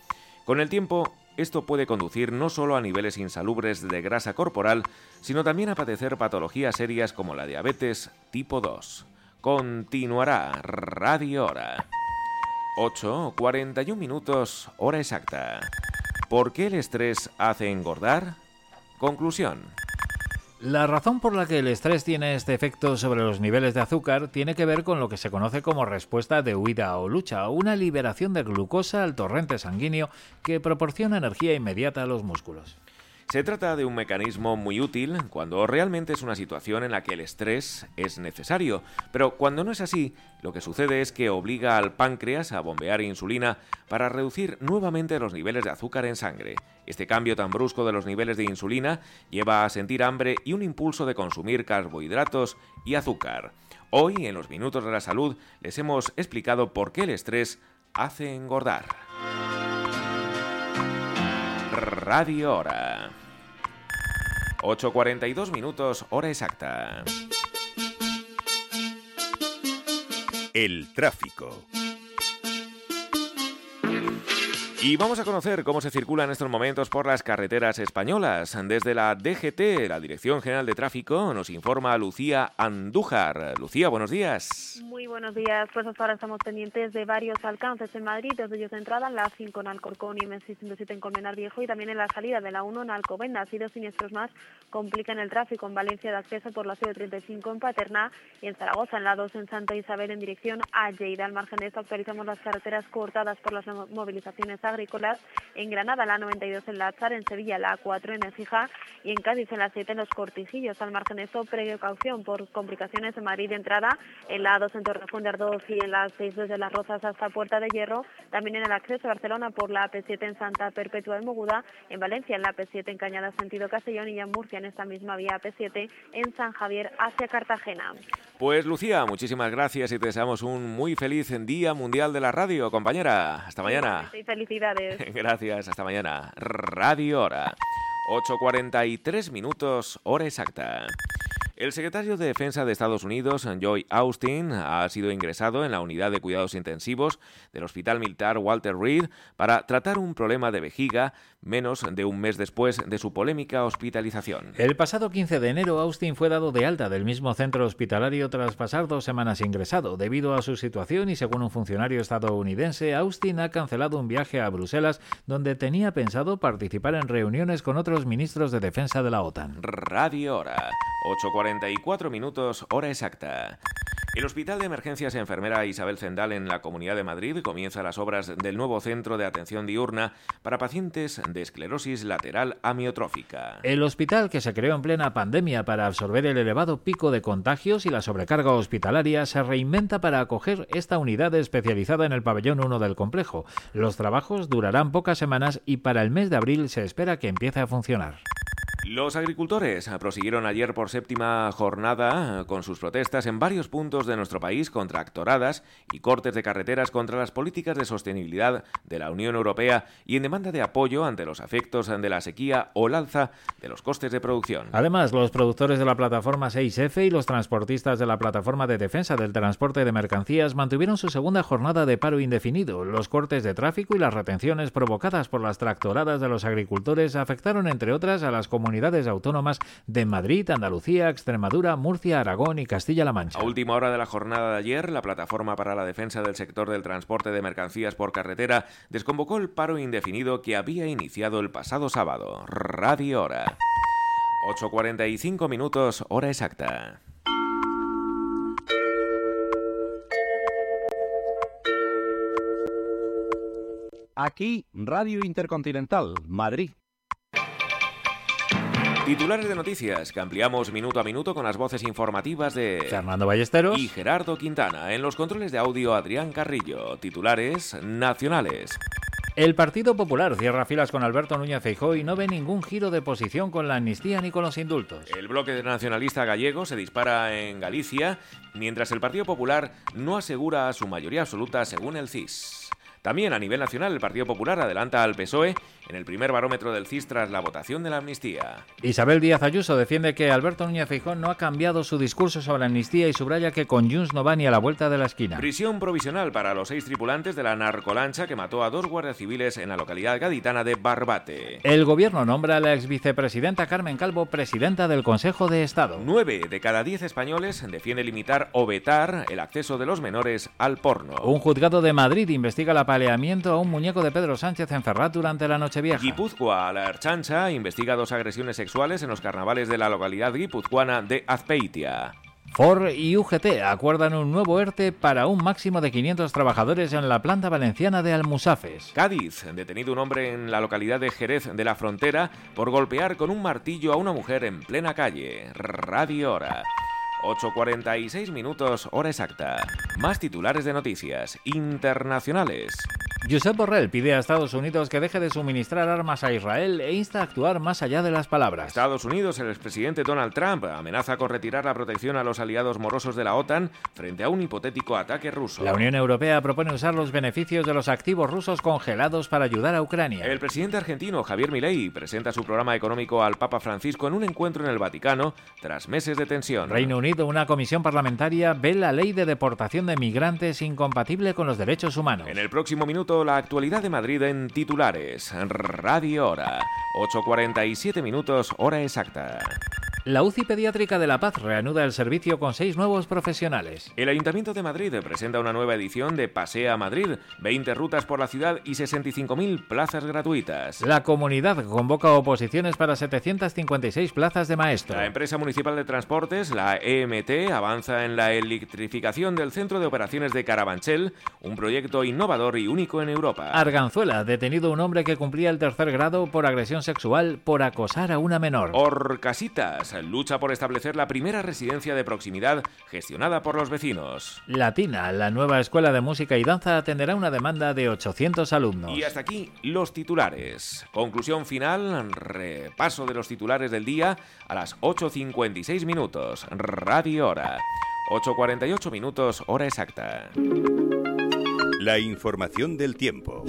Con el tiempo, esto puede conducir no solo a niveles insalubres de grasa corporal, sino también a padecer patologías serias como la diabetes tipo 2. Continuará Radio Hora. 8, 41 minutos, hora exacta. ¿Por qué el estrés hace engordar? Conclusión. La razón por la que el estrés tiene este efecto sobre los niveles de azúcar tiene que ver con lo que se conoce como respuesta de huida o lucha, una liberación de glucosa al torrente sanguíneo que proporciona energía inmediata a los músculos. Se trata de un mecanismo muy útil cuando realmente es una situación en la que el estrés es necesario, pero cuando no es así, lo que sucede es que obliga al páncreas a bombear insulina para reducir nuevamente los niveles de azúcar en sangre. Este cambio tan brusco de los niveles de insulina lleva a sentir hambre y un impulso de consumir carbohidratos y azúcar. Hoy, en los minutos de la salud, les hemos explicado por qué el estrés hace engordar. Radio Hora. 8.42 minutos, hora exacta. El tráfico. Y vamos a conocer cómo se circula en estos momentos por las carreteras españolas. Desde la DGT, la Dirección General de Tráfico, nos informa Lucía Andújar. Lucía, buenos días. Muy buenos días. Pues hasta ahora estamos pendientes de varios alcances en Madrid, desde ellos de entrada en la 5 en Alcorcón y M607 en Colmenar Viejo y también en la salida de la 1 en Alcobendas. Y dos siniestros más complican el tráfico en Valencia de acceso por la C35 en Paterna y en Zaragoza en la 2 en Santa Isabel en dirección a Lleida. Al margen de esto actualizamos las carreteras cortadas por las movilizaciones agrícolas en Granada la 92 en la Azar, en Sevilla la 4 en Ecija y en Cádiz en la 7 en los Cortijillos. Al margen de esto, precaución por complicaciones en Madrid de entrada, en la 2 en Torrejón de Ardoz y en la 6 desde Las Rozas hasta Puerta de Hierro, también en el acceso a Barcelona por la P7 en Santa Perpetua de Moguda, en Valencia en la P7 en Cañada sentido Castellón y en Murcia en esta misma vía P7 en San Javier hacia Cartagena. Pues Lucía, muchísimas gracias y te deseamos un muy feliz Día Mundial de la Radio, compañera. Hasta mañana. Sí, Gracias, hasta mañana. Radio Hora. 8.43 minutos, hora exacta. El secretario de Defensa de Estados Unidos, Joy Austin, ha sido ingresado en la unidad de cuidados intensivos del Hospital Militar Walter Reed para tratar un problema de vejiga menos de un mes después de su polémica hospitalización. El pasado 15 de enero, Austin fue dado de alta del mismo centro hospitalario tras pasar dos semanas ingresado. Debido a su situación y según un funcionario estadounidense, Austin ha cancelado un viaje a Bruselas donde tenía pensado participar en reuniones con otros ministros de defensa de la OTAN. Radio Hora. 8.44 minutos, hora exacta. El Hospital de Emergencias Enfermera Isabel Zendal en la Comunidad de Madrid comienza las obras del nuevo centro de atención diurna para pacientes de esclerosis lateral amiotrófica. El hospital, que se creó en plena pandemia para absorber el elevado pico de contagios y la sobrecarga hospitalaria, se reinventa para acoger esta unidad especializada en el pabellón 1 del complejo. Los trabajos durarán pocas semanas y para el mes de abril se espera que empiece a funcionar. Los agricultores prosiguieron ayer por séptima jornada con sus protestas en varios puntos de nuestro país contra actoradas y cortes de carreteras contra las políticas de sostenibilidad de la Unión Europea y en demanda de apoyo ante los efectos de la sequía o el alza de los costes de producción. Además, los productores de la plataforma 6F y los transportistas de la plataforma de defensa del transporte de mercancías mantuvieron su segunda jornada de paro indefinido. Los cortes de tráfico y las retenciones provocadas por las tractoradas de los agricultores afectaron, entre otras, a las comunidades comunidades autónomas de Madrid, Andalucía, Extremadura, Murcia, Aragón y Castilla-La Mancha. A última hora de la jornada de ayer, la Plataforma para la Defensa del Sector del Transporte de Mercancías por Carretera desconvocó el paro indefinido que había iniciado el pasado sábado. Radio Hora. 8.45 minutos, hora exacta. Aquí, Radio Intercontinental, Madrid. Titulares de noticias que ampliamos minuto a minuto con las voces informativas de Fernando Ballesteros y Gerardo Quintana. En los controles de audio, Adrián Carrillo. Titulares nacionales. El Partido Popular cierra filas con Alberto Núñez Feijóo y no ve ningún giro de posición con la amnistía ni con los indultos. El bloque nacionalista gallego se dispara en Galicia, mientras el Partido Popular no asegura su mayoría absoluta según el CIS. También a nivel nacional el Partido Popular adelanta al PSOE en el primer barómetro del CIS tras la votación de la amnistía. Isabel Díaz Ayuso defiende que Alberto Núñez Feijóo no ha cambiado su discurso sobre la amnistía y subraya que con Junts no va ni a la vuelta de la esquina. Prisión provisional para los seis tripulantes de la narcolancha que mató a dos guardias civiles en la localidad gaditana de Barbate. El gobierno nombra a la ex vicepresidenta Carmen Calvo presidenta del Consejo de Estado. Nueve de cada diez españoles defiende limitar o vetar el acceso de los menores al porno. Un juzgado de Madrid investiga la apaleamiento a un muñeco de Pedro Sánchez en Ferrat durante la Nochevieja. Guipúzcoa, la Erchancha, investiga dos agresiones sexuales en los carnavales de la localidad guipuzcoana de Azpeitia. Ford y UGT acuerdan un nuevo ERTE para un máximo de 500 trabajadores en la planta valenciana de Almusafes. Cádiz, detenido un hombre en la localidad de Jerez de la Frontera por golpear con un martillo a una mujer en plena calle. Radio Hora. 8.46 minutos, hora exacta. Más titulares de noticias internacionales. Josep Borrell pide a Estados Unidos que deje de suministrar armas a Israel e insta a actuar más allá de las palabras. Estados Unidos, el expresidente Donald Trump amenaza con retirar la protección a los aliados morosos de la OTAN frente a un hipotético ataque ruso. La Unión Europea propone usar los beneficios de los activos rusos congelados para ayudar a Ucrania. El presidente argentino Javier Milei presenta su programa económico al Papa Francisco en un encuentro en el Vaticano tras meses de tensión. Reino Unido, una comisión parlamentaria ve la ley de deportación de migrantes incompatible con los derechos humanos. En el próximo minuto la actualidad de Madrid en titulares. Radio Hora. 8.47 minutos, hora exacta. La UCI Pediátrica de La Paz reanuda el servicio con seis nuevos profesionales. El Ayuntamiento de Madrid presenta una nueva edición de Pasea Madrid, 20 rutas por la ciudad y 65.000 plazas gratuitas. La comunidad convoca oposiciones para 756 plazas de maestro. La empresa municipal de transportes, la EMT, avanza en la electrificación del centro de operaciones de Carabanchel, un proyecto innovador y único en Europa. Arganzuela, detenido un hombre que cumplía el tercer grado por agresión sexual por acosar a una menor. Orcasitas lucha por establecer la primera residencia de proximidad gestionada por los vecinos. Latina, la nueva escuela de música y danza atenderá una demanda de 800 alumnos. Y hasta aquí los titulares. Conclusión final, repaso de los titulares del día a las 8.56 minutos. Radio Hora. 8.48 minutos, hora exacta. La información del tiempo.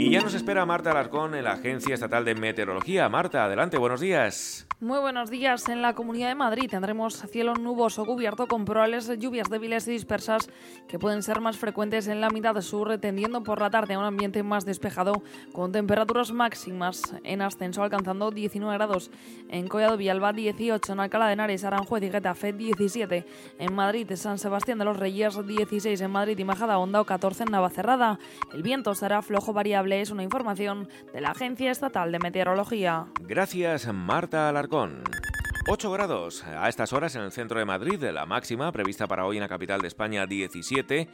Y ya nos espera Marta Alarcón en la Agencia Estatal de Meteorología. Marta, adelante, buenos días. Muy buenos días. En la Comunidad de Madrid tendremos cielo nuboso cubierto con probables lluvias débiles y dispersas que pueden ser más frecuentes en la mitad sur, tendiendo por la tarde a un ambiente más despejado con temperaturas máximas en ascenso alcanzando 19 grados. En Collado Villalba 18, en Alcalá de Henares, Aranjuez y Getafe 17, en Madrid San Sebastián de los Reyes 16, en Madrid y Majada Honda 14 en Navacerrada. El viento será flojo variable, es una información de la Agencia Estatal de Meteorología. Gracias, Marta Alarcón. 8 grados a estas horas en el centro de Madrid, la máxima prevista para hoy en la capital de España 17,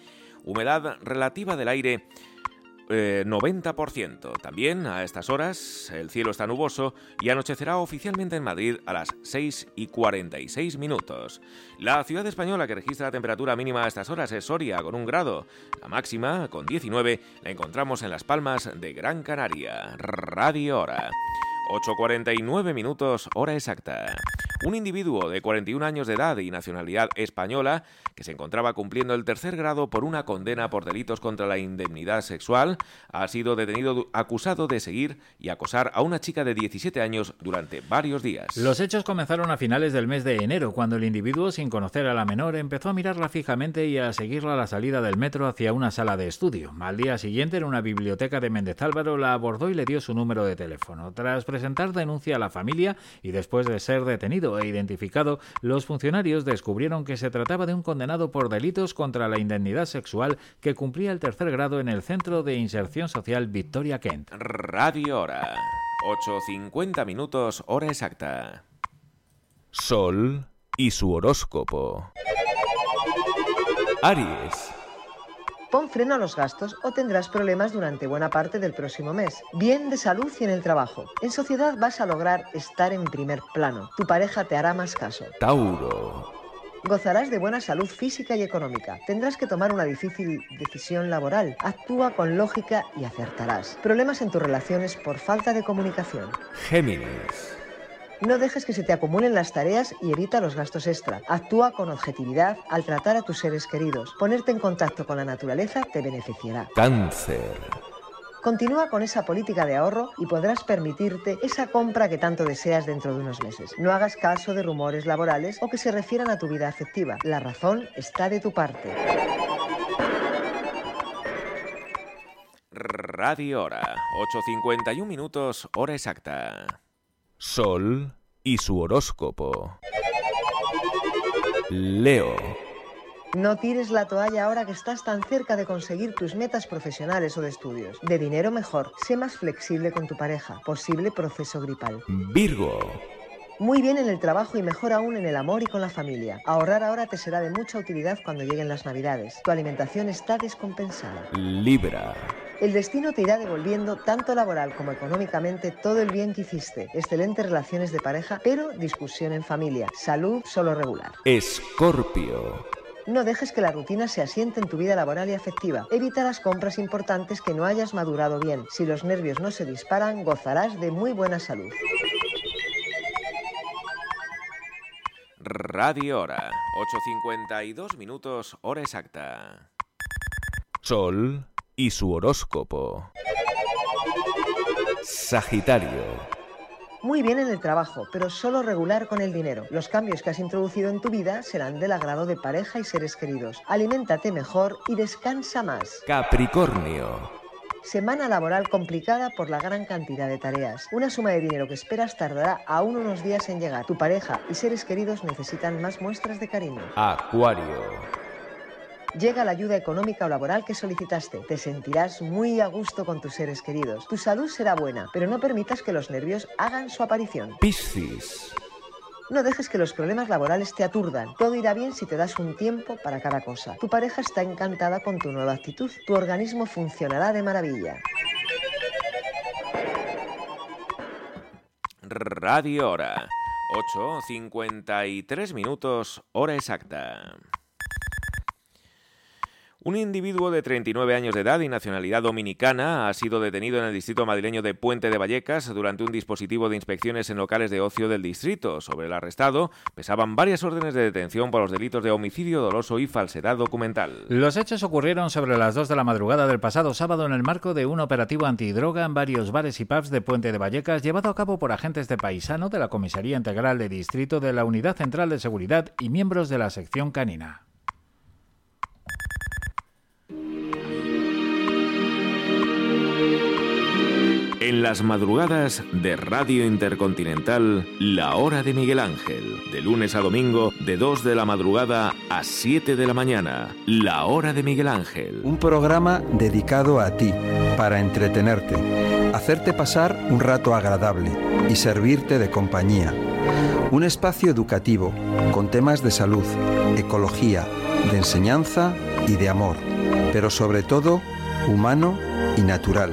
humedad relativa del aire eh, 90%. También a estas horas el cielo está nuboso y anochecerá oficialmente en Madrid a las 6 y 46 minutos. La ciudad española que registra la temperatura mínima a estas horas es Soria con un grado. La máxima, con 19, la encontramos en Las Palmas de Gran Canaria. Radio Hora. 8.49 minutos, hora exacta. Un individuo de 41 años de edad y nacionalidad española que se encontraba cumpliendo el tercer grado por una condena por delitos contra la indemnidad sexual ha sido detenido acusado de seguir y acosar a una chica de 17 años durante varios días. Los hechos comenzaron a finales del mes de enero, cuando el individuo, sin conocer a la menor, empezó a mirarla fijamente y a seguirla a la salida del metro hacia una sala de estudio. Al día siguiente, en una biblioteca de Méndez Álvaro, la abordó y le dio su número de teléfono. Tras presentar denuncia a la familia y después de ser detenido e identificado, los funcionarios descubrieron que se trataba de un condenado por delitos contra la indemnidad sexual que cumplía el tercer grado en el Centro de Inserción Social Victoria Kent. Radio Hora. 8.50 minutos, hora exacta. Sol y su horóscopo. Aries. Pon freno a los gastos o tendrás problemas durante buena parte del próximo mes. Bien de salud y en el trabajo. En sociedad vas a lograr estar en primer plano. Tu pareja te hará más caso. Tauro. Gozarás de buena salud física y económica. Tendrás que tomar una difícil decisión laboral. Actúa con lógica y acertarás. Problemas en tus relaciones por falta de comunicación. Géminis. No dejes que se te acumulen las tareas y evita los gastos extra. Actúa con objetividad al tratar a tus seres queridos. Ponerte en contacto con la naturaleza te beneficiará. Cáncer. Continúa con esa política de ahorro y podrás permitirte esa compra que tanto deseas dentro de unos meses. No hagas caso de rumores laborales o que se refieran a tu vida afectiva. La razón está de tu parte. Radio Hora, 8.51 minutos, hora exacta. Sol y su horóscopo. Leo. No tires la toalla ahora que estás tan cerca de conseguir tus metas profesionales o de estudios. De dinero mejor. Sé más flexible con tu pareja. Posible proceso gripal. Virgo. Muy bien en el trabajo y mejor aún en el amor y con la familia. Ahorrar ahora te será de mucha utilidad cuando lleguen las navidades. Tu alimentación está descompensada. Libra. El destino te irá devolviendo tanto laboral como económicamente todo el bien que hiciste. Excelentes relaciones de pareja, pero discusión en familia. Salud solo regular. Escorpio. No dejes que la rutina se asiente en tu vida laboral y afectiva. Evita las compras importantes que no hayas madurado bien. Si los nervios no se disparan, gozarás de muy buena salud. Radio Hora, 8.52 minutos, hora exacta. Sol y su horóscopo. Sagitario. Muy bien en el trabajo, pero solo regular con el dinero. Los cambios que has introducido en tu vida serán del agrado de pareja y seres queridos. Aliméntate mejor y descansa más. Capricornio. Semana laboral complicada por la gran cantidad de tareas. Una suma de dinero que esperas tardará aún unos días en llegar. Tu pareja y seres queridos necesitan más muestras de cariño. Acuario. Llega la ayuda económica o laboral que solicitaste. Te sentirás muy a gusto con tus seres queridos. Tu salud será buena, pero no permitas que los nervios hagan su aparición. Piscis. No dejes que los problemas laborales te aturdan. Todo irá bien si te das un tiempo para cada cosa. Tu pareja está encantada con tu nueva actitud. Tu organismo funcionará de maravilla. Radio Hora, 8.53 minutos, hora exacta. Un individuo de 39 años de edad y nacionalidad dominicana ha sido detenido en el distrito madrileño de Puente de Vallecas durante un dispositivo de inspecciones en locales de ocio del distrito. Sobre el arrestado pesaban varias órdenes de detención por los delitos de homicidio doloso y falsedad documental. Los hechos ocurrieron sobre las 2 de la madrugada del pasado sábado en el marco de un operativo antidroga en varios bares y pubs de Puente de Vallecas llevado a cabo por agentes de paisano de la Comisaría Integral de Distrito de la Unidad Central de Seguridad y miembros de la sección canina. En las madrugadas de Radio Intercontinental, La Hora de Miguel Ángel. De lunes a domingo, de 2 de la madrugada a 7 de la mañana. La Hora de Miguel Ángel. Un programa dedicado a ti, para entretenerte, hacerte pasar un rato agradable y servirte de compañía. Un espacio educativo, con temas de salud, ecología, de enseñanza y de amor, pero sobre todo humano y natural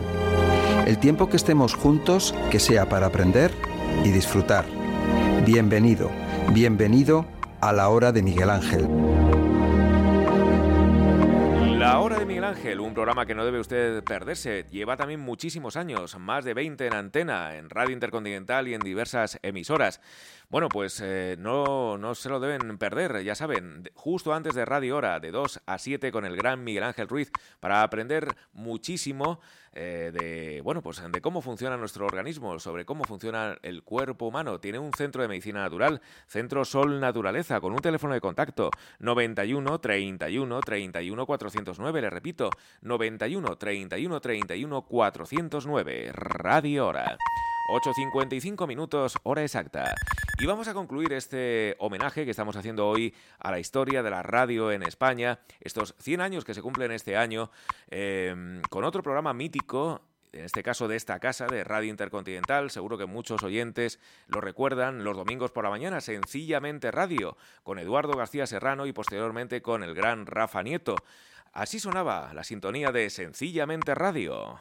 el tiempo que estemos juntos, que sea para aprender y disfrutar. Bienvenido, bienvenido a la hora de Miguel Ángel. La Hora de Miguel Ángel, un programa que no debe usted perderse. Lleva también muchísimos años, más de 20 en antena, en Radio Intercontinental y en diversas emisoras. Bueno, pues eh, no, no se lo deben perder, ya saben, justo antes de Radio Hora, de 2 a 7 con el gran Miguel Ángel Ruiz, para aprender muchísimo eh, de, bueno, pues de cómo funciona nuestro organismo, sobre cómo funciona el cuerpo humano. Tiene un centro de medicina natural, Centro Sol Naturaleza, con un teléfono de contacto 91 31 31 409, le repito, 91 31 31 409, Radio Hora. 8.55 minutos, hora exacta. Y vamos a concluir este homenaje que estamos haciendo hoy a la historia de la radio en España, estos 100 años que se cumplen este año, eh, con otro programa mítico en este caso de esta casa de Radio Intercontinental. Seguro que muchos oyentes lo recuerdan los domingos por la mañana, sencillamente radio, con Eduardo García Serrano y posteriormente con el gran Rafa Nieto. Así sonaba la sintonía de Sencillamente Radio.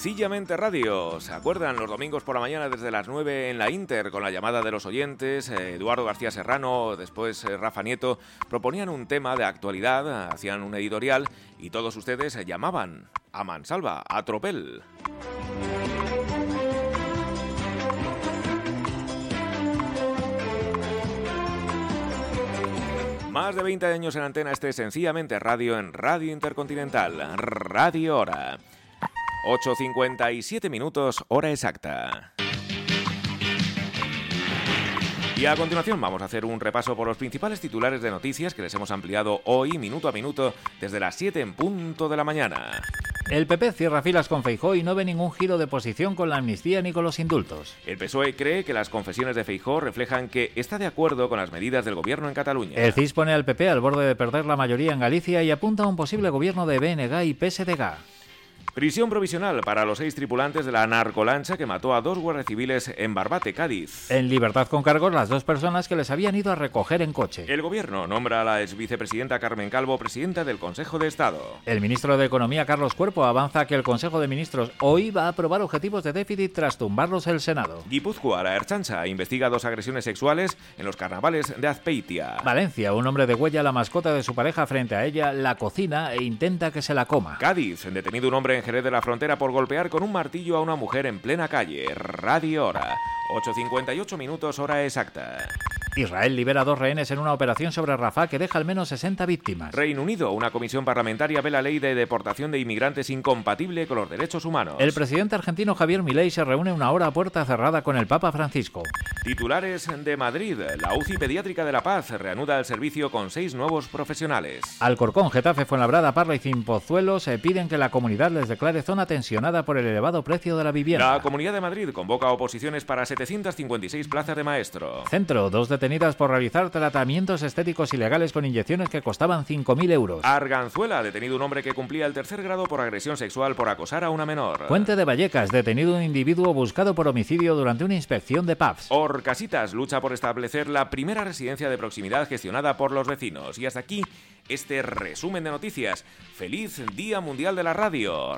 Sencillamente Radio. ¿Se acuerdan? Los domingos por la mañana desde las 9 en la Inter con la llamada de los oyentes. eh, Eduardo García Serrano, después eh, Rafa Nieto, proponían un tema de actualidad, hacían un editorial y todos ustedes llamaban a Mansalva, a Tropel. Más de 20 años en antena, este sencillamente radio en Radio Intercontinental, Radio Hora. 8.57 minutos, hora exacta. Y a continuación vamos a hacer un repaso por los principales titulares de noticias que les hemos ampliado hoy, minuto a minuto, desde las 7 en punto de la mañana. El PP cierra filas con Feijó y no ve ningún giro de posición con la amnistía ni con los indultos. El PSOE cree que las confesiones de Feijó reflejan que está de acuerdo con las medidas del gobierno en Cataluña. El CIS pone al PP al borde de perder la mayoría en Galicia y apunta a un posible gobierno de BNG y PSDG. Prisión provisional para los seis tripulantes de la narcolancha que mató a dos guardias civiles en Barbate, Cádiz. En libertad con cargos las dos personas que les habían ido a recoger en coche. El gobierno nombra a la ex vicepresidenta Carmen Calvo presidenta del Consejo de Estado. El ministro de Economía, Carlos Cuerpo, avanza que el Consejo de Ministros hoy va a aprobar objetivos de déficit tras tumbarlos el Senado. Guipúzcoa, la Erchancha, investiga dos agresiones sexuales en los carnavales de Azpeitia. Valencia, un hombre degüella la mascota de su pareja frente a ella, la cocina e intenta que se la coma. Cádiz, detenido un hombre Jerez de la Frontera por golpear con un martillo a una mujer en plena calle. Radio Hora. 8.58 minutos, hora exacta. Israel libera dos rehenes en una operación sobre Rafah que deja al menos 60 víctimas. Reino Unido, una comisión parlamentaria ve la ley de deportación de inmigrantes incompatible con los derechos humanos. El presidente argentino Javier Milei se reúne una hora a puerta cerrada con el Papa Francisco. Titulares de Madrid. La UCI Pediátrica de La Paz reanuda el servicio con seis nuevos profesionales. Alcorcón, Getafe, Fuenlabrada, Parla y Cimpozuelos se piden que la comunidad les declare zona tensionada por el elevado precio de la vivienda. La Comunidad de Madrid convoca oposiciones para 756 plazas de maestro. Centro, dos detenidas por realizar tratamientos estéticos ilegales con inyecciones que costaban 5.000 euros. Arganzuela, detenido un hombre que cumplía el tercer grado por agresión sexual por acosar a una menor. Puente de Vallecas, detenido un individuo buscado por homicidio durante una inspección de pubs. Orcasitas lucha por establecer la primera residencia de proximidad gestionada por los vecinos. Y hasta aquí este resumen de noticias. Feliz Día Mundial de la Radio.